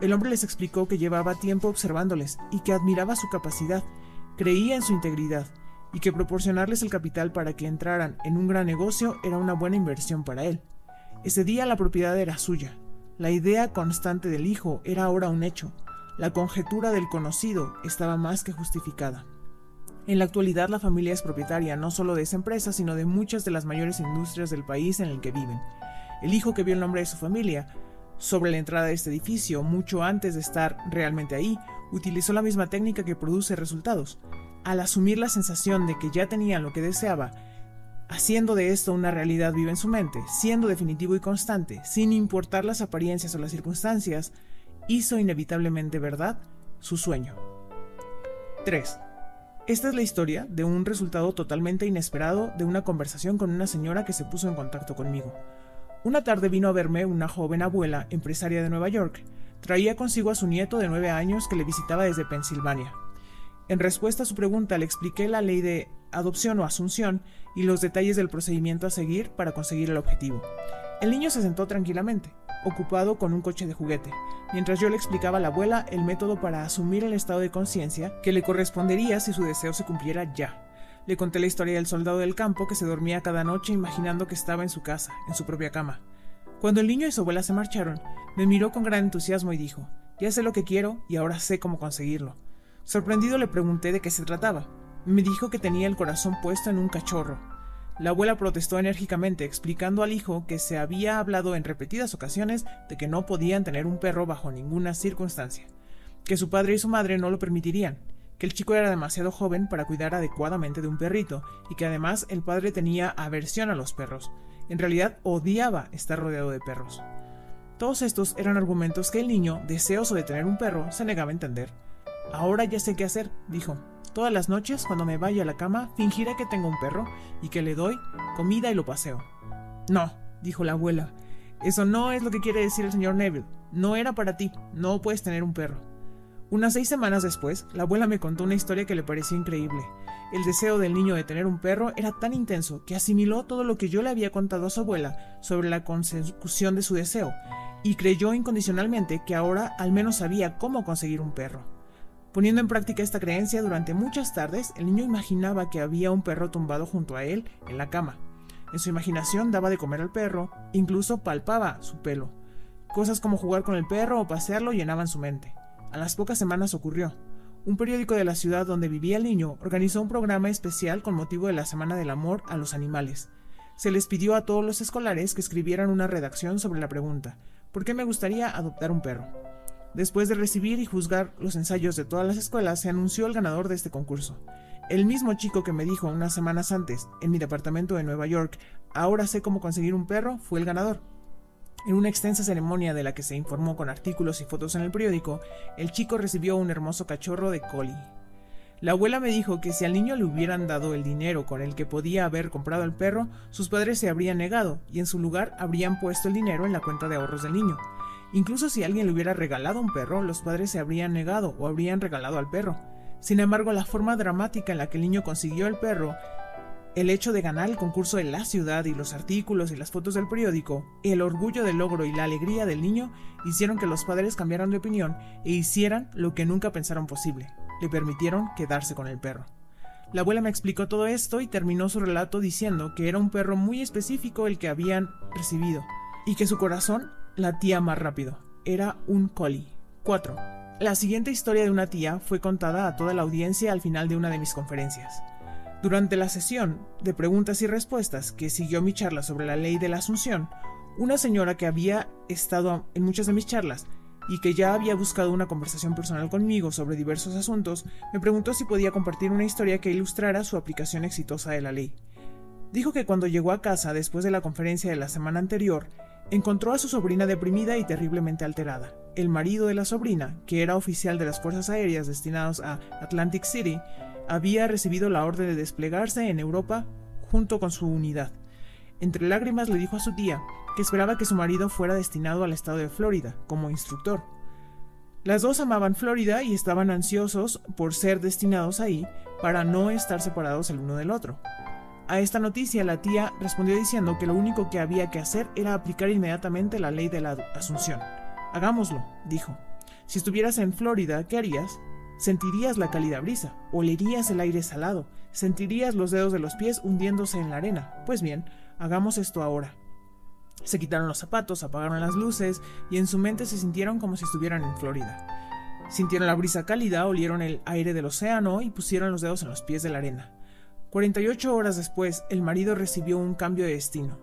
El hombre les explicó que llevaba tiempo observándoles y que admiraba su capacidad, creía en su integridad y que proporcionarles el capital para que entraran en un gran negocio era una buena inversión para él. Ese día la propiedad era suya. La idea constante del hijo era ahora un hecho. La conjetura del conocido estaba más que justificada. En la actualidad la familia es propietaria no solo de esa empresa, sino de muchas de las mayores industrias del país en el que viven. El hijo que vio el nombre de su familia sobre la entrada de este edificio, mucho antes de estar realmente ahí, utilizó la misma técnica que produce resultados. Al asumir la sensación de que ya tenía lo que deseaba, haciendo de esto una realidad viva en su mente, siendo definitivo y constante, sin importar las apariencias o las circunstancias, hizo inevitablemente verdad su sueño. 3. Esta es la historia de un resultado totalmente inesperado de una conversación con una señora que se puso en contacto conmigo. Una tarde vino a verme una joven abuela, empresaria de Nueva York. Traía consigo a su nieto de nueve años que le visitaba desde Pensilvania. En respuesta a su pregunta le expliqué la ley de adopción o asunción y los detalles del procedimiento a seguir para conseguir el objetivo. El niño se sentó tranquilamente, ocupado con un coche de juguete, mientras yo le explicaba a la abuela el método para asumir el estado de conciencia que le correspondería si su deseo se cumpliera ya. Le conté la historia del soldado del campo que se dormía cada noche imaginando que estaba en su casa, en su propia cama. Cuando el niño y su abuela se marcharon, me miró con gran entusiasmo y dijo, ya sé lo que quiero y ahora sé cómo conseguirlo. Sorprendido le pregunté de qué se trataba. Me dijo que tenía el corazón puesto en un cachorro. La abuela protestó enérgicamente, explicando al hijo que se había hablado en repetidas ocasiones de que no podían tener un perro bajo ninguna circunstancia, que su padre y su madre no lo permitirían, que el chico era demasiado joven para cuidar adecuadamente de un perrito, y que además el padre tenía aversión a los perros. En realidad odiaba estar rodeado de perros. Todos estos eran argumentos que el niño, deseoso de tener un perro, se negaba a entender. Ahora ya sé qué hacer, dijo. Todas las noches, cuando me vaya a la cama, fingiré que tengo un perro y que le doy comida y lo paseo. No, dijo la abuela. Eso no es lo que quiere decir el señor Neville. No era para ti. No puedes tener un perro. Unas seis semanas después, la abuela me contó una historia que le pareció increíble. El deseo del niño de tener un perro era tan intenso que asimiló todo lo que yo le había contado a su abuela sobre la consecución de su deseo, y creyó incondicionalmente que ahora al menos sabía cómo conseguir un perro. Poniendo en práctica esta creencia, durante muchas tardes el niño imaginaba que había un perro tumbado junto a él en la cama. En su imaginación daba de comer al perro, incluso palpaba su pelo. Cosas como jugar con el perro o pasearlo llenaban su mente. A las pocas semanas ocurrió. Un periódico de la ciudad donde vivía el niño organizó un programa especial con motivo de la Semana del Amor a los Animales. Se les pidió a todos los escolares que escribieran una redacción sobre la pregunta, ¿por qué me gustaría adoptar un perro? Después de recibir y juzgar los ensayos de todas las escuelas, se anunció el ganador de este concurso. El mismo chico que me dijo unas semanas antes, en mi departamento de Nueva York, ahora sé cómo conseguir un perro, fue el ganador. En una extensa ceremonia de la que se informó con artículos y fotos en el periódico, el chico recibió un hermoso cachorro de collie. La abuela me dijo que si al niño le hubieran dado el dinero con el que podía haber comprado el perro, sus padres se habrían negado y en su lugar habrían puesto el dinero en la cuenta de ahorros del niño. Incluso si alguien le hubiera regalado un perro, los padres se habrían negado o habrían regalado al perro. Sin embargo, la forma dramática en la que el niño consiguió el perro, el hecho de ganar el concurso de la ciudad y los artículos y las fotos del periódico, el orgullo del logro y la alegría del niño hicieron que los padres cambiaran de opinión e hicieran lo que nunca pensaron posible, le permitieron quedarse con el perro. La abuela me explicó todo esto y terminó su relato diciendo que era un perro muy específico el que habían recibido y que su corazón latía más rápido. Era un collie. 4. La siguiente historia de una tía fue contada a toda la audiencia al final de una de mis conferencias. Durante la sesión de preguntas y respuestas que siguió mi charla sobre la ley de la Asunción, una señora que había estado en muchas de mis charlas y que ya había buscado una conversación personal conmigo sobre diversos asuntos, me preguntó si podía compartir una historia que ilustrara su aplicación exitosa de la ley. Dijo que cuando llegó a casa después de la conferencia de la semana anterior, encontró a su sobrina deprimida y terriblemente alterada. El marido de la sobrina, que era oficial de las Fuerzas Aéreas destinados a Atlantic City, había recibido la orden de desplegarse en Europa junto con su unidad. Entre lágrimas le dijo a su tía que esperaba que su marido fuera destinado al estado de Florida como instructor. Las dos amaban Florida y estaban ansiosos por ser destinados ahí para no estar separados el uno del otro. A esta noticia la tía respondió diciendo que lo único que había que hacer era aplicar inmediatamente la ley de la Asunción. Hagámoslo, dijo. Si estuvieras en Florida, ¿qué harías? Sentirías la cálida brisa, olerías el aire salado, sentirías los dedos de los pies hundiéndose en la arena. Pues bien, hagamos esto ahora. Se quitaron los zapatos, apagaron las luces y en su mente se sintieron como si estuvieran en Florida. Sintieron la brisa cálida, olieron el aire del océano y pusieron los dedos en los pies de la arena. 48 horas después, el marido recibió un cambio de destino.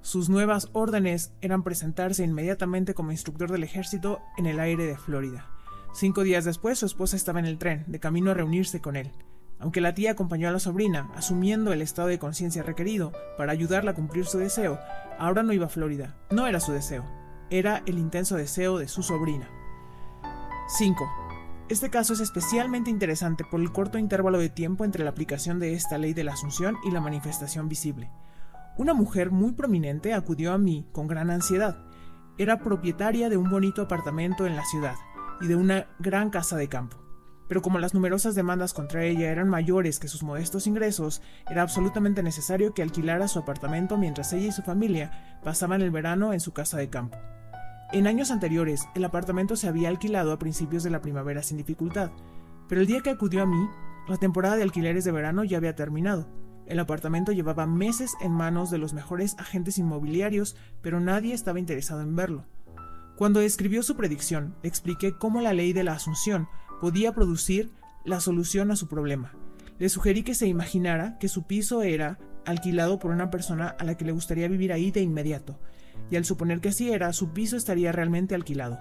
Sus nuevas órdenes eran presentarse inmediatamente como instructor del ejército en el aire de Florida. Cinco días después, su esposa estaba en el tren, de camino a reunirse con él. Aunque la tía acompañó a la sobrina, asumiendo el estado de conciencia requerido para ayudarla a cumplir su deseo, ahora no iba a Florida. No era su deseo, era el intenso deseo de su sobrina. 5. Este caso es especialmente interesante por el corto intervalo de tiempo entre la aplicación de esta ley de la asunción y la manifestación visible. Una mujer muy prominente acudió a mí con gran ansiedad. Era propietaria de un bonito apartamento en la ciudad y de una gran casa de campo pero como las numerosas demandas contra ella eran mayores que sus modestos ingresos, era absolutamente necesario que alquilara su apartamento mientras ella y su familia pasaban el verano en su casa de campo. En años anteriores, el apartamento se había alquilado a principios de la primavera sin dificultad, pero el día que acudió a mí, la temporada de alquileres de verano ya había terminado. El apartamento llevaba meses en manos de los mejores agentes inmobiliarios, pero nadie estaba interesado en verlo. Cuando escribió su predicción, expliqué cómo la ley de la Asunción podía producir la solución a su problema. Le sugerí que se imaginara que su piso era alquilado por una persona a la que le gustaría vivir ahí de inmediato, y al suponer que así era, su piso estaría realmente alquilado.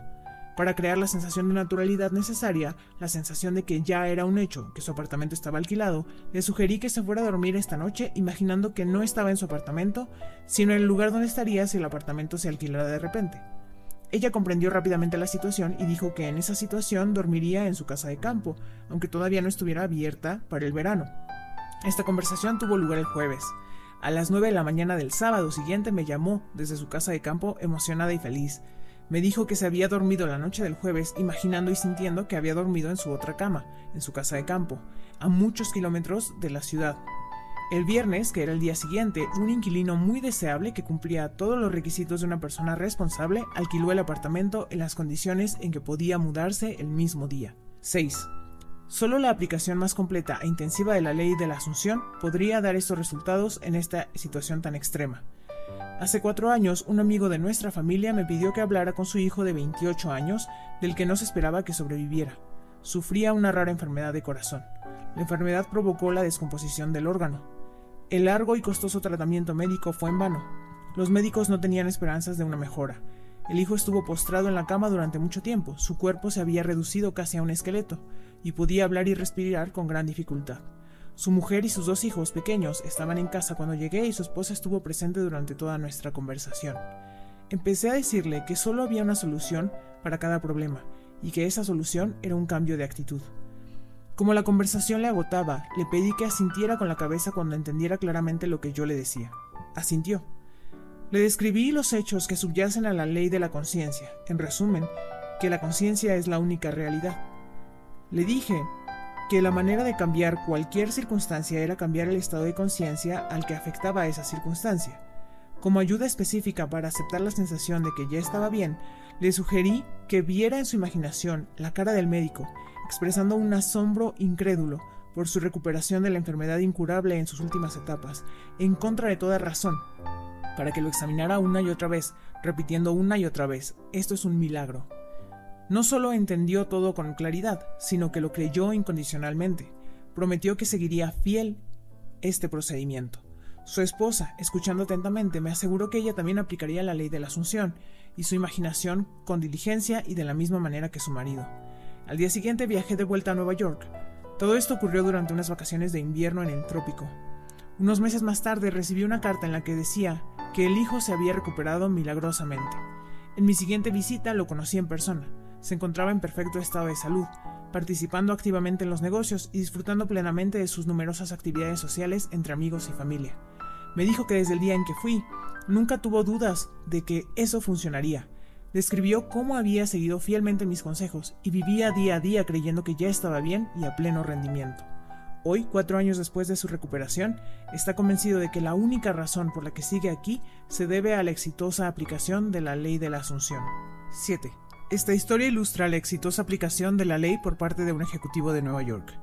Para crear la sensación de naturalidad necesaria, la sensación de que ya era un hecho, que su apartamento estaba alquilado, le sugerí que se fuera a dormir esta noche imaginando que no estaba en su apartamento, sino en el lugar donde estaría si el apartamento se alquilara de repente. Ella comprendió rápidamente la situación y dijo que en esa situación dormiría en su casa de campo, aunque todavía no estuviera abierta para el verano. Esta conversación tuvo lugar el jueves. A las 9 de la mañana del sábado siguiente me llamó desde su casa de campo emocionada y feliz. Me dijo que se había dormido la noche del jueves imaginando y sintiendo que había dormido en su otra cama, en su casa de campo, a muchos kilómetros de la ciudad, el viernes, que era el día siguiente, un inquilino muy deseable que cumplía todos los requisitos de una persona responsable alquiló el apartamento en las condiciones en que podía mudarse el mismo día. 6. Solo la aplicación más completa e intensiva de la ley de la Asunción podría dar estos resultados en esta situación tan extrema. Hace cuatro años, un amigo de nuestra familia me pidió que hablara con su hijo de 28 años, del que no se esperaba que sobreviviera. Sufría una rara enfermedad de corazón. La enfermedad provocó la descomposición del órgano. El largo y costoso tratamiento médico fue en vano. Los médicos no tenían esperanzas de una mejora. El hijo estuvo postrado en la cama durante mucho tiempo, su cuerpo se había reducido casi a un esqueleto, y podía hablar y respirar con gran dificultad. Su mujer y sus dos hijos pequeños estaban en casa cuando llegué y su esposa estuvo presente durante toda nuestra conversación. Empecé a decirle que solo había una solución para cada problema, y que esa solución era un cambio de actitud. Como la conversación le agotaba, le pedí que asintiera con la cabeza cuando entendiera claramente lo que yo le decía. Asintió. Le describí los hechos que subyacen a la ley de la conciencia, en resumen, que la conciencia es la única realidad. Le dije que la manera de cambiar cualquier circunstancia era cambiar el estado de conciencia al que afectaba esa circunstancia. Como ayuda específica para aceptar la sensación de que ya estaba bien, le sugerí que viera en su imaginación la cara del médico, expresando un asombro incrédulo por su recuperación de la enfermedad incurable en sus últimas etapas, en contra de toda razón, para que lo examinara una y otra vez, repitiendo una y otra vez, esto es un milagro. No solo entendió todo con claridad, sino que lo creyó incondicionalmente. Prometió que seguiría fiel este procedimiento. Su esposa, escuchando atentamente, me aseguró que ella también aplicaría la ley de la Asunción y su imaginación con diligencia y de la misma manera que su marido. Al día siguiente viajé de vuelta a Nueva York. Todo esto ocurrió durante unas vacaciones de invierno en el trópico. Unos meses más tarde recibí una carta en la que decía que el hijo se había recuperado milagrosamente. En mi siguiente visita lo conocí en persona. Se encontraba en perfecto estado de salud, participando activamente en los negocios y disfrutando plenamente de sus numerosas actividades sociales entre amigos y familia. Me dijo que desde el día en que fui, nunca tuvo dudas de que eso funcionaría. Describió cómo había seguido fielmente mis consejos y vivía día a día creyendo que ya estaba bien y a pleno rendimiento. Hoy, cuatro años después de su recuperación, está convencido de que la única razón por la que sigue aquí se debe a la exitosa aplicación de la ley de la Asunción. 7. Esta historia ilustra la exitosa aplicación de la ley por parte de un ejecutivo de Nueva York.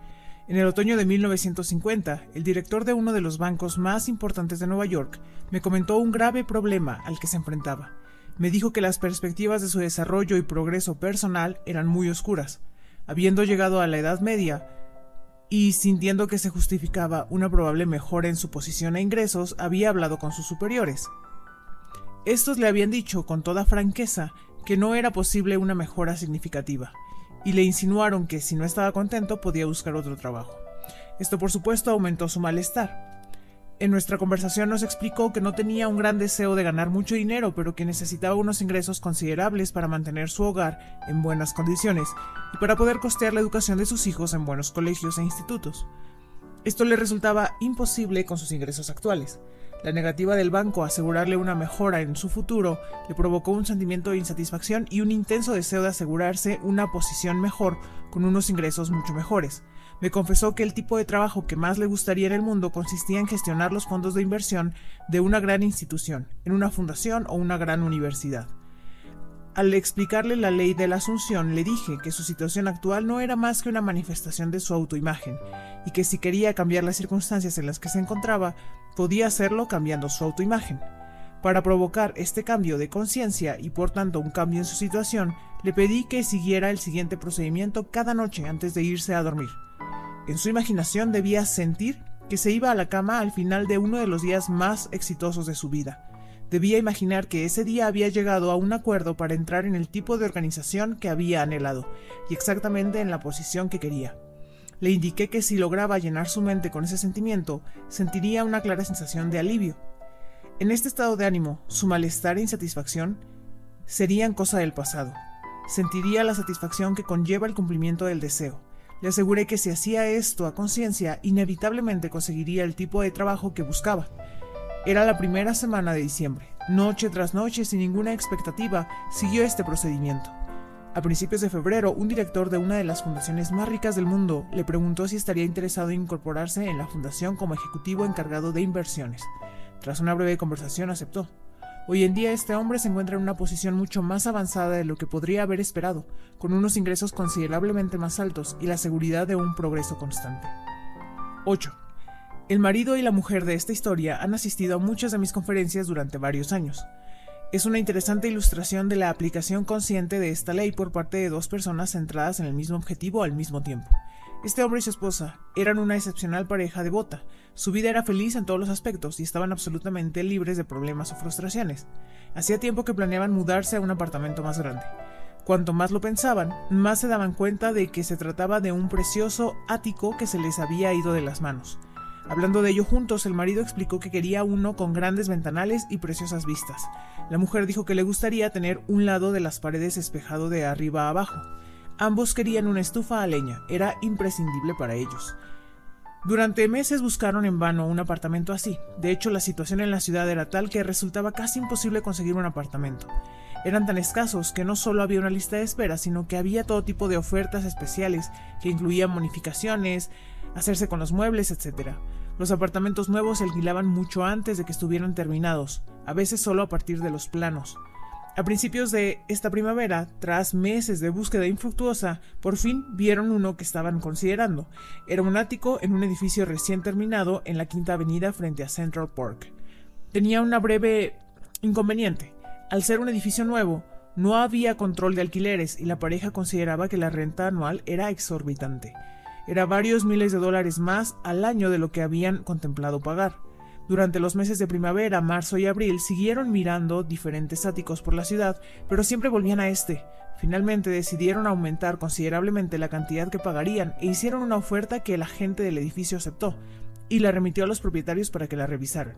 En el otoño de 1950, el director de uno de los bancos más importantes de Nueva York me comentó un grave problema al que se enfrentaba. Me dijo que las perspectivas de su desarrollo y progreso personal eran muy oscuras. Habiendo llegado a la Edad Media, y sintiendo que se justificaba una probable mejora en su posición e ingresos, había hablado con sus superiores. Estos le habían dicho con toda franqueza que no era posible una mejora significativa, y le insinuaron que si no estaba contento podía buscar otro trabajo. Esto por supuesto aumentó su malestar. En nuestra conversación nos explicó que no tenía un gran deseo de ganar mucho dinero, pero que necesitaba unos ingresos considerables para mantener su hogar en buenas condiciones y para poder costear la educación de sus hijos en buenos colegios e institutos. Esto le resultaba imposible con sus ingresos actuales. La negativa del banco a asegurarle una mejora en su futuro le provocó un sentimiento de insatisfacción y un intenso deseo de asegurarse una posición mejor con unos ingresos mucho mejores me confesó que el tipo de trabajo que más le gustaría en el mundo consistía en gestionar los fondos de inversión de una gran institución, en una fundación o una gran universidad. Al explicarle la ley de la Asunción, le dije que su situación actual no era más que una manifestación de su autoimagen, y que si quería cambiar las circunstancias en las que se encontraba, podía hacerlo cambiando su autoimagen. Para provocar este cambio de conciencia y por tanto un cambio en su situación, le pedí que siguiera el siguiente procedimiento cada noche antes de irse a dormir. En su imaginación debía sentir que se iba a la cama al final de uno de los días más exitosos de su vida. Debía imaginar que ese día había llegado a un acuerdo para entrar en el tipo de organización que había anhelado, y exactamente en la posición que quería. Le indiqué que si lograba llenar su mente con ese sentimiento, sentiría una clara sensación de alivio. En este estado de ánimo, su malestar e insatisfacción serían cosa del pasado. Sentiría la satisfacción que conlleva el cumplimiento del deseo le aseguré que si hacía esto a conciencia, inevitablemente conseguiría el tipo de trabajo que buscaba. Era la primera semana de diciembre. Noche tras noche, sin ninguna expectativa, siguió este procedimiento. A principios de febrero, un director de una de las fundaciones más ricas del mundo le preguntó si estaría interesado en incorporarse en la fundación como ejecutivo encargado de inversiones. Tras una breve conversación aceptó. Hoy en día este hombre se encuentra en una posición mucho más avanzada de lo que podría haber esperado, con unos ingresos considerablemente más altos y la seguridad de un progreso constante. 8. El marido y la mujer de esta historia han asistido a muchas de mis conferencias durante varios años. Es una interesante ilustración de la aplicación consciente de esta ley por parte de dos personas centradas en el mismo objetivo al mismo tiempo. Este hombre y su esposa eran una excepcional pareja devota. Su vida era feliz en todos los aspectos y estaban absolutamente libres de problemas o frustraciones. Hacía tiempo que planeaban mudarse a un apartamento más grande. Cuanto más lo pensaban, más se daban cuenta de que se trataba de un precioso ático que se les había ido de las manos. Hablando de ello juntos, el marido explicó que quería uno con grandes ventanales y preciosas vistas. La mujer dijo que le gustaría tener un lado de las paredes espejado de arriba a abajo. Ambos querían una estufa a leña, era imprescindible para ellos. Durante meses buscaron en vano un apartamento así. De hecho, la situación en la ciudad era tal que resultaba casi imposible conseguir un apartamento. Eran tan escasos que no solo había una lista de espera, sino que había todo tipo de ofertas especiales que incluían bonificaciones, hacerse con los muebles, etc. Los apartamentos nuevos se alquilaban mucho antes de que estuvieran terminados, a veces solo a partir de los planos. A principios de esta primavera, tras meses de búsqueda infructuosa, por fin vieron uno que estaban considerando. Era un ático en un edificio recién terminado en la Quinta Avenida frente a Central Park. Tenía una breve inconveniente. Al ser un edificio nuevo, no había control de alquileres y la pareja consideraba que la renta anual era exorbitante. Era varios miles de dólares más al año de lo que habían contemplado pagar. Durante los meses de primavera, marzo y abril siguieron mirando diferentes áticos por la ciudad, pero siempre volvían a este. Finalmente decidieron aumentar considerablemente la cantidad que pagarían e hicieron una oferta que la gente del edificio aceptó, y la remitió a los propietarios para que la revisaran.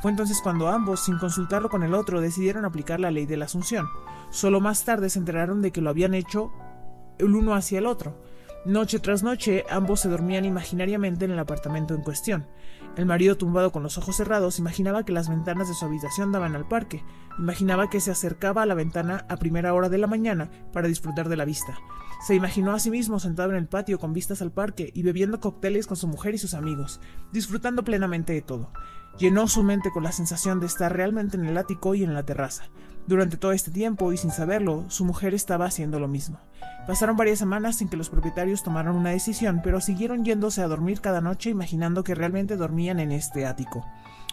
Fue entonces cuando ambos, sin consultarlo con el otro, decidieron aplicar la ley de la Asunción. Solo más tarde se enteraron de que lo habían hecho el uno hacia el otro. Noche tras noche, ambos se dormían imaginariamente en el apartamento en cuestión. El marido, tumbado con los ojos cerrados, imaginaba que las ventanas de su habitación daban al parque. Imaginaba que se acercaba a la ventana a primera hora de la mañana para disfrutar de la vista. Se imaginó a sí mismo sentado en el patio con vistas al parque y bebiendo cócteles con su mujer y sus amigos, disfrutando plenamente de todo. Llenó su mente con la sensación de estar realmente en el ático y en la terraza. Durante todo este tiempo, y sin saberlo, su mujer estaba haciendo lo mismo. Pasaron varias semanas sin que los propietarios tomaran una decisión, pero siguieron yéndose a dormir cada noche imaginando que realmente dormían en este ático.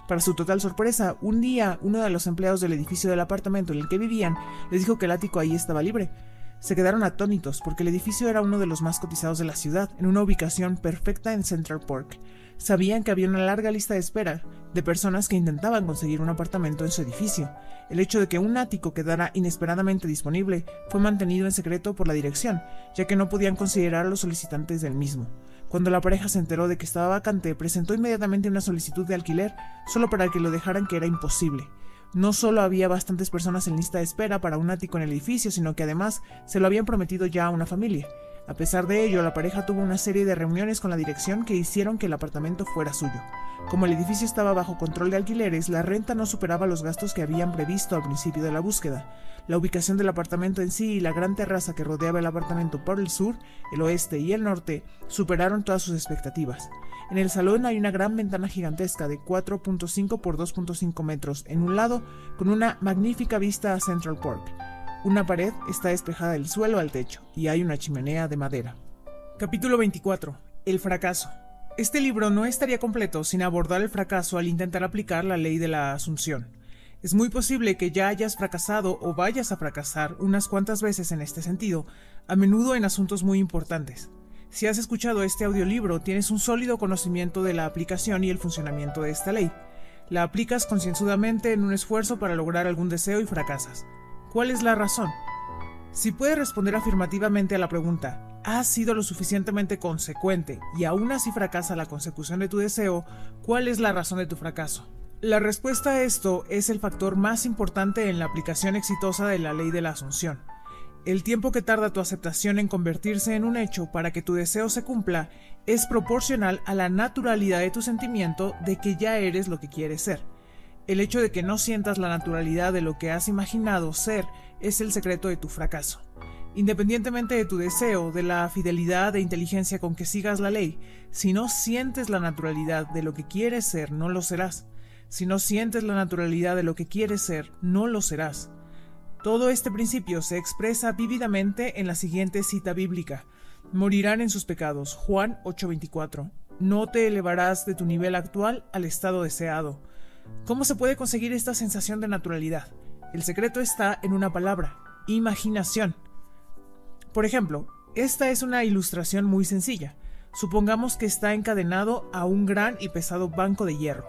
Para su total sorpresa, un día uno de los empleados del edificio del apartamento en el que vivían les dijo que el ático ahí estaba libre. Se quedaron atónitos porque el edificio era uno de los más cotizados de la ciudad, en una ubicación perfecta en Central Park. Sabían que había una larga lista de espera de personas que intentaban conseguir un apartamento en su edificio. El hecho de que un ático quedara inesperadamente disponible fue mantenido en secreto por la dirección, ya que no podían considerar a los solicitantes del mismo. Cuando la pareja se enteró de que estaba vacante, presentó inmediatamente una solicitud de alquiler solo para que lo dejaran que era imposible. No solo había bastantes personas en lista de espera para un ático en el edificio, sino que además se lo habían prometido ya a una familia. A pesar de ello, la pareja tuvo una serie de reuniones con la dirección que hicieron que el apartamento fuera suyo. Como el edificio estaba bajo control de alquileres, la renta no superaba los gastos que habían previsto al principio de la búsqueda. La ubicación del apartamento en sí y la gran terraza que rodeaba el apartamento por el sur, el oeste y el norte superaron todas sus expectativas. En el salón hay una gran ventana gigantesca de 4.5 por 2.5 metros en un lado con una magnífica vista a Central Park. Una pared está despejada del suelo al techo y hay una chimenea de madera. Capítulo 24. El fracaso. Este libro no estaría completo sin abordar el fracaso al intentar aplicar la ley de la asunción. Es muy posible que ya hayas fracasado o vayas a fracasar unas cuantas veces en este sentido, a menudo en asuntos muy importantes. Si has escuchado este audiolibro, tienes un sólido conocimiento de la aplicación y el funcionamiento de esta ley. La aplicas concienzudamente en un esfuerzo para lograr algún deseo y fracasas. ¿Cuál es la razón? Si puedes responder afirmativamente a la pregunta, ¿has sido lo suficientemente consecuente y aún así fracasa la consecución de tu deseo? ¿Cuál es la razón de tu fracaso? La respuesta a esto es el factor más importante en la aplicación exitosa de la ley de la asunción. El tiempo que tarda tu aceptación en convertirse en un hecho para que tu deseo se cumpla es proporcional a la naturalidad de tu sentimiento de que ya eres lo que quieres ser. El hecho de que no sientas la naturalidad de lo que has imaginado ser es el secreto de tu fracaso. Independientemente de tu deseo, de la fidelidad e inteligencia con que sigas la ley, si no sientes la naturalidad de lo que quieres ser, no lo serás. Si no sientes la naturalidad de lo que quieres ser, no lo serás. Todo este principio se expresa vívidamente en la siguiente cita bíblica. Morirán en sus pecados. Juan 8:24. No te elevarás de tu nivel actual al estado deseado. ¿Cómo se puede conseguir esta sensación de naturalidad? El secreto está en una palabra, imaginación. Por ejemplo, esta es una ilustración muy sencilla. Supongamos que está encadenado a un gran y pesado banco de hierro.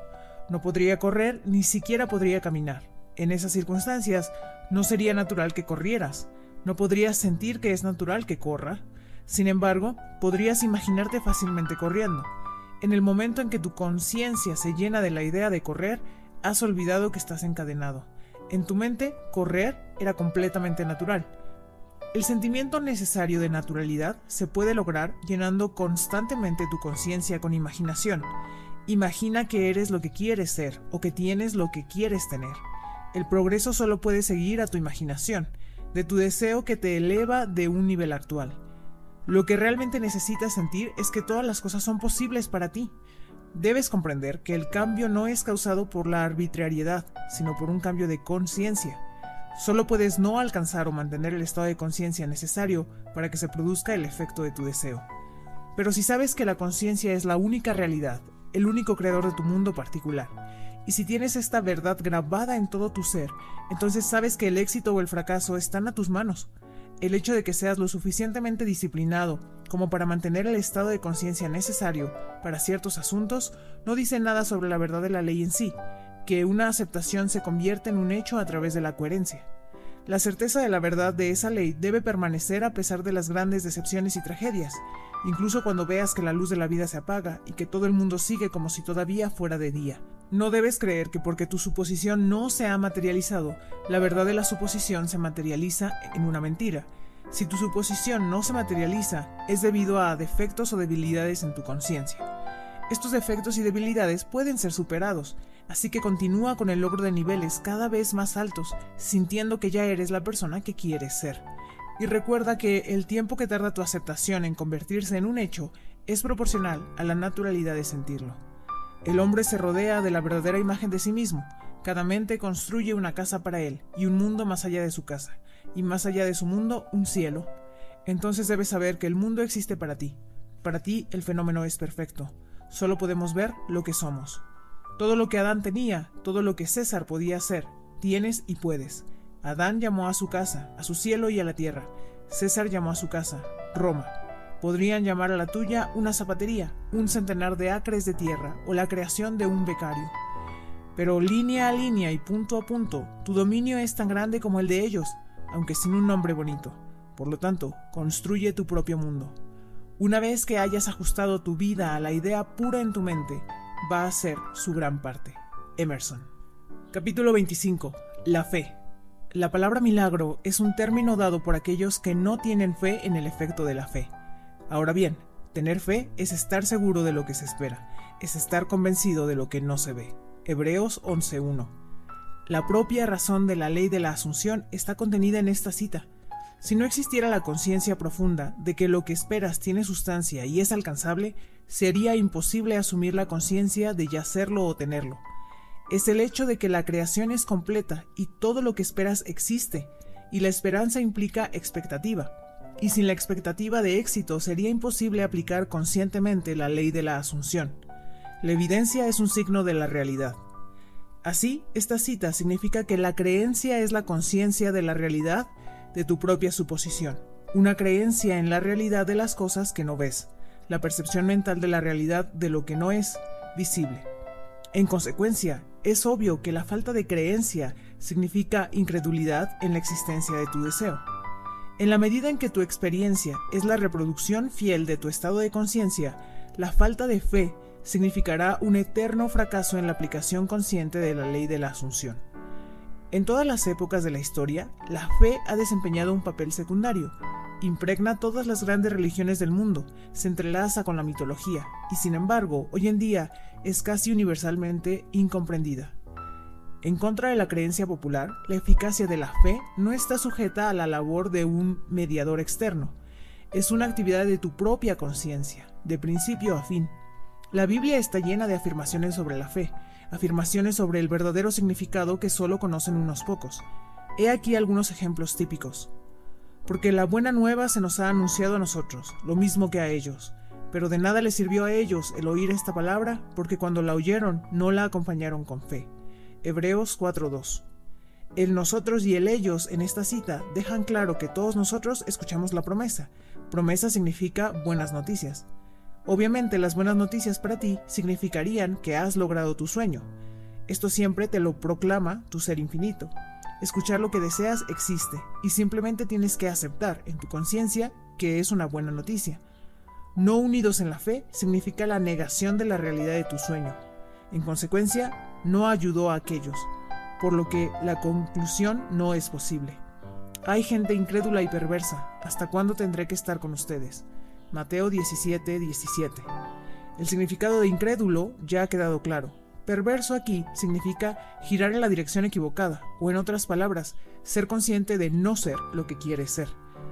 No podría correr, ni siquiera podría caminar. En esas circunstancias, no sería natural que corrieras. No podrías sentir que es natural que corra. Sin embargo, podrías imaginarte fácilmente corriendo. En el momento en que tu conciencia se llena de la idea de correr, has olvidado que estás encadenado. En tu mente, correr era completamente natural. El sentimiento necesario de naturalidad se puede lograr llenando constantemente tu conciencia con imaginación. Imagina que eres lo que quieres ser o que tienes lo que quieres tener. El progreso solo puede seguir a tu imaginación, de tu deseo que te eleva de un nivel actual. Lo que realmente necesitas sentir es que todas las cosas son posibles para ti. Debes comprender que el cambio no es causado por la arbitrariedad, sino por un cambio de conciencia. Solo puedes no alcanzar o mantener el estado de conciencia necesario para que se produzca el efecto de tu deseo. Pero si sabes que la conciencia es la única realidad, el único creador de tu mundo particular, y si tienes esta verdad grabada en todo tu ser, entonces sabes que el éxito o el fracaso están a tus manos. El hecho de que seas lo suficientemente disciplinado como para mantener el estado de conciencia necesario para ciertos asuntos no dice nada sobre la verdad de la ley en sí, que una aceptación se convierte en un hecho a través de la coherencia. La certeza de la verdad de esa ley debe permanecer a pesar de las grandes decepciones y tragedias, incluso cuando veas que la luz de la vida se apaga y que todo el mundo sigue como si todavía fuera de día. No debes creer que porque tu suposición no se ha materializado, la verdad de la suposición se materializa en una mentira. Si tu suposición no se materializa, es debido a defectos o debilidades en tu conciencia. Estos defectos y debilidades pueden ser superados, así que continúa con el logro de niveles cada vez más altos, sintiendo que ya eres la persona que quieres ser. Y recuerda que el tiempo que tarda tu aceptación en convertirse en un hecho es proporcional a la naturalidad de sentirlo. El hombre se rodea de la verdadera imagen de sí mismo, cada mente construye una casa para él y un mundo más allá de su casa, y más allá de su mundo un cielo. Entonces debes saber que el mundo existe para ti. Para ti el fenómeno es perfecto. Solo podemos ver lo que somos. Todo lo que Adán tenía, todo lo que César podía hacer, tienes y puedes. Adán llamó a su casa, a su cielo y a la tierra. César llamó a su casa, Roma. Podrían llamar a la tuya una zapatería, un centenar de acres de tierra o la creación de un becario. Pero línea a línea y punto a punto, tu dominio es tan grande como el de ellos, aunque sin un nombre bonito. Por lo tanto, construye tu propio mundo. Una vez que hayas ajustado tu vida a la idea pura en tu mente, va a ser su gran parte. Emerson. Capítulo 25. La fe. La palabra milagro es un término dado por aquellos que no tienen fe en el efecto de la fe. Ahora bien, tener fe es estar seguro de lo que se espera, es estar convencido de lo que no se ve. Hebreos 11.1. La propia razón de la ley de la asunción está contenida en esta cita. Si no existiera la conciencia profunda de que lo que esperas tiene sustancia y es alcanzable, sería imposible asumir la conciencia de ya serlo o tenerlo. Es el hecho de que la creación es completa y todo lo que esperas existe, y la esperanza implica expectativa, y sin la expectativa de éxito sería imposible aplicar conscientemente la ley de la asunción. La evidencia es un signo de la realidad. Así, esta cita significa que la creencia es la conciencia de la realidad de tu propia suposición, una creencia en la realidad de las cosas que no ves, la percepción mental de la realidad de lo que no es visible. En consecuencia, es obvio que la falta de creencia significa incredulidad en la existencia de tu deseo. En la medida en que tu experiencia es la reproducción fiel de tu estado de conciencia, la falta de fe significará un eterno fracaso en la aplicación consciente de la ley de la asunción. En todas las épocas de la historia, la fe ha desempeñado un papel secundario, impregna todas las grandes religiones del mundo, se entrelaza con la mitología y sin embargo hoy en día es casi universalmente incomprendida. En contra de la creencia popular, la eficacia de la fe no está sujeta a la labor de un mediador externo, es una actividad de tu propia conciencia, de principio a fin. La Biblia está llena de afirmaciones sobre la fe, afirmaciones sobre el verdadero significado que solo conocen unos pocos. He aquí algunos ejemplos típicos porque la buena nueva se nos ha anunciado a nosotros, lo mismo que a ellos. Pero de nada les sirvió a ellos el oír esta palabra, porque cuando la oyeron no la acompañaron con fe. Hebreos 4.2. El nosotros y el ellos en esta cita dejan claro que todos nosotros escuchamos la promesa. Promesa significa buenas noticias. Obviamente las buenas noticias para ti significarían que has logrado tu sueño. Esto siempre te lo proclama tu ser infinito. Escuchar lo que deseas existe y simplemente tienes que aceptar en tu conciencia que es una buena noticia. No unidos en la fe significa la negación de la realidad de tu sueño. En consecuencia, no ayudó a aquellos, por lo que la conclusión no es posible. Hay gente incrédula y perversa. ¿Hasta cuándo tendré que estar con ustedes? Mateo 17, 17. El significado de incrédulo ya ha quedado claro. Perverso aquí significa girar en la dirección equivocada, o en otras palabras, ser consciente de no ser lo que quieres ser.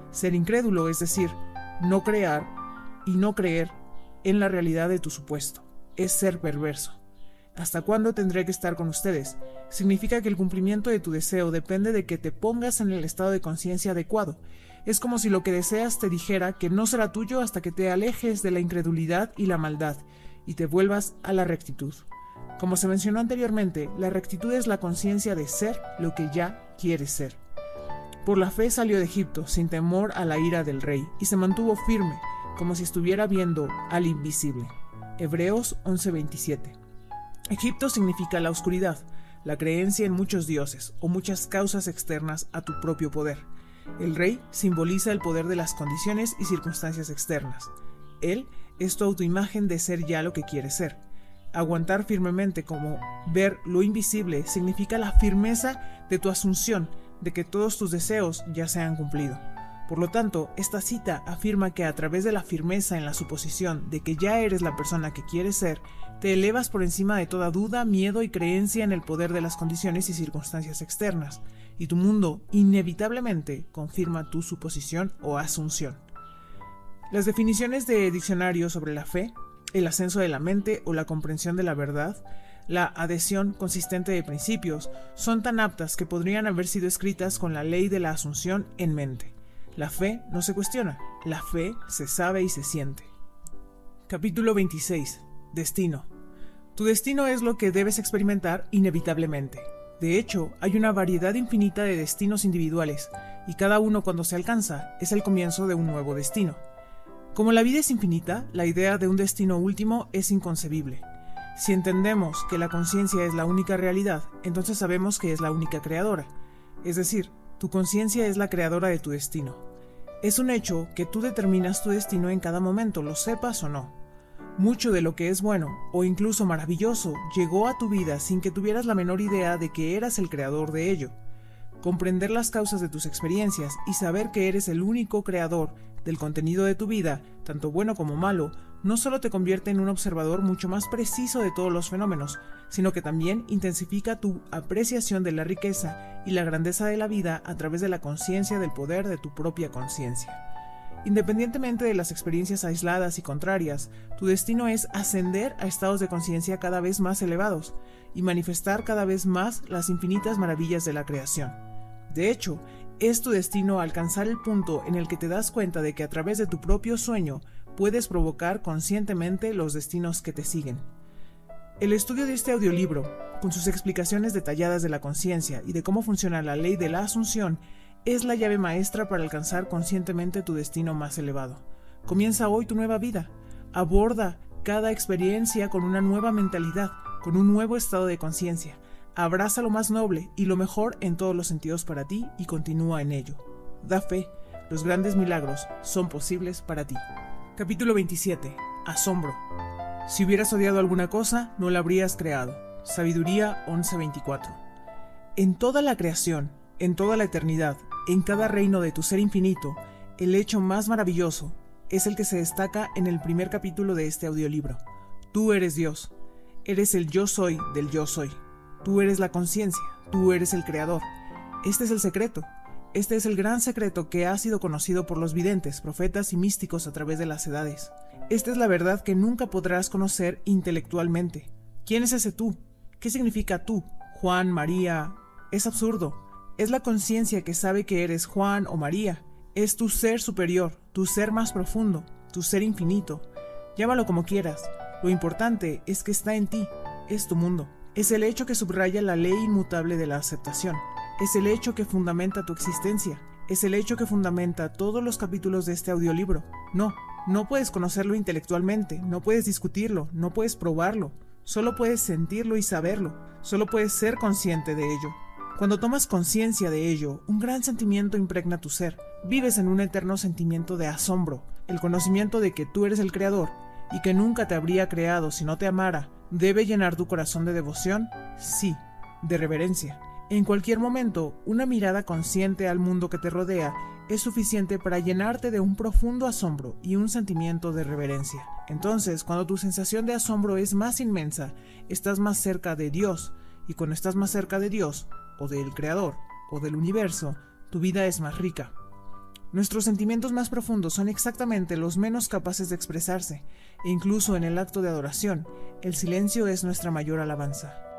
Ser incrédulo es decir, no crear y no creer en la realidad de tu supuesto. Es ser perverso. ¿Hasta cuándo tendré que estar con ustedes? Significa que el cumplimiento de tu deseo depende de que te pongas en el estado de conciencia adecuado. Es como si lo que deseas te dijera que no será tuyo hasta que te alejes de la incredulidad y la maldad y te vuelvas a la rectitud. Como se mencionó anteriormente, la rectitud es la conciencia de ser lo que ya quieres ser. Por la fe salió de Egipto sin temor a la ira del rey y se mantuvo firme, como si estuviera viendo al invisible. Hebreos 11:27 Egipto significa la oscuridad, la creencia en muchos dioses o muchas causas externas a tu propio poder. El rey simboliza el poder de las condiciones y circunstancias externas. Él es tu autoimagen de ser ya lo que quieres ser. Aguantar firmemente como ver lo invisible significa la firmeza de tu asunción de que todos tus deseos ya se han cumplido. Por lo tanto, esta cita afirma que a través de la firmeza en la suposición de que ya eres la persona que quieres ser, te elevas por encima de toda duda, miedo y creencia en el poder de las condiciones y circunstancias externas, y tu mundo inevitablemente confirma tu suposición o asunción. Las definiciones de diccionario sobre la fe, el ascenso de la mente o la comprensión de la verdad, la adhesión consistente de principios, son tan aptas que podrían haber sido escritas con la ley de la asunción en mente. La fe no se cuestiona, la fe se sabe y se siente. Capítulo 26. Destino. Tu destino es lo que debes experimentar inevitablemente. De hecho, hay una variedad infinita de destinos individuales, y cada uno cuando se alcanza es el comienzo de un nuevo destino. Como la vida es infinita, la idea de un destino último es inconcebible. Si entendemos que la conciencia es la única realidad, entonces sabemos que es la única creadora. Es decir, tu conciencia es la creadora de tu destino. Es un hecho que tú determinas tu destino en cada momento, lo sepas o no. Mucho de lo que es bueno o incluso maravilloso llegó a tu vida sin que tuvieras la menor idea de que eras el creador de ello. Comprender las causas de tus experiencias y saber que eres el único creador del contenido de tu vida, tanto bueno como malo, no solo te convierte en un observador mucho más preciso de todos los fenómenos, sino que también intensifica tu apreciación de la riqueza y la grandeza de la vida a través de la conciencia del poder de tu propia conciencia. Independientemente de las experiencias aisladas y contrarias, tu destino es ascender a estados de conciencia cada vez más elevados y manifestar cada vez más las infinitas maravillas de la creación. De hecho, es tu destino alcanzar el punto en el que te das cuenta de que a través de tu propio sueño puedes provocar conscientemente los destinos que te siguen. El estudio de este audiolibro, con sus explicaciones detalladas de la conciencia y de cómo funciona la ley de la asunción, es la llave maestra para alcanzar conscientemente tu destino más elevado. Comienza hoy tu nueva vida. Aborda cada experiencia con una nueva mentalidad, con un nuevo estado de conciencia. Abraza lo más noble y lo mejor en todos los sentidos para ti y continúa en ello. Da fe, los grandes milagros son posibles para ti. Capítulo 27. Asombro. Si hubieras odiado alguna cosa, no la habrías creado. Sabiduría 11:24. En toda la creación, en toda la eternidad, en cada reino de tu ser infinito, el hecho más maravilloso es el que se destaca en el primer capítulo de este audiolibro. Tú eres Dios. Eres el yo soy del yo soy. Tú eres la conciencia, tú eres el creador. Este es el secreto. Este es el gran secreto que ha sido conocido por los videntes, profetas y místicos a través de las edades. Esta es la verdad que nunca podrás conocer intelectualmente. ¿Quién es ese tú? ¿Qué significa tú? Juan, María. Es absurdo. Es la conciencia que sabe que eres Juan o María. Es tu ser superior, tu ser más profundo, tu ser infinito. Llámalo como quieras. Lo importante es que está en ti. Es tu mundo es el hecho que subraya la ley inmutable de la aceptación, es el hecho que fundamenta tu existencia, es el hecho que fundamenta todos los capítulos de este audiolibro. No, no puedes conocerlo intelectualmente, no puedes discutirlo, no puedes probarlo, solo puedes sentirlo y saberlo, solo puedes ser consciente de ello. Cuando tomas conciencia de ello, un gran sentimiento impregna tu ser. Vives en un eterno sentimiento de asombro, el conocimiento de que tú eres el creador y que nunca te habría creado si no te amara, ¿Debe llenar tu corazón de devoción? Sí, de reverencia. En cualquier momento, una mirada consciente al mundo que te rodea es suficiente para llenarte de un profundo asombro y un sentimiento de reverencia. Entonces, cuando tu sensación de asombro es más inmensa, estás más cerca de Dios, y cuando estás más cerca de Dios, o del Creador, o del universo, tu vida es más rica. Nuestros sentimientos más profundos son exactamente los menos capaces de expresarse, e incluso en el acto de adoración, el silencio es nuestra mayor alabanza.